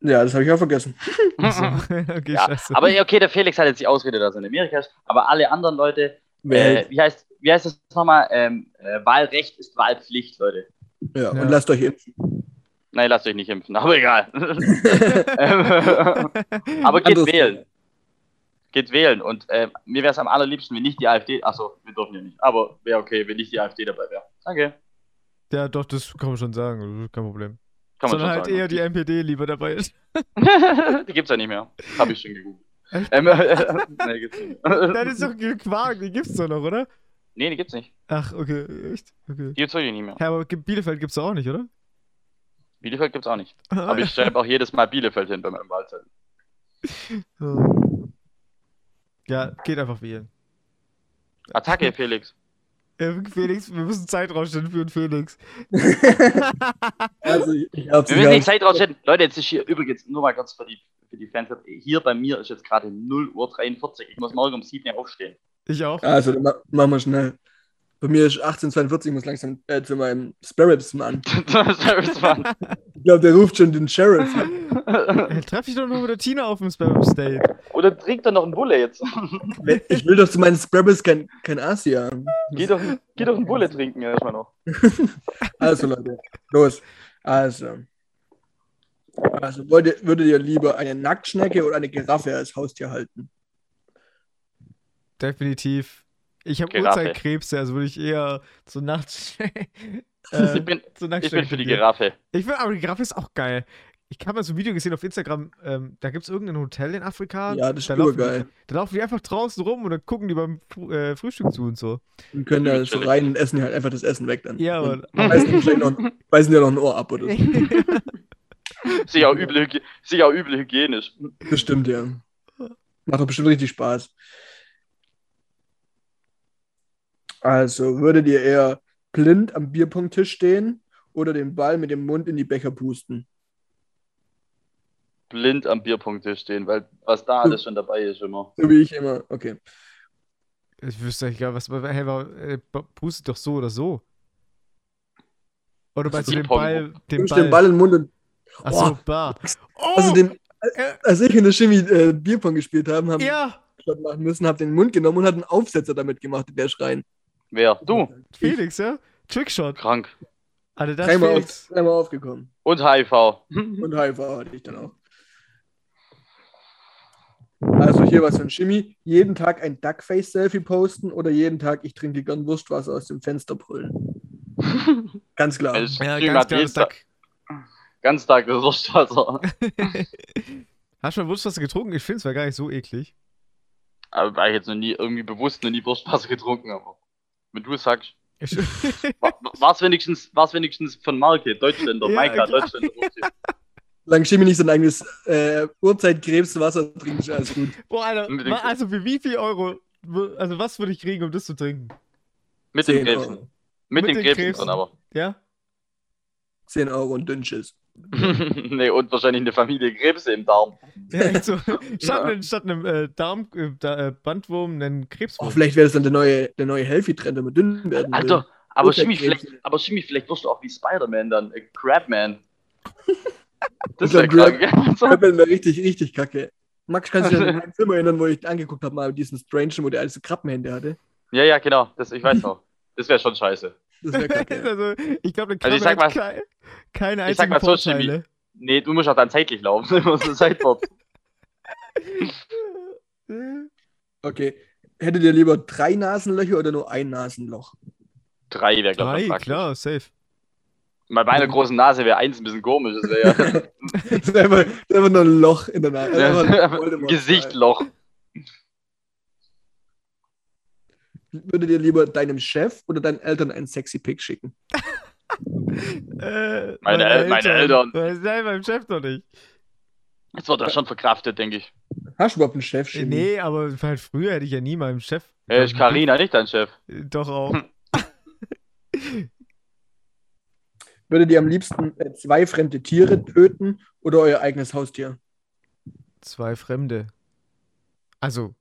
Ja, das habe ich auch vergessen. So. okay, Ja, scheiße. aber okay, der Felix hat jetzt die Ausrede, dass er in Amerika ist, aber alle anderen Leute, äh, wie, heißt, wie heißt das nochmal? Ähm, äh, Wahlrecht ist Wahlpflicht, Leute. ja, Ja. und lasst euch impfen. Nein, lasst euch nicht impfen, aber egal. Ähm, aber geht Anderes wählen. Geht wählen. Und äh, mir wäre es am allerliebsten, wenn nicht die AfD, achso, wir dürfen ja nicht, aber wäre okay, wenn nicht die AfD dabei wäre. Danke. ja, doch, das kann man schon sagen. Kein Problem. Kann Sondern halt sagen. eher die NPD lieber dabei ist. die gibt's ja nicht mehr. Habe ich schon gegoogelt. Ähm, äh, nee, gibt's nicht Das ist doch Quark, die gibt's doch noch, oder? nee, die gibt's nicht. Ach, okay, echt? Okay. Die gibt's wirklich nicht mehr. Ja, aber Bielefeld gibt's doch auch nicht, oder? Bielefeld gibt's auch nicht. Aber ich schreibe auch jedes Mal Bielefeld hin bei meinem Wahlzettel. Ja, geht einfach wählen. Attacke, Felix. Äh, Felix, wir müssen Zeit rausstellen für den Felix. Also, ich, Wir müssen die Zeit rausstellen. Leute, jetzt ist hier übrigens, nur mal kurz für die, für die Fans, hier bei mir ist jetzt gerade 0 Uhr 43. Ich muss morgen um 7 Uhr aufstehen. Ich auch. Also, dann ma machen wir schnell. Bei mir ist 1842, ich muss langsam äh, zu meinem Sparrows-Mann. Service, Mann. Ich glaube, der ruft schon den Sheriff. Äh, Treff dich doch nur mit der Tina auf dem Spam State. Oder trinkt er noch einen Bulle jetzt? Ich will doch zu meinen Sparrows kein, kein Asia. geh, doch, geh doch einen Bulle trinken erstmal noch. Also, Leute, los. Also. Also, wollt ihr, würdet ihr lieber eine Nacktschnecke oder eine Giraffe als Haustier halten? Definitiv. Ich habe. Uhrzeitkrebse, also würde ich eher zur Nacht. Ich äh, bin, zur ich Nacktschnecke bin für die. Giraffe. Ich finde, aber die Giraffe ist auch geil. Ich habe mal so ein Video gesehen auf Instagram, ähm, da gibt es irgendein Hotel in Afrika. Ja, das ist da laufen, die, da laufen die einfach draußen rum und dann gucken die beim äh, Frühstück zu und so. Und können da so rein und essen halt einfach das Essen weg dann. Ja, und aber. beißen, noch, beißen dir noch ein Ohr ab oder so. Sicher auch übel, sicher auch übel hygienisch. Bestimmt, ja. Macht doch bestimmt richtig Spaß. Also, würdet ihr eher blind am Bierpunkttisch stehen oder den Ball mit dem Mund in die Becher pusten? Blind am Bierpunkttisch stehen, weil was da alles schon dabei ist immer. So wie ich immer. Okay. ich wüsste nicht gar, was. Hey, war, äh, pustet doch so oder so. Oder meinst ist du den. Ball? Du Den Ball. Ball in den Mund und. Achso, Oh. bar. Oh, Also, den, äh, als ich in der Chemie äh, Bierpong gespielt haben, haben ja, machen müssen, hab den Mund genommen und hat einen Aufsetzer damit gemacht, der Schreien. Wer? Du? Felix, ja? Trickshot. Krank. Alter, das ist Dreimal, auf, Felix. dreimal aufgekommen. Und HIV. Und HIV hatte ich dann auch. Also hier was von Chemie. Jeden Tag ein Duckface-Selfie posten oder jeden Tag ich trinke gern Wurstwasser aus dem Fenster brüllen. Ganz klar. Ja, ganz hat jeden klar. Tag, ganz Tag Wurstwasser. Hast du mal Wurstwasser getrunken? Ich finde es war gar nicht so eklig. Aber war ich jetzt noch nie irgendwie bewusst noch nie Wurstwasser getrunken, aber wenn du es sagst, war es wenigstens, war's wenigstens von Marke, Deutschländer, Ja, Maika. Deutschländer. Solange Chemie nicht sein eigenes äh, Uhrzeitkrebswasser trinkt, ist alles gut. boah, Alter, wa- also für wie viel Euro, also was würde ich kriegen, um das zu trinken? Mit den 10 Krebsen. Mit, Mit den den Krebsen Krebsen. drin aber. Ja? 10 Euro und Dünnschiss. nee, und wahrscheinlich eine Familie Krebse im Darm. Ja, echt so. Statt, einem- statt einem äh, Darm, äh, äh, Bandwurm, einen Krebswurm. Oh, vielleicht wäre das dann der neue, der neue Healthy-Trend, wenn man dünn werden will. Alter, aber Unter Schimi, Krebsen. vielleicht, aber vielleicht wirst du auch wie Spider-Man dann, äh, Crabman. Das wäre krank. Bin mir richtig, richtig kacke. Max, kannst du dich an meinen Film erinnern, wo ich angeguckt habe, mal diesen Strange, wo der alles so Krabbenhände hatte? ja, ja, genau, das, ich weiß noch. Das wäre schon scheiße. Das wäre kacke. also, ich glaube, der Also ich sag hat kei- keine ich sag mal so, Vorteile. Nee, du musst auch dann zeitlich laufen. Du musst Zeitwort. Okay. Hättet ihr lieber drei Nasenlöcher oder nur ein Nasenloch? Drei wäre, glaube Drei, ich, praktisch. klar, safe. Bei meiner großen Nase wäre eins ein bisschen komisch. Das wäre ja Das ist einfach, das ist einfach nur ein Loch in der Nase. Gesichtloch. Würdet ihr lieber deinem Chef oder deinen Eltern einen sexy Pick schicken? Äh, Meine El- meine Eltern. Nein, meinem Chef doch nicht. Das wird ja schon verkraftet, denke ich. Hast du überhaupt einen Chef? Äh, Chemie? Nee, aber halt früher hätte ich ja nie meinem Chef. Äh, ist Carina nicht dein Chef? Äh, Doch auch. Würdet ihr am liebsten äh, zwei fremde Tiere töten oder euer eigenes Haustier? Zwei Fremde. Also,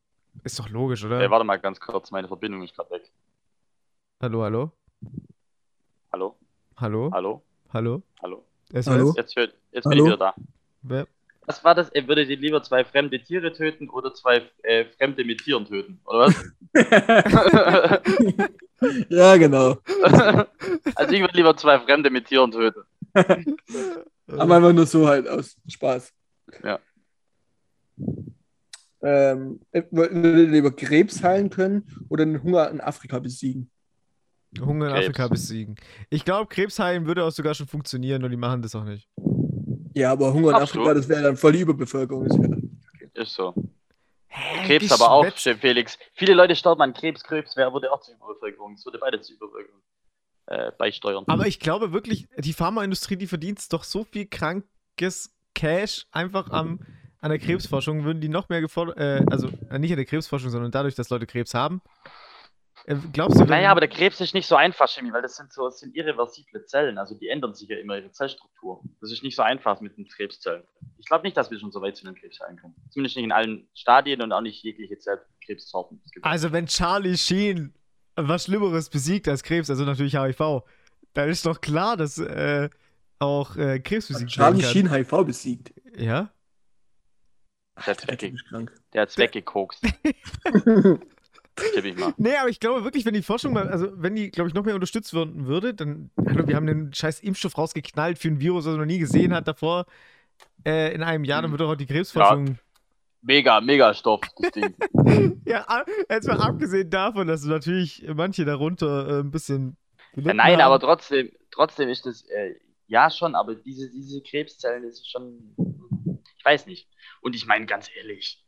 Ist doch logisch, oder? Ey, warte mal ganz kurz, meine Verbindung ist gerade weg. Hallo, hallo? Hallo? Hallo? Hallo? Hallo? Hallo? Hallo? Jetzt, hört, jetzt bin Hallo? ich wieder da. Wer? Was war das? Er würde ihr lieber zwei fremde Tiere töten oder zwei äh, Fremde mit Tieren töten, oder was? ja, genau. also ich würde lieber zwei Fremde mit Tieren töten. Aber einfach nur so halt aus Spaß. Ja. Ähm, würdet ihr lieber Krebs heilen können oder den Hunger in Afrika besiegen? Hunger in Krebs. Afrika besiegen. Ich glaube, Krebs heilen würde auch sogar schon funktionieren und die machen das auch nicht. Ja, aber Hunger in Absolut. Afrika, das wäre dann voll die Überbevölkerung. Wär dann- Ist so. Hä, Krebs aber auch, Felix. Viele Leute sterben an Krebs. Krebs wäre würde auch zur Überbevölkerung. Es würde beide zur Überbevölkerung äh, beisteuern. Aber ich glaube wirklich, die Pharmaindustrie, die verdient doch so viel krankes Cash einfach am, an der Krebsforschung, würden die noch mehr gefordert, äh, also äh, nicht an der Krebsforschung, sondern dadurch, dass Leute Krebs haben. Äh, glaubst du, wenn, Naja, aber der Krebs ist nicht so einfach, Chemie, weil das sind so das sind irreversible Zellen. Also die ändern sich ja immer ihre Zellstruktur. Das ist nicht so einfach mit den Krebszellen. Ich glaube nicht, dass wir schon so weit zu den Krebs heilen können. Zumindest nicht in allen Stadien und auch nicht jegliche Zellkrebssorten. Also wenn Charlie Sheen was Schlimmeres besiegt als Krebs, also natürlich HIV, dann ist doch klar, dass äh, auch äh, Krebs besiegt Charlie werden kann. Sheen HIV besiegt. Ja? Der hat's Der wegge der hat's weggekokst. Tipp ich mal. Nee, aber ich glaube wirklich, wenn die Forschung mal, also wenn die, glaube ich, noch mehr unterstützt werden würde, dann, hallo, wir haben den scheiß Impfstoff rausgeknallt für ein Virus, das man noch nie gesehen hat davor, äh, in einem Jahr, dann würde auch die Krebsforschung. Mega, mega Stoff, das Ding. Ja, jetzt mal abgesehen davon, dass natürlich manche darunter äh, ein bisschen. Ja, nein, haben. aber trotzdem, trotzdem ist das, äh, ja schon, aber diese, diese Krebszellen, das ist schon, weiß nicht. Und ich meine ganz ehrlich,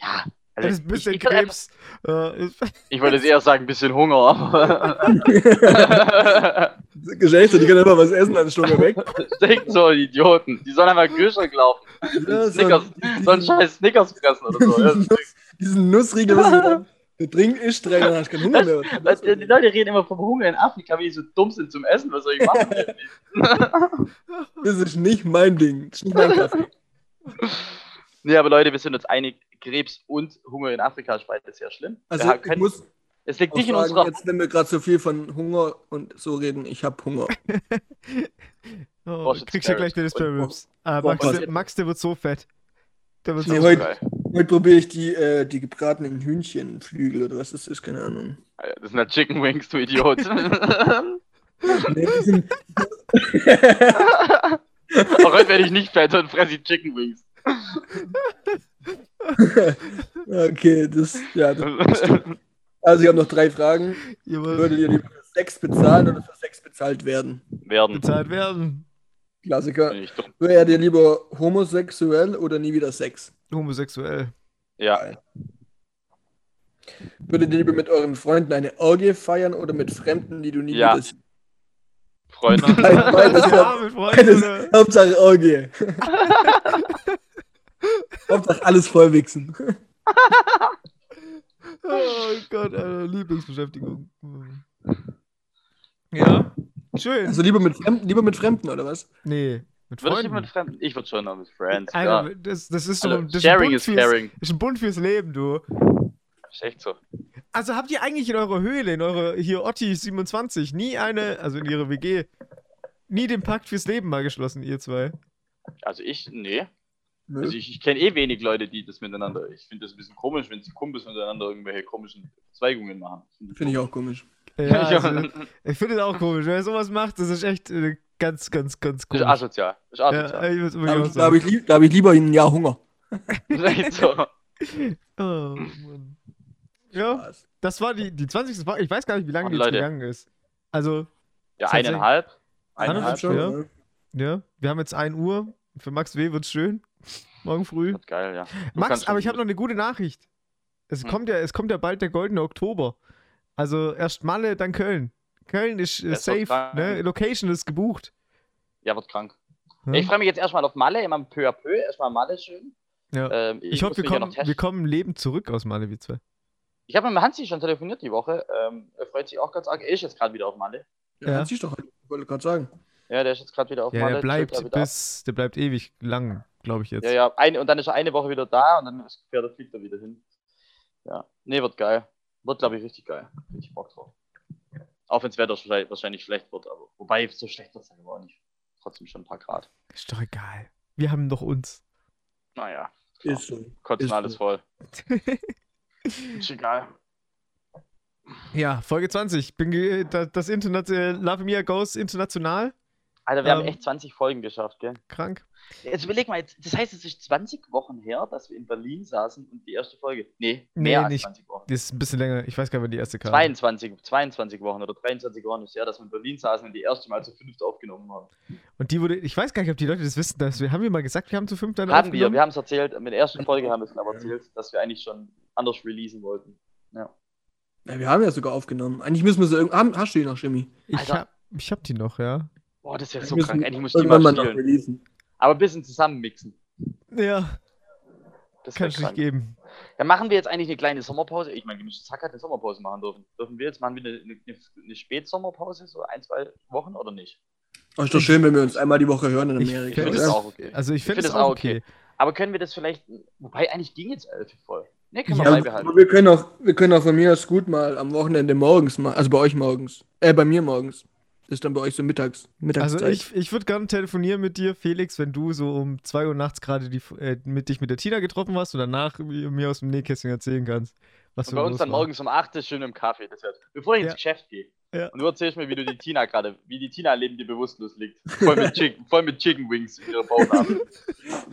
ja, also ist ein bisschen ich, ich, Krebs. Äh, ist, ich wollte jetzt eher sagen, ein bisschen Hunger, aber Geschlechter, die können einfach was essen, dann Stunde weg. denkt so, Idioten. Die sollen einfach Kühlschrank laufen, Ja, so Snickers, so einen scheiß Snickers fressen oder so. Nuss, diesen Nussriegel, der Trink isst, rein, dann hast du keinen Hunger mehr. Was, die die Leute reden immer vom Hunger in Afrika, wie die so dumm sind zum Essen. Was soll ich machen? Das ist nicht mein Ding. Das ist nicht mein Kaffee. nee, aber Leute, wir sind uns einig, Krebs und Hunger in Afrika ist beides sehr schlimm. Also wir ich muss es liegt nicht in sagen, unserer. jetzt wenn wir gerade so viel von Hunger und so reden, ich habe Hunger. oh, kriegst scary. gleich Und- Ribs. Ah, Max, Max, der wird so fett. Der wird Nee, so heute- Geil. Heute probiere ich die, äh, die gebratenen Hühnchenflügel oder was das ist, keine Ahnung. Das sind ja Chicken Wings, du Idiot. Nee, sind, Auch heute werde ich nicht fett und fresse ich Chicken Wings. okay, das, ja, das, also ich habe noch drei Fragen. Jawohl. Würdet ihr lieber für Sex bezahlen oder für Sex bezahlt werden? Werden. bezahlt werden. Klassiker. Wärt ihr lieber homosexuell oder nie wieder Sex? Homosexuell. Ja, Würdet ihr lieber mit euren Freunden eine Orgie feiern oder mit Fremden, die du nie Ja. siehst? Freunde. Beides, ja, mit Freunden. Hauptsache Orgie. Hauptsache alles vollwichsen. Oh Gott, Alter, Lieblingsbeschäftigung. Ja, schön. Also lieber mit Fremden, lieber mit Fremden oder was? nee, mit Würde ich Freunden. mit Fremden? Ich würde schon noch mit Friends. Alter, ja. das, das ist Alter, das ist ein sharing Bund is fürs, caring. ist ein Bund fürs Leben, du. Ist echt so. Also habt ihr eigentlich in eurer Höhle, in eurer hier Otti 27, nie eine, also in ihrer WG, nie den Pakt fürs Leben mal geschlossen, ihr zwei? Also ich, nee. Nö. Also ich, ich kenne eh wenig Leute, die das miteinander. Ich finde das ein bisschen komisch, wenn die Kumpels miteinander irgendwelche komischen Verzweigungen machen. Finde ich auch komisch. Ja, also, ich finde es auch komisch, wer sowas macht, das ist echt äh, ganz, ganz, ganz Ist komisch. asozial. Ist Ja, asozial. ich würd's Da wirklich habe ich, da hab ich, da ich lieber ein Jahr Hunger. Ist echt so. Oh, Mann. Ja, das war die, die 20. Frage. Ich weiß gar nicht, wie lange Und die jetzt Leute. gegangen ist. Also, Ja, eineinhalb. Eineinhalb Eineinhalb. schon, ja. ne? ja, wir haben jetzt 1 Uhr. Für Max W. wird's schön. Morgen früh. Wird geil, ja. Du Max, aber ich habe noch eine gute Nachricht. Es, Hm. kommt ja, es kommt ja bald der goldene Oktober. Also erst Malle, dann Köln. Köln ist äh, safe, ne? Location ist gebucht. Ja, wird krank. Ja, Ich freue mich jetzt erstmal auf Malle, immer peu à peu. Erstmal Malle schön. ja. Ähm, Ich, hoffe, muss wir ja kommen, wir kommen lebend zurück aus Malle, wir zwei. Ich habe mit Hansi schon telefoniert die Woche. Ähm, er freut sich auch ganz arg. Er ist jetzt gerade wieder auf Malle. Ja, Ja. ja. Ich doch, ich wollte gerade sagen. Ja, der ist jetzt gerade wieder auf Ja, Malle. der bleibt bis, der bleibt ewig lang glaube ich jetzt. Ja, ja. Eine, und dann ist er eine Woche wieder da und dann ist- fährt er, fliegt er wieder hin. Ja. Nee, wird geil. Wird, glaube ich, richtig geil. Richtig Bock drauf. Auch wenn das Wetter vielleicht- wahrscheinlich schlecht wird, aber wobei so schlecht wird es aber auch nicht. Trotzdem schon ein paar Grad. Ist doch egal. Wir haben doch uns. Naja, Ist so. kotzen Ist alles so. voll. Ist egal. ja, Folge 20. Bin das Internet, äh, Love Mia Goes international. Alter, wir haben Ähm. echt 20 Folgen geschafft, gell? Krank. Jetzt überleg mal, jetzt, das heißt, es ist 20 Wochen her, dass wir in Berlin saßen und die erste Folge. Nee, Nee, mehr als nicht. 20 Wochen. Das ist ein bisschen länger. Ich weiß gar nicht, wann die erste kam. 22, 22 Wochen oder 23 Wochen ist her, dass wir in Berlin saßen und die erste Mal zu fünft aufgenommen haben. Und die wurde, ich weiß gar nicht, ob die Leute das wissen. Dass wir, haben wir mal gesagt, wir haben zu fünf dann haben wir, aufgenommen? wir haben es erzählt, mit der ersten Folge haben wir es aber erzählt, dass wir eigentlich schon anders releasen wollten. Ja. Ja, wir haben ja sogar aufgenommen. Eigentlich müssen wir sie irgendwie. haben- Hast du die noch, Jimmy? Ich Alter. hab, ich hab die noch, ja. Boah, das wäre Wir so müssen krank. Eigentlich muss ich die mal mal noch spielen. releasen. Aber ein bisschen zusammenmixen. Ja, Das kann ich nicht geben. Dann machen wir jetzt eigentlich eine kleine Sommerpause. Ich meine, gemischtes Hack hat eine Sommerpause machen dürfen. Dürfen wir jetzt machen wir eine, eine, eine Spätsommerpause, so ein, zwei Wochen oder nicht? Aber ist doch schön, wenn wir uns einmal die Woche hören in Amerika. Ich finde Ja, das auch okay. Also ich Ich finde find es das auch auch okay. Aber können wir das vielleicht, wobei eigentlich ging jetzt elf voll. Ne, können wir Ja, beibehalten. Aber wir können auch, wir können auch von mir aus gut mal am Wochenende morgens machen. Also bei euch morgens. Äh, bei mir morgens. Das ist dann bei euch so mittags. Mittagszeit. Also ich, ich würde gerne telefonieren mit dir, Felix, wenn du so um 2 Uhr nachts gerade die, äh, mit dich mit der Tina getroffen hast und danach mi- mir aus dem Nähkästchen erzählen kannst. Was Und bei uns dann war. morgens um 8 ist schön im Kaffee. Das wär, bevor ich Ja. ins Geschäft gehe. Ja. Und du erzählst mir, wie du die Tina gerade, wie die Tina neben dir bewusstlos liegt. Voll mit Chicken, voll mit Chicken Wings in ihrer Bauchnabel.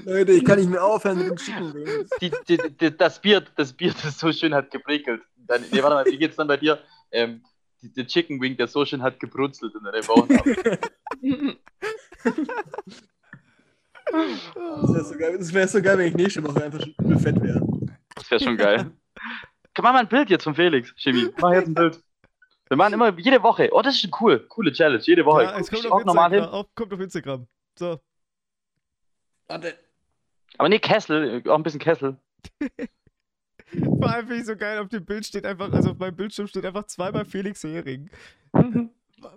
Leute, ich kann nicht mehr aufhören mit dem Chicken Wings. die, die, die, das Bier, das Bier, das so schön hat geprickelt. Dann, nee, warte mal, wie geht's dann bei dir? Ähm, die, der Chicken Wing, der so schön hat gebrutzelt in deinem Bauchnabel. Das wäre so, geil- das wär so geil, wenn ich nächste Woche einfach schon übel fett wäre. Das wäre schon geil. Komm, mach mal ein Bild jetzt von Felix, Chemie. Mach jetzt ein Bild. Wir machen immer jede Woche. Oh, das ist schon cool. Coole Challenge. Jede Woche. Ja, es kommt ich auf, auch normal Instagram, hin. auf, kommt auf Instagram. So. Warte. Aber nee, Kessel. Auch ein bisschen Kessel. Vor allem finde ich so geil, auf dem Bild steht einfach, also auf meinem Bildschirm steht einfach zweimal Felix Hering.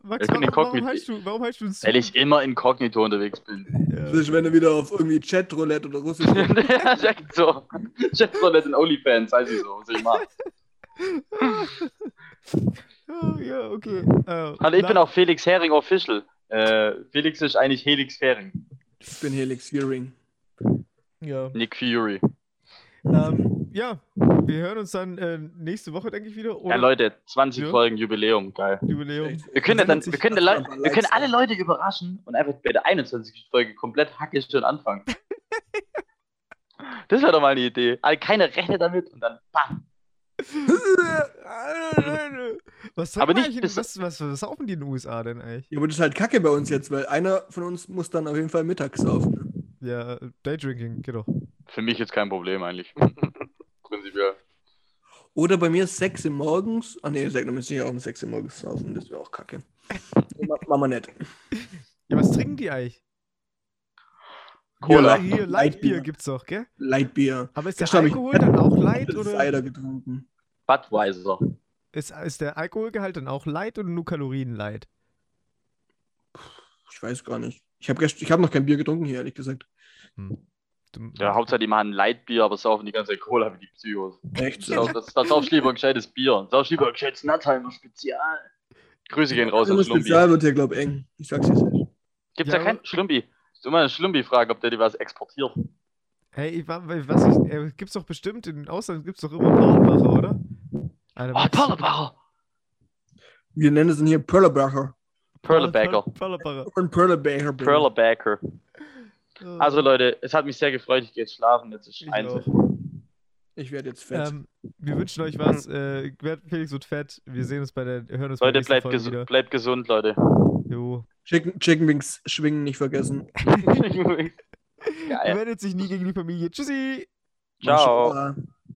Max, Ich bin warum, warum, heißt du, warum heißt du ein Weil ich immer inkognito unterwegs bin. Das ist, wenn du wieder auf irgendwie Chatroulette oder Russisch. ja, direkt so. Chatroulette in OnlyFans, heißt sie so. Was ich mache. Oh, ja, okay. Äh, Also ich na- bin auch Felix Hering Official. Äh, Felix ist eigentlich Helix Hering. Ich bin Helix Hearing. Ja. Nick Fury. Ähm, ja, wir hören uns dann äh, nächste Woche, denke ich, wieder. Oder Ja, Leute, 20 Ja. Folgen Jubiläum, geil. Jubiläum. Wir können ja dann, wir können, das Le- mal ein paar wir können alle. Leute überraschen und einfach bei der 21. Folge komplett hackisch schon anfangen. Das wäre doch mal eine Idee. Also keiner rechnet damit und dann bam. Was, Aber aber nicht nicht, bis- was, was, was saufen die in den USA denn eigentlich? Ja, aber das ist halt kacke bei uns jetzt, weil einer von uns muss dann auf jeden Fall mittags saufen. Ja, Daydrinking, geht doch. Für mich jetzt kein Problem eigentlich. Prinzipiell. Oder bei mir 6 Uhr morgens. Ah ne, dann müsste ich ja auch um 6 Uhr morgens saufen. Das wäre auch kacke. Ma- Machen wir nicht. Ja, was trinken die eigentlich? Cola. Ja, hier, Lightbier gibt's doch, gell? Lightbier. Aber ist der Das ich- Alkohol dann auch light Ich oder Cider getrunken. Budweiser. ist, ist der Alkoholgehalt dann auch light oder nur Kalorien light? Ich weiß gar nicht. Ich habe ich hab noch kein Bier getrunken hier, ehrlich gesagt. Hm. Ja, Hauptsache die machen Lightbier, aber saufen die ganze Zeit Cola wie die Psychos. Echt? Das, das, das saufst lieber ein gescheites Bier. Saufst lieber ein gescheites Nattheimer Spezial. Grüße gehen raus Das an Schlumbi. Spezial wird hier, glaube ich, eng. Ich sag's jetzt nicht. Gibt's Ja, ja, kein aber- Schlumbi. Du mal einen Schlumbi fragen, ob der dir was exportiert. Hey, ich was ich, äh, gibt's doch bestimmt, in Ausland gibt's doch immer Perlenbacher, oder? Alter, Oh, Max- Perlebacher. Wir nennen es ihn hier Perlebacher. Perlebacker. Perlebacher. Und Perlebacher. Oh. Also Leute, es hat mich sehr gefreut. Ich gehe jetzt schlafen. Jetzt ist Ich auch. Ich werde jetzt fett. Ähm, wir wünschen euch was. Äh, werd- Felix wird fett. Wir sehen uns bei der, hören uns bei Leute, der nächsten bleibt, Folge gesu wieder. bleibt gesund, Leute. Jo. Chicken, Chicken Wings schwingen nicht vergessen. Er Geil. wendet sich nie gegen die Familie. Tschüssi! Ciao.